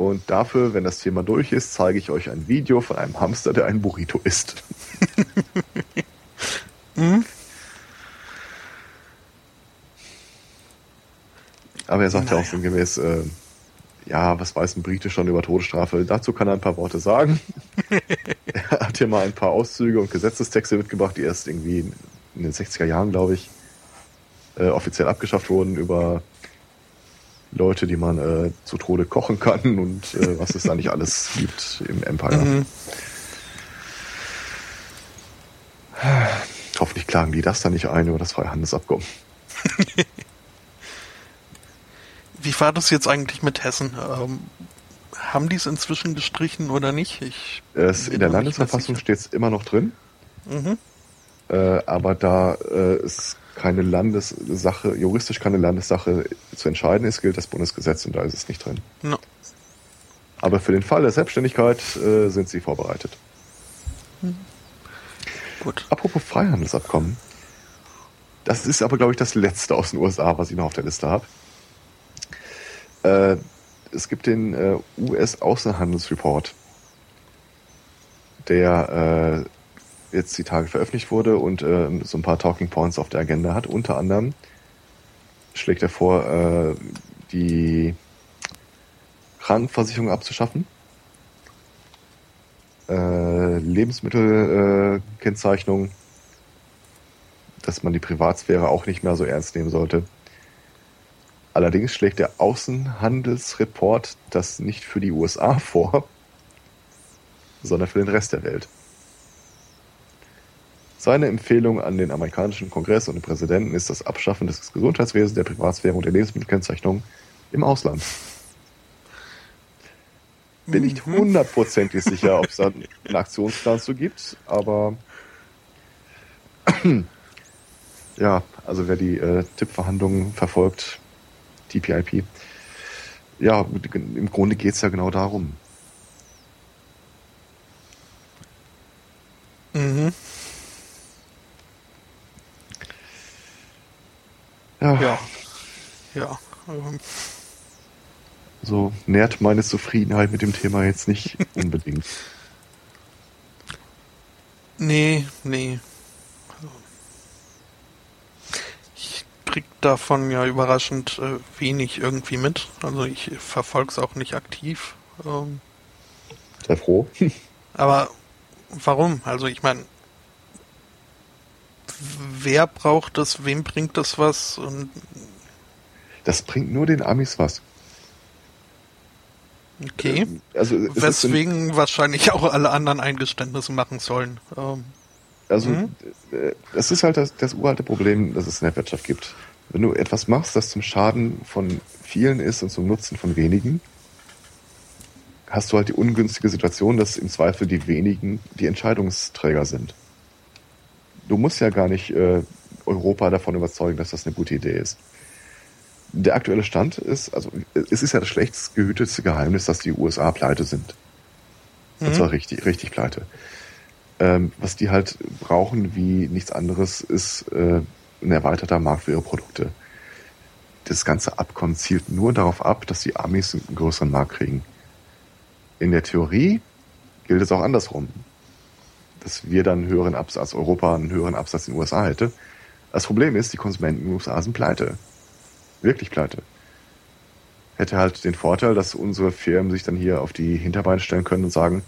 Und dafür, wenn das Thema durch ist, zeige ich euch ein Video von einem Hamster, der ein Burrito isst. mhm. Aber er sagt naja. ja auch sinngemäß, äh, ja, was weiß ein Brite schon über Todesstrafe? Dazu kann er ein paar Worte sagen. er hat hier mal ein paar Auszüge und Gesetzestexte mitgebracht, die erst irgendwie in den 60er Jahren, glaube ich, äh, offiziell abgeschafft wurden über Leute, die man äh, zu Tode kochen kann und äh, was es da nicht alles gibt im Empire. Mhm. Hoffentlich klagen die das da nicht ein über das Freihandelsabkommen. Wie war das jetzt eigentlich mit Hessen? Ähm, haben die es inzwischen gestrichen oder nicht? Ich es, in der Landesverfassung steht es immer noch drin. Mhm. Äh, aber da äh, es keine Landessache, juristisch keine Landessache zu entscheiden ist, gilt das Bundesgesetz und da ist es nicht drin. No. Aber für den Fall der Selbstständigkeit äh, sind sie vorbereitet. Mhm. Gut. Apropos Freihandelsabkommen. Das ist aber, glaube ich, das letzte aus den USA, was ich noch auf der Liste habe. Äh, es gibt den äh, US-Außenhandelsreport, der äh, jetzt die Tage veröffentlicht wurde und äh, so ein paar Talking Points auf der Agenda hat. Unter anderem schlägt er vor, äh, die Krankenversicherung abzuschaffen, äh, Lebensmittelkennzeichnung, dass man die Privatsphäre auch nicht mehr so ernst nehmen sollte. Allerdings schlägt der Außenhandelsreport das nicht für die USA vor, sondern für den Rest der Welt. Seine Empfehlung an den amerikanischen Kongress und den Präsidenten ist das Abschaffen des Gesundheitswesens, der Privatsphäre und der Lebensmittelkennzeichnung im Ausland. Bin nicht mhm. hundertprozentig sicher, ob es da einen Aktionsplan zu gibt, aber ja, also wer die äh, Tippverhandlungen verfolgt, TPIP. Ja, im Grunde geht es ja genau darum. Mhm. Ja. Ja. ja. So nährt meine Zufriedenheit mit dem Thema jetzt nicht unbedingt. Nee, nee. krieg davon ja überraschend äh, wenig irgendwie mit. Also ich verfolge es auch nicht aktiv. Ähm, Sei froh. aber warum? Also ich meine, wer braucht das? Wem bringt das was? Und das bringt nur den Amis was. Okay. Ähm, also Weswegen wahrscheinlich auch alle anderen Eingeständnisse machen sollen. Ähm, also mhm. es ist halt das, das uralte Problem, das es in der Wirtschaft gibt. Wenn du etwas machst, das zum Schaden von vielen ist und zum Nutzen von wenigen, hast du halt die ungünstige Situation, dass im Zweifel die wenigen die Entscheidungsträger sind. Du musst ja gar nicht äh, Europa davon überzeugen, dass das eine gute Idee ist der aktuelle Stand ist, also es ist ja das schlechtest gehütete Geheimnis, dass die USA pleite sind. Mhm. Und zwar richtig, richtig pleite. Ähm, was die halt brauchen wie nichts anderes, ist äh, ein erweiterter Markt für ihre Produkte. Das ganze Abkommen zielt nur darauf ab, dass die Amis einen größeren Markt kriegen. In der Theorie gilt es auch andersrum. Dass wir dann einen höheren Absatz, Europa einen höheren Absatz in den USA hätte. Das Problem ist, die Konsumenten in den USA sind pleite wirklich pleite. Hätte halt den Vorteil, dass unsere Firmen sich dann hier auf die Hinterbeine stellen können und sagen,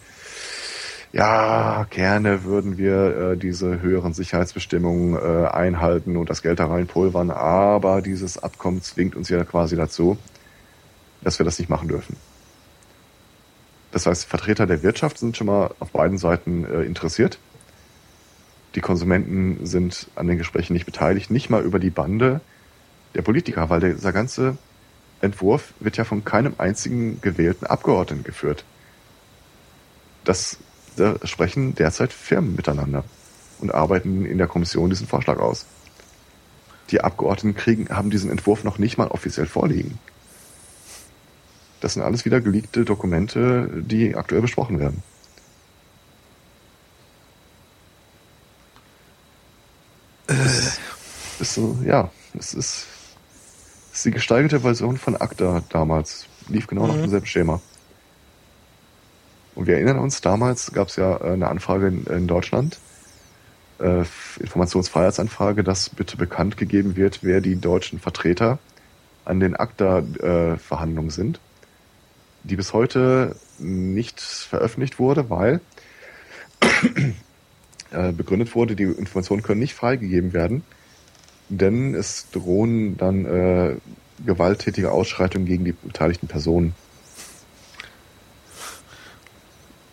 ja, gerne würden wir äh, diese höheren Sicherheitsbestimmungen äh, einhalten und das Geld da reinpulvern, aber dieses Abkommen zwingt uns ja quasi dazu, dass wir das nicht machen dürfen. Das heißt, Vertreter der Wirtschaft sind schon mal auf beiden Seiten äh, interessiert. Die Konsumenten sind an den Gesprächen nicht beteiligt, nicht mal über die Bande der Politiker, weil dieser ganze Entwurf wird ja von keinem einzigen gewählten Abgeordneten geführt. Das da sprechen derzeit Firmen miteinander und arbeiten in der Kommission diesen Vorschlag aus. Die Abgeordneten kriegen, haben diesen Entwurf noch nicht mal offiziell vorliegen. Das sind alles wieder geleakte Dokumente, die aktuell besprochen werden. Äh. Ist so, ja, es ist ist die gesteigerte Version von ACTA damals. Lief genau mhm. nach demselben Schema. Und wir erinnern uns, damals gab es ja äh, eine Anfrage in, in Deutschland, äh, Informationsfreiheitsanfrage, dass bitte bekannt gegeben wird, wer die deutschen Vertreter an den ACTA-Verhandlungen äh, sind, die bis heute nicht veröffentlicht wurde, weil äh, begründet wurde, die Informationen können nicht freigegeben werden, denn es drohen dann äh, gewalttätige Ausschreitungen gegen die beteiligten Personen.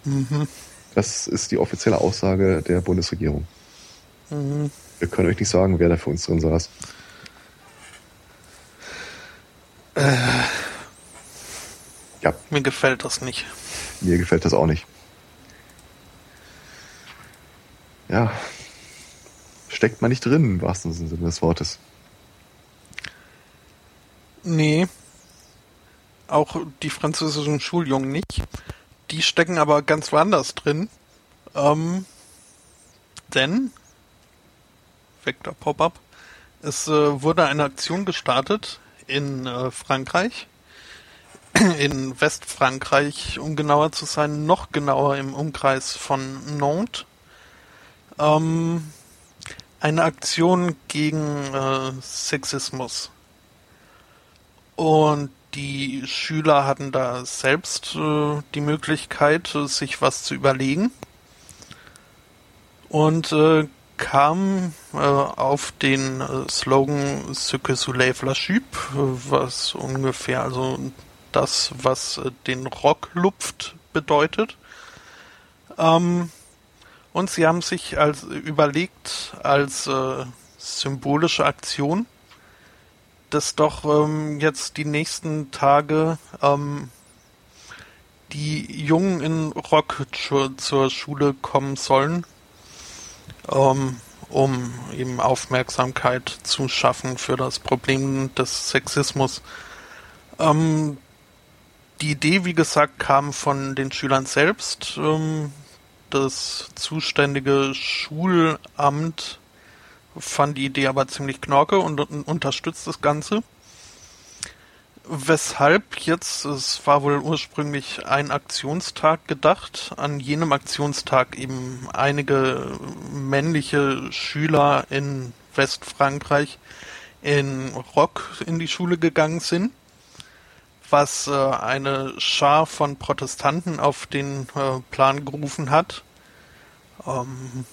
Mhm. Das ist die offizielle Aussage der Bundesregierung. Mhm. Wir können euch nicht sagen, wer da für uns drin saß. Äh, ja. Mir gefällt das nicht. Mir gefällt das auch nicht. Ja, steckt man nicht drin, im wahrsten Sinne des Wortes. Nee. Auch die französischen Schuljungen nicht. Die stecken aber ganz woanders drin. Ähm, denn, Vector Pop-up, es äh, wurde eine Aktion gestartet in äh, Frankreich, in Westfrankreich, um genauer zu sein, noch genauer im Umkreis von Nantes. Ähm, eine Aktion gegen äh, Sexismus. Und die Schüler hatten da selbst äh, die Möglichkeit, sich was zu überlegen. Und äh, kam äh, auf den äh, Slogan Ce que soulève la jupe, was ungefähr also das, was äh, den Rock lupft, bedeutet. Ähm, und sie haben sich als überlegt, als äh, symbolische Aktion, dass doch ähm, jetzt die nächsten Tage ähm, die Jungen in Rock zur, zur Schule kommen sollen, ähm, um eben Aufmerksamkeit zu schaffen für das Problem des Sexismus. Die Idee, wie gesagt, kam von den Schülern selbst. Ähm, das zuständige Schulamt fand die Idee aber ziemlich knorke und unterstützt das Ganze. Weshalb jetzt, es war wohl ursprünglich ein Aktionstag gedacht, an jenem Aktionstag eben einige männliche Schüler in Westfrankreich in Rock in die Schule gegangen sind, was äh, eine Schar von Protestanten auf den äh, Plan gerufen hat. Ähm,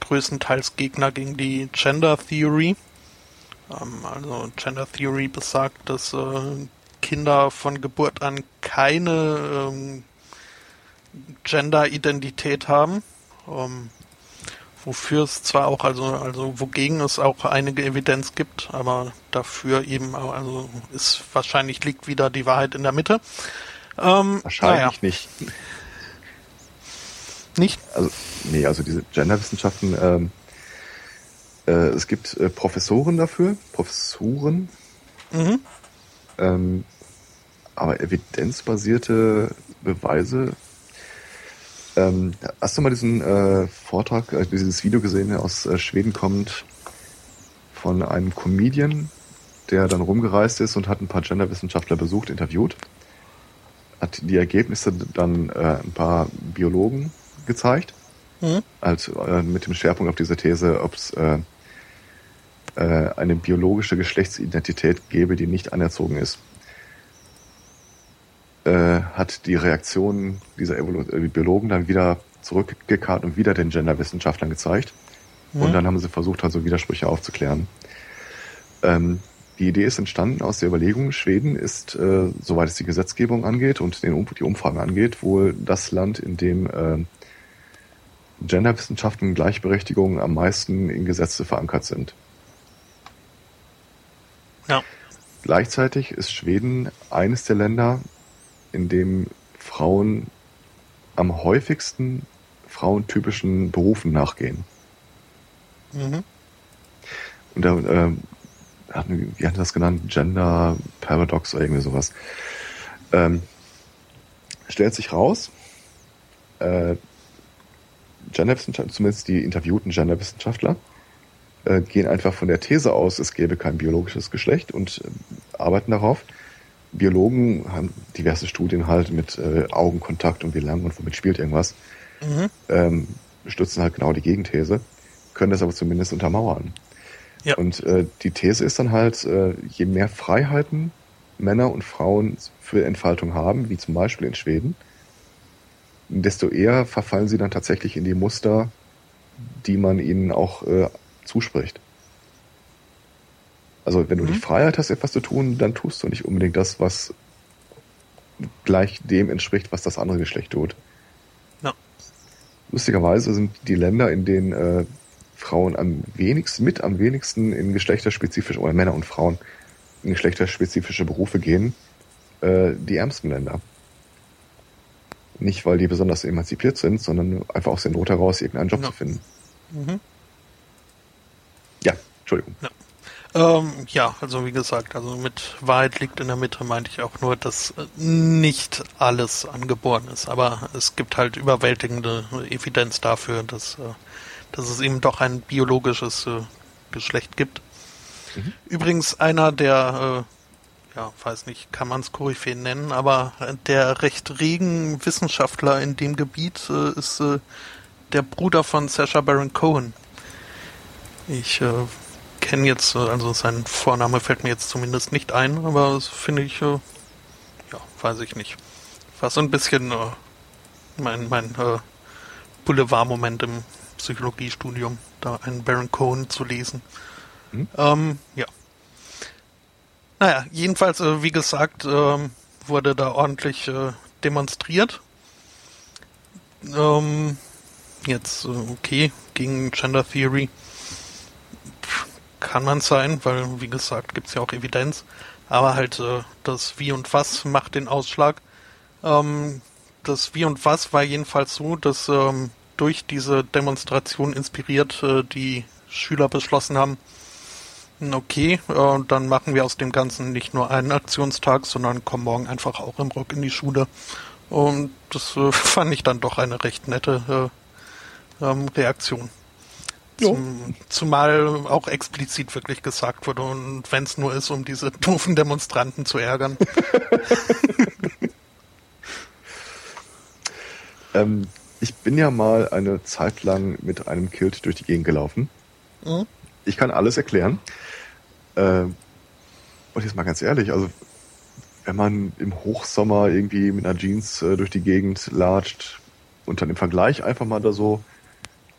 größtenteils Gegner gegen die Gender Theory. Ähm, also Gender Theory besagt, dass äh, Kinder von Geburt an keine ähm, Gender-Identität haben. Ähm, wofür es zwar auch, also, also wogegen es auch einige Evidenz gibt, aber dafür eben, also ist wahrscheinlich liegt wieder die Wahrheit in der Mitte. Ähm, wahrscheinlich naja. nicht. Nicht? Also, nee, also diese Genderwissenschaften, ähm, äh, es gibt äh, Professoren dafür, Professoren, mhm. ähm, aber evidenzbasierte Beweise ähm, hast du mal diesen äh, Vortrag, äh, dieses Video gesehen, der aus äh, Schweden kommt, von einem Comedian, der dann rumgereist ist und hat ein paar Genderwissenschaftler besucht, interviewt, hat die Ergebnisse dann äh, ein paar Biologen gezeigt, mhm. halt, äh, mit dem Schwerpunkt auf diese These, ob es äh, eine biologische Geschlechtsidentität gäbe, die nicht anerzogen ist. Äh, hat die Reaktion dieser Evolu äh, Biologen dann wieder zurückgekarrt und wieder den Genderwissenschaftlern gezeigt. Mhm. Und dann haben sie versucht, also Widersprüche aufzuklären. Ähm, die Idee ist entstanden aus der Überlegung, Schweden ist, äh, soweit es die Gesetzgebung angeht und den, die Umfragen angeht, wohl das Land, in dem äh, Genderwissenschaften und Gleichberechtigung am meisten in Gesetze verankert sind. Ja. Gleichzeitig ist Schweden eines der Länder, in dem Frauen am häufigsten frauentypischen Berufen nachgehen. Mhm. Und da, äh, wie hat das genannt? Gender Paradox oder irgendwie sowas. Ähm, stellt sich raus, äh, Genderwissenschaftler, zumindest die interviewten Genderwissenschaftler, äh, gehen einfach von der These aus, es gäbe kein biologisches Geschlecht und äh, arbeiten darauf, Biologen haben diverse Studien halt mit äh, Augenkontakt und wie lang und womit spielt irgendwas, mhm. ähm, stützen halt genau die Gegenthese, können das aber zumindest untermauern. Ja. Und äh, die These ist dann halt, äh, je mehr Freiheiten Männer und Frauen für Entfaltung haben, wie zum Beispiel in Schweden, desto eher verfallen sie dann tatsächlich in die Muster, die man ihnen auch äh, zuspricht. Also wenn du mhm. die Freiheit hast, etwas zu tun, dann tust du nicht unbedingt das, was gleich dem entspricht, was das andere Geschlecht tut. Ja. Lustigerweise sind die Länder, in denen äh, Frauen am wenigsten, mit am wenigsten in geschlechterspezifische, oder Männer und Frauen in geschlechterspezifische Berufe gehen, äh, die ärmsten Länder. Nicht, weil die besonders emanzipiert sind, sondern einfach aus der Not heraus irgendeinen Job ja. zu finden. Mhm. Ja, Entschuldigung. Ja. Ähm, ja, also wie gesagt, also mit Wahrheit liegt in der Mitte meinte ich auch nur, dass nicht alles angeboren ist, aber es gibt halt überwältigende Evidenz dafür, dass, äh, dass es eben doch ein biologisches äh, Geschlecht gibt. Mhm. Übrigens einer der, äh, ja, weiß nicht, kann man es Koryphäen nennen, aber der recht regen Wissenschaftler in dem Gebiet äh, ist äh, der Bruder von Sacha Baron Cohen. Ich äh, kenne jetzt, äh, also sein Vorname fällt mir jetzt zumindest nicht ein, aber das finde ich, äh, ja, weiß ich nicht. War so ein bisschen äh, mein, mein Boulevard-Moment im Psychologiestudium, da einen Baron Cohen zu lesen. Mhm. Ähm, ja. Naja, jedenfalls, äh, wie gesagt, äh, wurde da ordentlich äh, demonstriert. Ähm, jetzt, okay, gegen Gender Theory kann man sein, weil wie gesagt gibt es ja auch Evidenz, aber halt äh, das Wie und Was macht den Ausschlag. Ähm, das Wie und Was war jedenfalls so, dass ähm, durch diese Demonstration inspiriert äh, die Schüler beschlossen haben, hm, okay, äh, dann machen wir aus dem Ganzen nicht nur einen Aktionstag, sondern kommen morgen einfach auch im Rock in die Schule. Und das äh, fand ich dann doch eine recht nette äh, ähm, Reaktion. Zum, zumal auch explizit wirklich gesagt wurde und wenn es nur ist, um diese doofen Demonstranten zu ärgern. ähm, ich bin ja mal eine Zeit lang mit einem Kilt durch die Gegend gelaufen. Mhm. Ich kann alles erklären. Äh, und jetzt mal ganz ehrlich, also wenn man im Hochsommer irgendwie mit einer Jeans äh, durch die Gegend latscht und dann im Vergleich einfach mal da so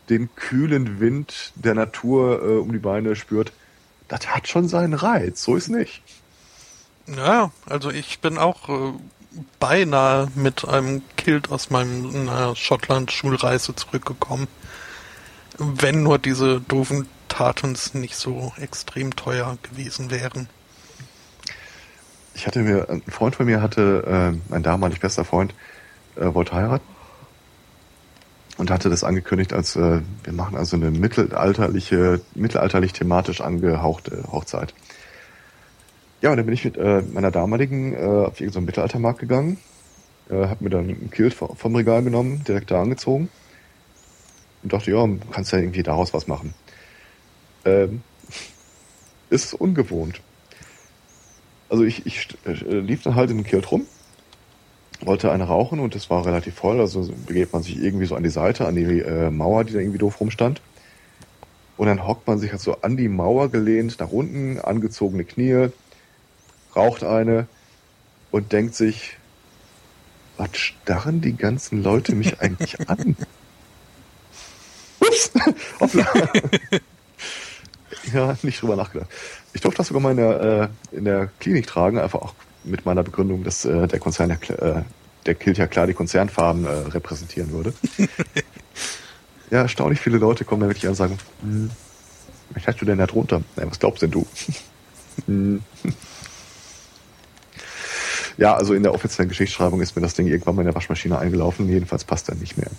den kühlen Wind der Natur äh, um die Beine spürt, das hat schon seinen Reiz, so ist nicht. Ja, also ich bin auch äh, beinahe mit einem Kilt aus meinem äh, Schottland-Schulreise zurückgekommen. Wenn nur diese doofen Tatons nicht so extrem teuer gewesen wären. Ich hatte mir, ein Freund von mir hatte, äh, mein damalig bester Freund, äh, wollte heiraten und hatte das angekündigt als, äh, wir machen also eine mittelalterliche, mittelalterlich thematisch angehauchte Hochzeit. Ja, und dann bin ich mit äh, meiner damaligen äh, auf irgendeinen Mittelaltermarkt gegangen, äh, habe mir dann ein Kilt vom Regal genommen, direkt da angezogen und dachte, ja, kannst ja irgendwie daraus was machen. Ähm, ist ungewohnt. Also ich, ich äh, lief dann halt in den Kilt rum, wollte eine rauchen und es war relativ voll, also begebt man sich irgendwie so an die Seite, an die äh, Mauer, die da irgendwie doof rumstand. Und dann hockt man sich halt so an die Mauer gelehnt, nach unten, angezogene Knie, raucht eine und denkt sich, was starren die ganzen Leute mich eigentlich an? Ups! ja, nicht drüber nachgedacht. Ich durfte das sogar mal in der, äh, in der Klinik tragen, einfach auch mit meiner Begründung, dass äh, der Konzern, äh, der Kilt ja klar die Konzernfarben äh, repräsentieren würde. ja, erstaunlich viele Leute kommen da wirklich an und sagen, hm, was hast du denn da drunter? Na, was glaubst denn du? Hm. ja, also in der offiziellen Geschichtsschreibung ist mir das Ding irgendwann mal in der Waschmaschine eingelaufen, jedenfalls passt er nicht mehr.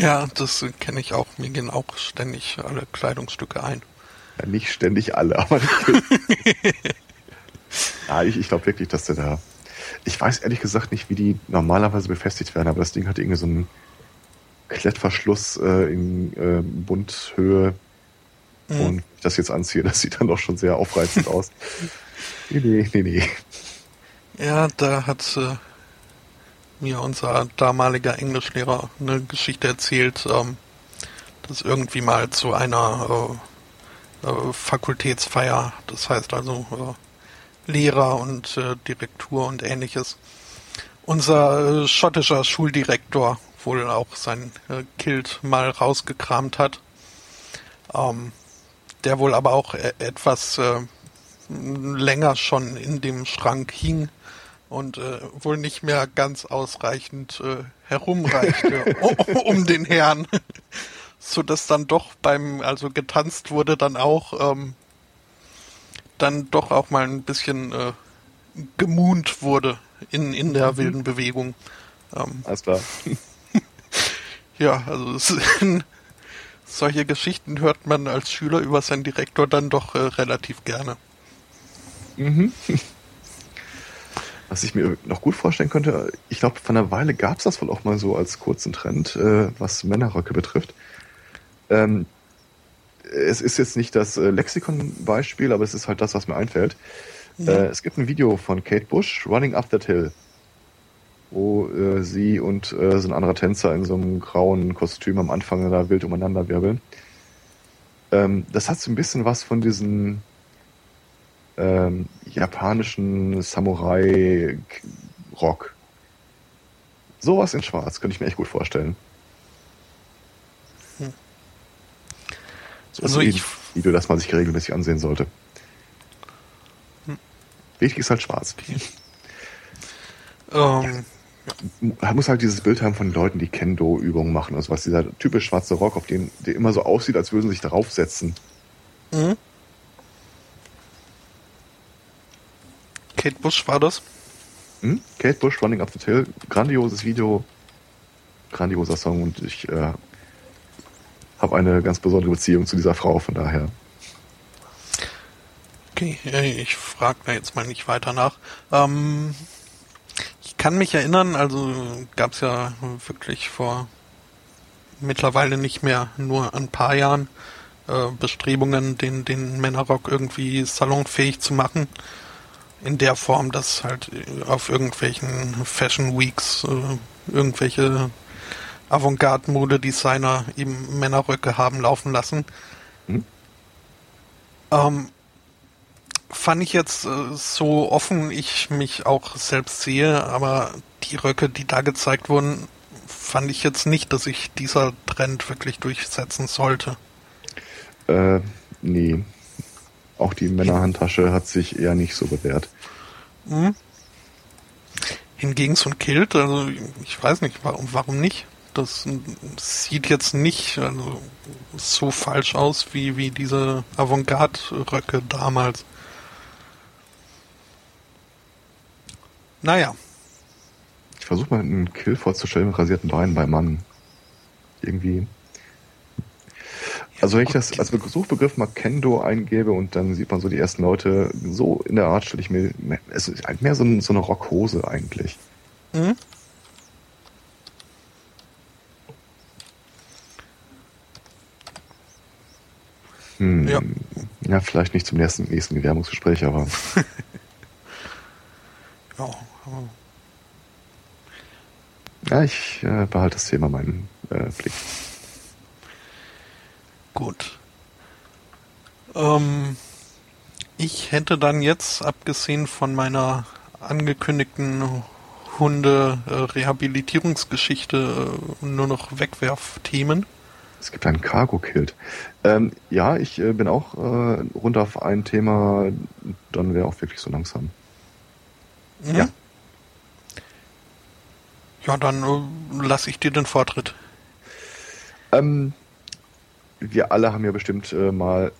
Ja, das kenne ich auch. Mir gehen auch ständig alle Kleidungsstücke ein. Ja, nicht ständig alle, aber ja, ich, ich glaube wirklich, dass der da. Ich weiß ehrlich gesagt nicht, wie die normalerweise befestigt werden, aber das Ding hat irgendwie so einen Klettverschluss äh, in äh, Bundhöhe. Mhm. Und wenn ich das jetzt anziehe, das sieht dann doch schon sehr aufreizend aus. Nee, nee, nee, nee. Ja, da hat äh, mir unser damaliger Englischlehrer eine Geschichte erzählt, ähm, dass irgendwie mal zu einer äh, äh, Fakultätsfeier, das heißt also äh, Lehrer und äh, Direktur und ähnliches, unser äh, schottischer Schuldirektor wohl auch sein äh, Kilt mal rausgekramt hat, ähm, der wohl aber auch e etwas äh, länger schon in dem Schrank hing und äh, wohl nicht mehr ganz ausreichend äh, herumreichte um den Herrn, so dass dann doch beim also getanzt wurde dann auch ähm, dann doch auch mal ein bisschen äh, gemunt wurde in in der mhm. wilden Bewegung. Ähm, Alles klar. ja, also sind, solche Geschichten hört man als Schüler über seinen Direktor dann doch äh, relativ gerne. Mhm. Was ich mir noch gut vorstellen könnte, ich glaube, von einer Weile gab es das wohl auch mal so als kurzen Trend, äh, was Männerröcke betrifft. Ähm, es ist jetzt nicht das äh, Lexikon-Beispiel, aber es ist halt das, was mir einfällt. Ja. Äh, es gibt ein Video von Kate Bush, Running Up That Hill, wo äh, sie und äh, so ein anderer Tänzer in so einem grauen Kostüm am Anfang da wild umeinander wirbeln. Ähm, das hat so ein bisschen was von diesen ähm, japanischen Samurai-Rock. Sowas in Schwarz könnte ich mir echt gut vorstellen. So also ein Video, das man sich regelmäßig ansehen sollte. Hm. Wichtig ist halt schwarz. Okay. Um. Ähm. Man muss halt dieses Bild haben von Leuten, die Kendo-Übungen machen, also was dieser typisch schwarze Rock, auf den der immer so aussieht, als würden sie sich darauf setzen. Mhm. Kate Bush war das? Hm? Kate Bush, Running Up the Hill. Grandioses Video, grandioser Song und ich äh, habe eine ganz besondere Beziehung zu dieser Frau, von daher. Okay, ich frage da jetzt mal nicht weiter nach. Ähm, ich kann mich erinnern, also gab es ja wirklich vor mittlerweile nicht mehr nur ein paar Jahren äh, Bestrebungen, den, den Männerrock irgendwie salonfähig zu machen in der Form, dass halt auf irgendwelchen Fashion Weeks äh, irgendwelche Avantgarde-Mode-Designer eben Männerröcke haben laufen lassen. Mhm. Ähm, fand ich jetzt äh, so offen ich mich auch selbst sehe, aber die Röcke, die da gezeigt wurden, fand ich jetzt nicht, dass sich dieser Trend wirklich durchsetzen sollte. Äh, nee. Auch die Männerhandtasche hat sich eher nicht so bewährt. Mhm. Hingegen so ein Kilt, also ich weiß nicht, warum, warum nicht? Das sieht jetzt nicht also, so falsch aus wie, wie diese Avantgarde-Röcke damals. Naja. Ich versuche mal einen Kill vorzustellen mit rasierten Beinen beim Mann. Irgendwie. Also wenn ich das als Suchbegriff mal Kendo eingebe und dann sieht man so die ersten Leute, so in der Art stelle ich mir, es ist halt mehr so, so eine Rockhose eigentlich. Mhm. Hm, ja. ja, vielleicht nicht zum nächsten, nächsten Bewerbungsgespräch, aber. ja, ja, ich äh, behalte das Thema meinen äh, Blick. Gut. Ähm, ich hätte dann jetzt, abgesehen von meiner angekündigten Hunde-Rehabilitierungsgeschichte, äh, nur noch Wegwerfthemen. Es gibt einen Cargo-Kilt. Ähm, ja, ich äh, bin auch äh, runter auf ein Thema, dann wäre auch wirklich so langsam. Mhm. Ja. Ja, dann äh, lasse ich dir den Vortritt. Ähm, wir alle haben ja bestimmt äh, mal,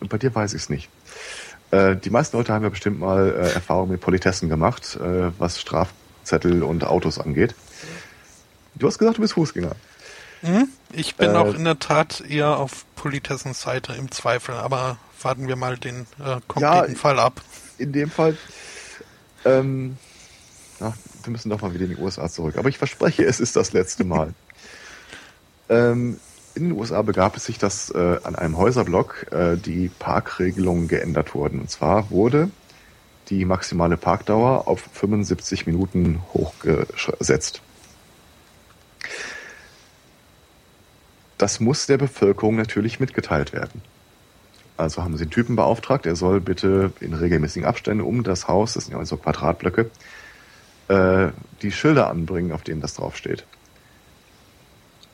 bei dir weiß ich es nicht. Äh, die meisten Leute haben ja bestimmt mal äh, Erfahrungen mit Politessen gemacht, äh, was Strafzettel und Autos angeht. Du hast gesagt, du bist Fußgänger. Mhm. Ich bin äh, auch in der Tat eher auf Politessens Seite im Zweifel, aber warten wir mal den äh, konkreten ja, Fall ab. In dem Fall, ähm, ach, wir müssen doch mal wieder in die USA zurück. Aber ich verspreche, es ist das letzte Mal. ähm, in den USA begab es sich, dass äh, an einem Häuserblock äh, die Parkregelungen geändert wurden. Und zwar wurde die maximale Parkdauer auf 75 Minuten hochgesetzt. Das muss der Bevölkerung natürlich mitgeteilt werden. Also haben sie einen Typen beauftragt, er soll bitte in regelmäßigen Abständen um das Haus, das sind ja so Quadratblöcke, äh, die Schilder anbringen, auf denen das draufsteht.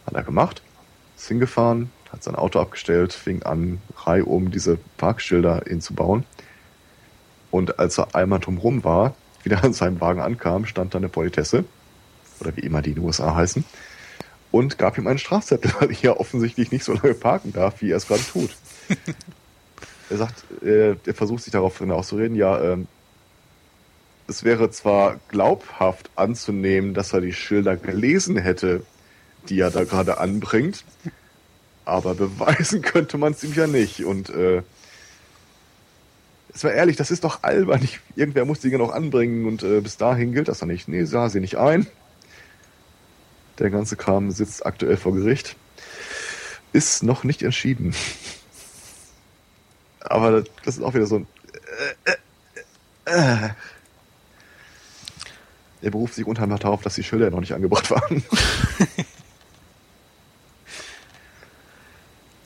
Hat er gemacht ist hingefahren, hat sein Auto abgestellt, fing an, reihum diese Parkschilder hinzubauen. Und als er einmal drumherum war, wieder an seinem Wagen ankam, stand da eine Politesse, oder wie immer die in den USA heißen, und gab ihm einen Strafzettel, weil er ja offensichtlich nicht so lange parken darf, wie er es gerade tut. er sagt, äh, er versucht sich darauf hinauszureden, ja, ähm, es wäre zwar glaubhaft anzunehmen, dass er die Schilder gelesen hätte, die er da gerade anbringt. Aber beweisen könnte man es ihm ja nicht. Und äh, es war ehrlich, das ist doch albern. Ich, irgendwer muss die ja noch anbringen und äh, bis dahin gilt das doch nicht. Nee, sah sie nicht ein. Der ganze Kram sitzt aktuell vor Gericht. Ist noch nicht entschieden. Aber das ist auch wieder so ein. Äh, äh, äh. Er beruft sich unheimlich darauf, dass die Schilder noch nicht angebracht waren.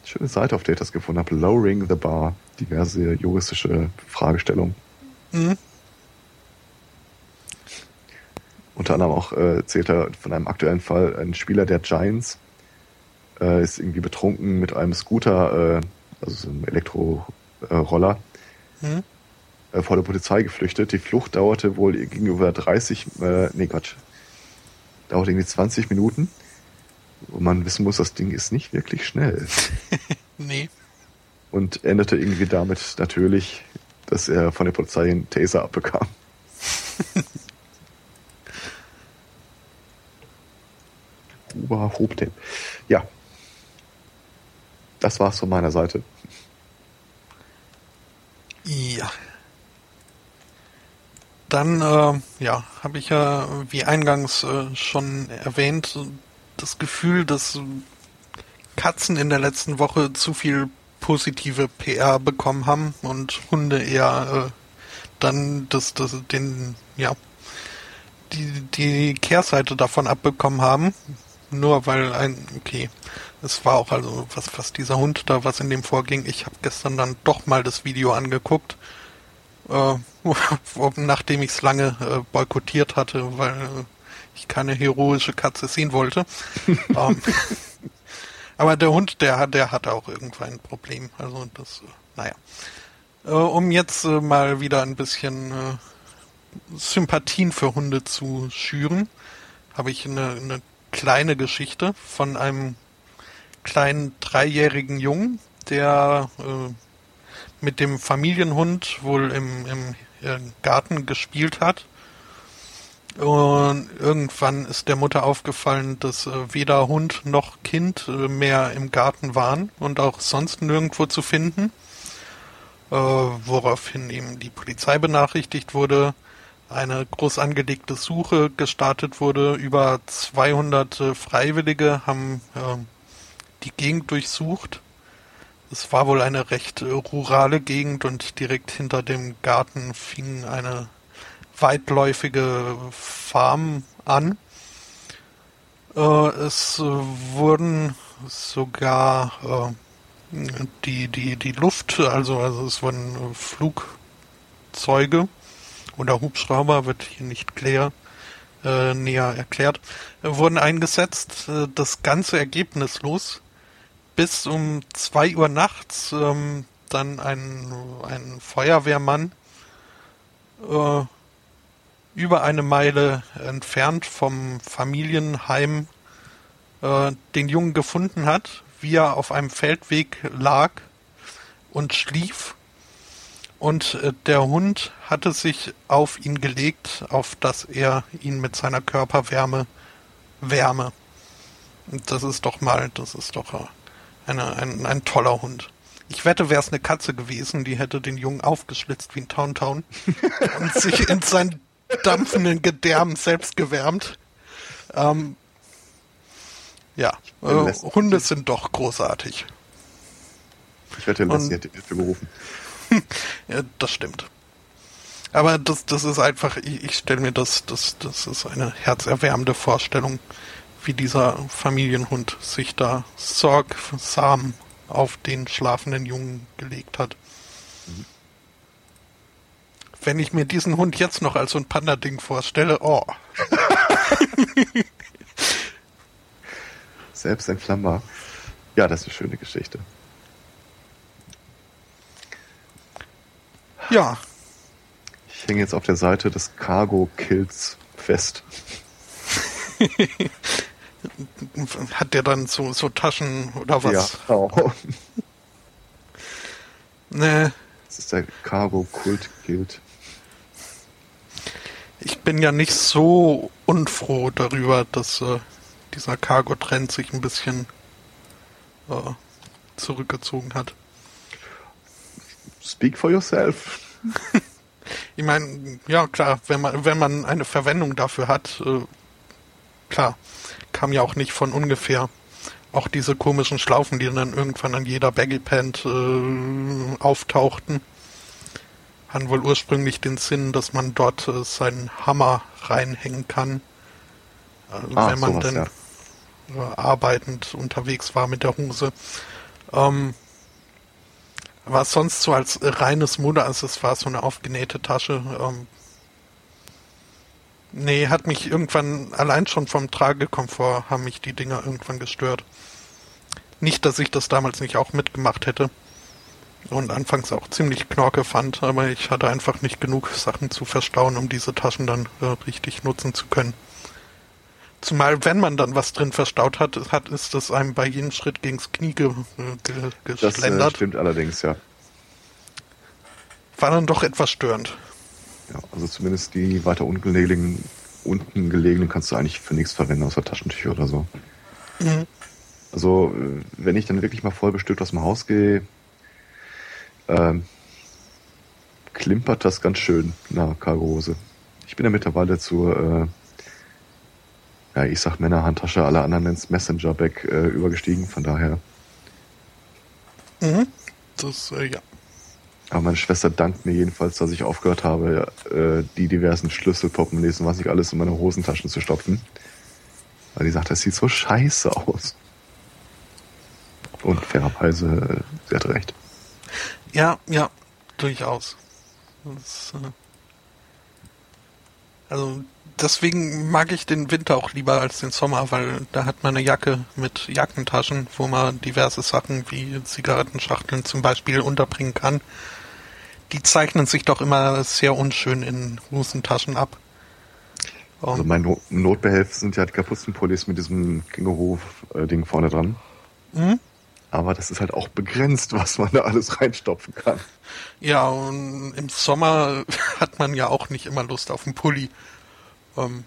Schöne Seite, auf der ich das gefunden habe. Lowering the Bar. Diverse juristische Fragestellungen. Mhm. Unter anderem auch äh, erzählt er von einem aktuellen Fall, ein Spieler der Giants äh, ist irgendwie betrunken mit einem Scooter, äh, also so einem Elektroroller, mhm. äh, vor der Polizei geflüchtet. Die Flucht dauerte wohl gegenüber 30, äh, nee Quatsch, dauerte irgendwie 20 Minuten wo man wissen muss, das Ding ist nicht wirklich schnell. nee. Und endete irgendwie damit natürlich, dass er von der Polizei einen Taser abbekam. Hobtape. Ja. Das war's von meiner Seite. Ja. Dann, äh, ja, habe ich ja, wie eingangs äh, schon erwähnt, das Gefühl, dass Katzen in der letzten Woche zu viel positive PR bekommen haben und Hunde eher äh, dann das, das, den, ja, die, die Kehrseite davon abbekommen haben. Nur weil ein, okay, es war auch also, was, was dieser Hund da, was in dem vorging. Ich habe gestern dann doch mal das Video angeguckt, äh, nachdem ich es lange äh, boykottiert hatte, weil äh, ich keine heroische Katze sehen wollte. ähm, aber der Hund, der hat, der hat auch irgendwann ein Problem. Also das, äh, naja. Äh, um jetzt äh, mal wieder ein bisschen äh, Sympathien für Hunde zu schüren, habe ich eine, eine kleine Geschichte von einem kleinen dreijährigen Jungen, der äh, mit dem Familienhund wohl im, im, im Garten gespielt hat. Und irgendwann ist der Mutter aufgefallen, dass äh, weder Hund noch Kind äh, mehr im Garten waren und auch sonst nirgendwo zu finden. Äh, woraufhin eben die Polizei benachrichtigt wurde, eine groß angelegte Suche gestartet wurde. Über 200 äh, Freiwillige haben äh, die Gegend durchsucht. Es war wohl eine recht äh, rurale Gegend und direkt hinter dem Garten fing eine weitläufige Farm an. Äh, es wurden sogar die, die, die Luft, also, also es wurden Flugzeuge oder Hubschrauber, wird hier nicht klar, äh, näher erklärt, wurden eingesetzt. Äh, das Ganze ergebnislos. Bis um zwei Uhr nachts ähm, dann ein, ein Feuerwehrmann äh, über eine Meile entfernt vom Familienheim äh, den Jungen gefunden hat, wie er auf einem Feldweg lag und schlief. Und äh, der Hund hatte sich auf ihn gelegt, auf dass er ihn mit seiner Körperwärme wärme. Und das ist doch mal, das ist doch äh, eine, ein, ein toller Hund. Ich wette, wäre es eine Katze gewesen, die hätte den Jungen aufgeschlitzt wie ein Towntown und sich in seinen dampfenden Gedärmen selbst gewärmt. Ähm, ja, äh, Hunde sind doch großartig. Ich wette, Lassie hätte Hilfe gerufen. ja, das stimmt. Aber das, das ist einfach, ich, ich stelle mir das, das, das ist eine herzerwärmende Vorstellung, wie dieser Familienhund sich da sorgsam auf den schlafenden Jungen gelegt hat. Mhm. Wenn ich mir diesen Hund jetzt noch als so ein Panda-Ding vorstelle, oh. Selbst entflammbar. Ja, das ist eine schöne Geschichte. Ja. Ich hänge jetzt auf der Seite des Cargo Kills fest. Hat der dann so, so Taschen oder was? Ja, auch. Nee. Das ist der Cargo Kult Guild. Ich bin ja nicht so unfroh darüber, dass äh, dieser Cargo-Trend sich ein bisschen äh, zurückgezogen hat. Speak for yourself. ich meine, ja klar, wenn man wenn man eine Verwendung dafür hat, äh, klar, kam ja auch nicht von ungefähr. Auch diese komischen Schlaufen, die dann irgendwann an jeder Baggy Pant äh, auftauchten, hatten wohl ursprünglich den Sinn, dass man dort äh, seinen Hammer reinhängen kann. Äh, ah, wenn man sowas, dann ja arbeitend unterwegs war mit der Hose. Ähm, war sonst so als reines Modeaccessoire so eine aufgenähte Tasche. Ähm, nee, hat mich irgendwann, allein schon vom Tragekomfort haben mich die Dinger irgendwann gestört. Nicht, dass ich das damals nicht auch mitgemacht hätte und anfangs auch ziemlich knorke fand, aber ich hatte einfach nicht genug Sachen zu verstauen, um diese Taschen dann äh, richtig nutzen zu können. Zumal, wenn man dann was drin verstaut hat, hat ist das einem bei jedem Schritt gegens Knie ge, ge, geschlendert. Das äh, stimmt allerdings, ja. War dann doch etwas störend. Ja, also zumindest die weiter unten gelegenen, unten gelegenen kannst du eigentlich für nichts verwenden, außer Taschentücher oder so. Mhm. Also, wenn ich dann wirklich mal voll bestückt aus dem Haus gehe, ähm, klimpert das ganz schön nach Cargo-Hose. Ich bin ja mittlerweile zur äh, ja, ich sag Männerhandtasche, alle anderen es Messenger-Bag äh, übergestiegen, von daher. Mhm. Das, äh, ja. Aber meine Schwester dankt mir jedenfalls, dass ich aufgehört habe, äh, die diversen Schlüssel, Portemonnaies und was ich alles in meine Hosentaschen zu stopfen. Weil die sagt, das sieht so scheiße aus. Und fairerweise, sie hat recht. Ja, ja, durchaus. Das, äh also deswegen mag ich den Winter auch lieber als den Sommer, weil da hat man eine Jacke mit Jackentaschen, wo man diverse Sachen wie Zigarettenschachteln zum Beispiel unterbringen kann. Die zeichnen sich doch immer sehr unschön in Hosentaschen ab. Also mein no Notbehelf sind ja die Kapuzenpullis mit diesem Kingerhof-Ding vorne dran. Mhm. Aber das ist halt auch begrenzt, was man da alles reinstopfen kann. Ja, und im Sommer hat man ja auch nicht immer Lust auf einen Pulli. Ähm,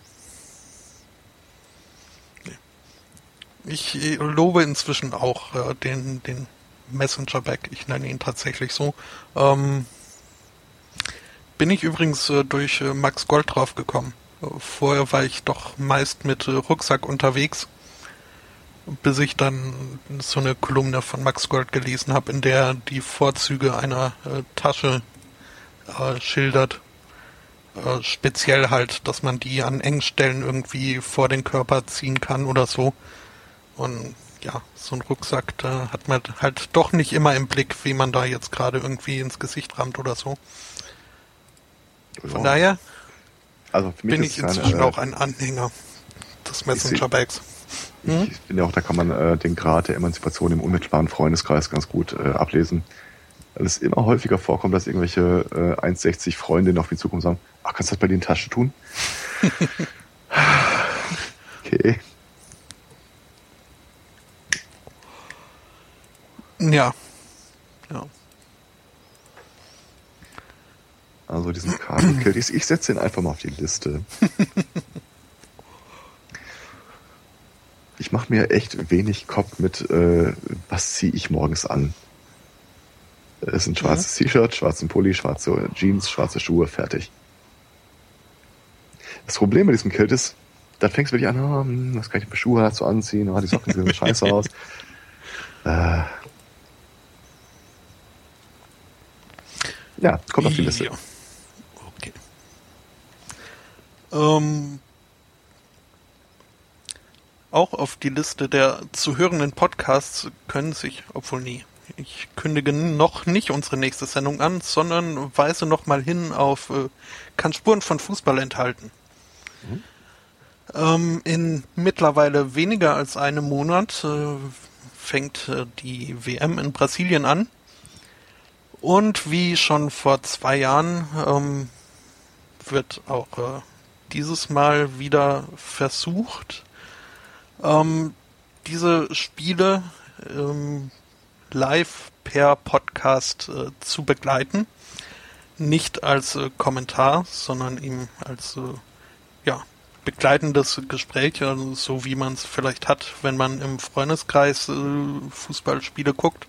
ich lobe inzwischen auch äh, den, den Messenger Bag, ich nenne ihn tatsächlich so. Ähm, bin ich übrigens äh, durch äh, Max Gold draufgekommen. Äh, vorher war ich doch meist mit äh, Rucksack unterwegs, bis ich dann so eine Kolumne von Max Gold gelesen habe, in der die Vorzüge einer äh, Tasche schildert äh, speziell halt, dass man die an engen Stellen irgendwie vor den Körper ziehen kann oder so. Und ja, so ein Rucksack, da hat man halt doch nicht immer im Blick, wie man da jetzt gerade irgendwie ins Gesicht rammt oder so. Von ja. daher also bin ich inzwischen eine, auch ein Anhänger des Messenger Bags. Hm? Ich finde auch, da kann man äh, den Grad der Emanzipation im unmittelbaren Freundeskreis ganz gut äh, ablesen weil es immer häufiger vorkommt, dass irgendwelche äh, 1,60 Freundinnen auf mich zukommen und sagen, ach, kannst du das bei dir in die Tasche tun? okay. Ja. Ja. Also diesen Kabelkill, ich, ich setze ihn einfach mal auf die Liste. ich mache mir echt wenig Kopf mit, äh, was ziehe ich morgens an. Es ist ein schwarzes mhm. T-Shirt, schwarzen Pulli, schwarze Jeans, schwarze Schuhe, fertig. Das Problem bei diesem Kilt ist, dann fängst du wirklich an, oh, hm, was kann ich für Schuhe dazu anziehen, oh, die Socken sehen scheiße aus. Äh, ja, kommt auf die Liste. Okay. Ähm, auch auf die Liste der zu hörenden Podcasts können sich, obwohl nie, ich kündige noch nicht unsere nächste Sendung an, sondern weise noch mal hin auf äh, kann Spuren von Fußball enthalten. Mhm. Ähm, in mittlerweile weniger als einem Monat äh, fängt äh, die WM in Brasilien an. Und wie schon vor zwei Jahren ähm, wird auch äh, dieses Mal wieder versucht, ähm, diese Spiele ähm, live per Podcast äh, zu begleiten. Nicht als äh, Kommentar, sondern eben als äh, ja, begleitendes Gespräch, also so wie man es vielleicht hat, wenn man im Freundeskreis äh, Fußballspiele guckt.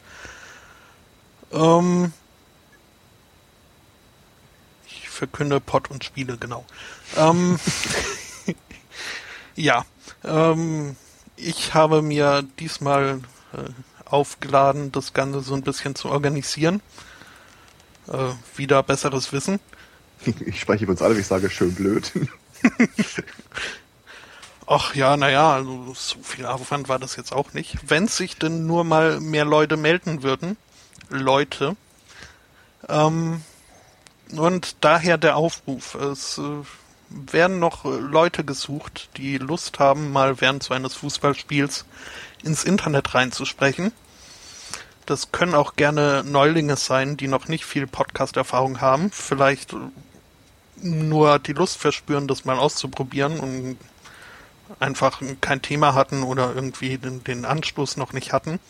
Ähm, ich verkünde Pott und Spiele, genau. Ähm, ja, ähm, ich habe mir diesmal äh, aufgeladen, das Ganze so ein bisschen zu organisieren. Äh, wieder besseres Wissen. Ich spreche über uns alle, wie ich sage, schön blöd. Ach ja, naja, also so viel Aufwand war das jetzt auch nicht. Wenn sich denn nur mal mehr Leute melden würden, Leute, ähm, und daher der Aufruf, es äh, werden noch Leute gesucht, die Lust haben, mal während so eines Fußballspiels ins Internet reinzusprechen das können auch gerne Neulinge sein, die noch nicht viel Podcast-Erfahrung haben. Vielleicht nur die Lust verspüren, das mal auszuprobieren und einfach kein Thema hatten oder irgendwie den, den Anstoß noch nicht hatten.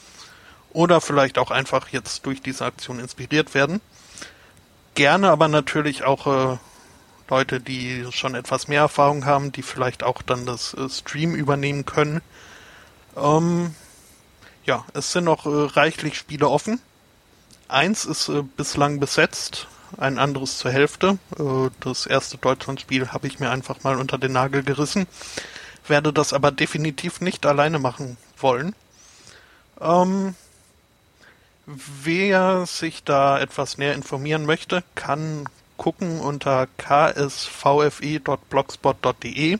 Oder vielleicht auch einfach jetzt durch diese Aktion inspiriert werden. Gerne aber natürlich auch äh, Leute, die schon etwas mehr Erfahrung haben, die vielleicht auch dann das äh, Stream übernehmen können. Ähm, ja, es sind noch äh, reichlich Spiele offen. Eins ist äh, bislang besetzt, ein anderes zur Hälfte. Äh, das erste Deutschlandspiel habe ich mir einfach mal unter den Nagel gerissen, werde das aber definitiv nicht alleine machen wollen. Ähm, wer sich da etwas näher informieren möchte, kann gucken unter ksvfe.blogspot.de.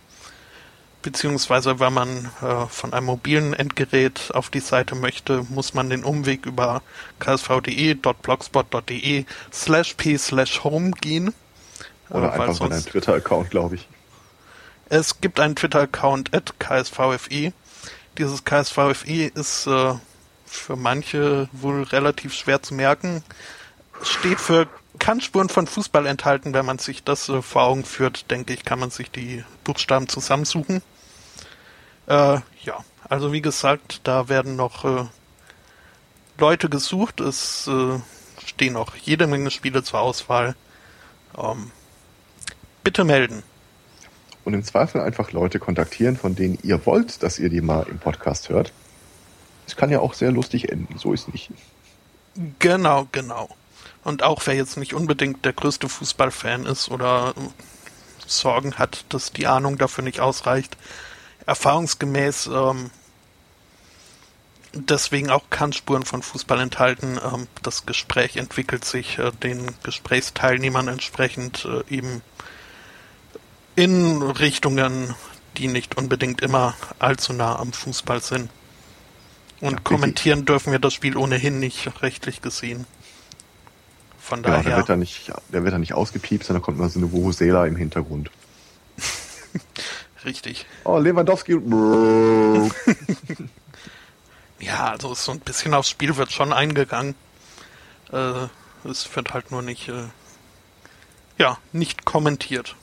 beziehungsweise wenn man äh, von einem mobilen Endgerät auf die Seite möchte, muss man den Umweg über ksv.de.blogspot.de slash p slash home gehen. Oder äh, einfach bei einem Twitter-Account, glaube ich. Es gibt einen Twitter-Account at ksvfe. Dieses ksvfe ist äh, für manche wohl relativ schwer zu merken. Steht für kann Spuren von Fußball enthalten. Wenn man sich das äh, vor Augen führt, denke ich, kann man sich die Buchstaben zusammensuchen. Äh, ja, also wie gesagt, da werden noch äh, Leute gesucht. Es äh, stehen noch jede Menge Spiele zur Auswahl. Ähm, bitte melden. Und im Zweifel einfach Leute kontaktieren, von denen ihr wollt, dass ihr die mal im Podcast hört. Es kann ja auch sehr lustig enden, so ist nicht. Genau, genau. Und auch wer jetzt nicht unbedingt der größte Fußballfan ist oder Sorgen hat, dass die Ahnung dafür nicht ausreicht, erfahrungsgemäß ähm, deswegen auch Kannspuren von Fußball enthalten. Ähm, das Gespräch entwickelt sich äh, den Gesprächsteilnehmern entsprechend äh, eben in Richtungen, die nicht unbedingt immer allzu nah am Fußball sind. Und ja, kommentieren dürfen wir das Spiel ohnehin nicht rechtlich gesehen. Von daher. Ja, der wird da nicht, der wird da nicht ausgepiept, sondern kommt nur so eine Vuvuzela im Hintergrund. Richtig. Oh, Lewandowski. ja, also so ein bisschen aufs Spiel wird schon eingegangen. Äh, es wird halt nur nicht, äh, ja, nicht kommentiert.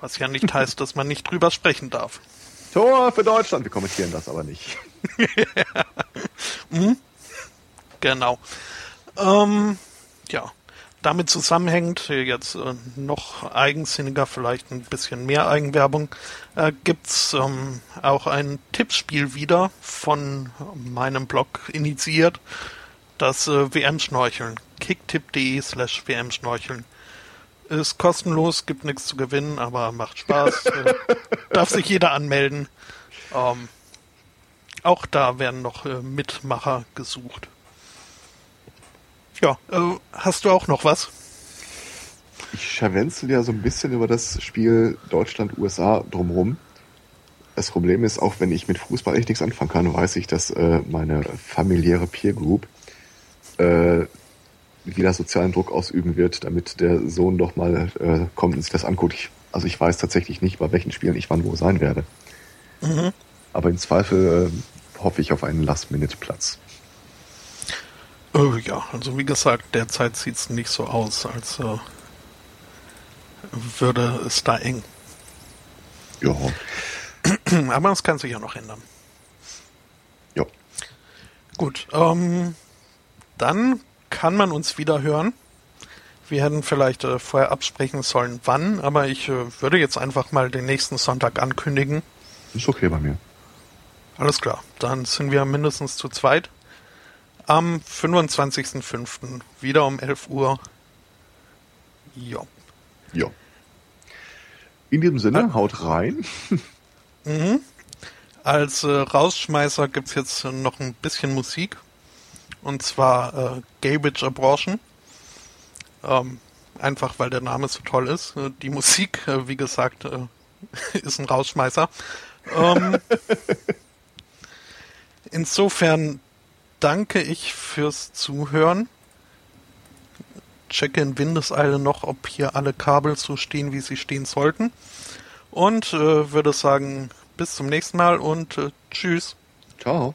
Was ja nicht heißt, dass man nicht drüber sprechen darf. Tor für Deutschland. Wir kommentieren das aber nicht. mhm. Genau. Ähm, ja damit zusammenhängt, jetzt äh, noch eigensinniger, vielleicht ein bisschen mehr Eigenwerbung, äh, gibt's ähm, auch ein Tippspiel wieder von meinem Blog initiiert, das äh, WM-Schnorcheln, kicktipp.de slash WM-Schnorcheln. Ist kostenlos, gibt nichts zu gewinnen, aber macht Spaß. äh, darf sich jeder anmelden. Ähm, auch da werden noch äh, Mitmacher gesucht. Ja, äh, hast du auch noch was? Ich scharwenzel ja so ein bisschen über das Spiel Deutschland-USA drumherum. Das Problem ist, auch wenn ich mit Fußball echt nichts anfangen kann, weiß ich, dass äh, meine familiäre Peer Group äh, wieder sozialen Druck ausüben wird, damit der Sohn doch mal äh, kommt und sich das anguckt. Ich, also ich weiß tatsächlich nicht, bei welchen Spielen ich wann wo sein werde. Mhm. Aber im Zweifel äh, hoffe ich auf einen Last-Minute-Platz. Oh, ja, also wie gesagt, derzeit sieht es nicht so aus, als äh, würde es da eng. Ja. Aber es kann sich ja noch ändern. Ja. Gut, ähm, dann kann man uns wieder hören. Wir hätten vielleicht äh, vorher absprechen sollen, wann, aber ich äh, würde jetzt einfach mal den nächsten Sonntag ankündigen. Ist okay bei mir. Alles klar, dann sind wir mindestens zu zweit am 25.05. wieder um 11 Uhr. Ja. Ja. In diesem Sinne, ah. haut rein. mhm. Als äh, Rausschmeißer gibt es jetzt noch ein bisschen Musik. Und zwar äh, Garbage Abortion. Ähm, einfach weil der Name so toll ist. Äh, die Musik, äh, wie gesagt, äh, ist ein Rausschmeißer. Ähm, insofern danke ich fürs Zuhören. Checke in Windeseile noch, ob hier alle Kabel so stehen, wie sie stehen sollten. Und äh, würde sagen, bis zum nächsten Mal und äh, tschüss. Ciao.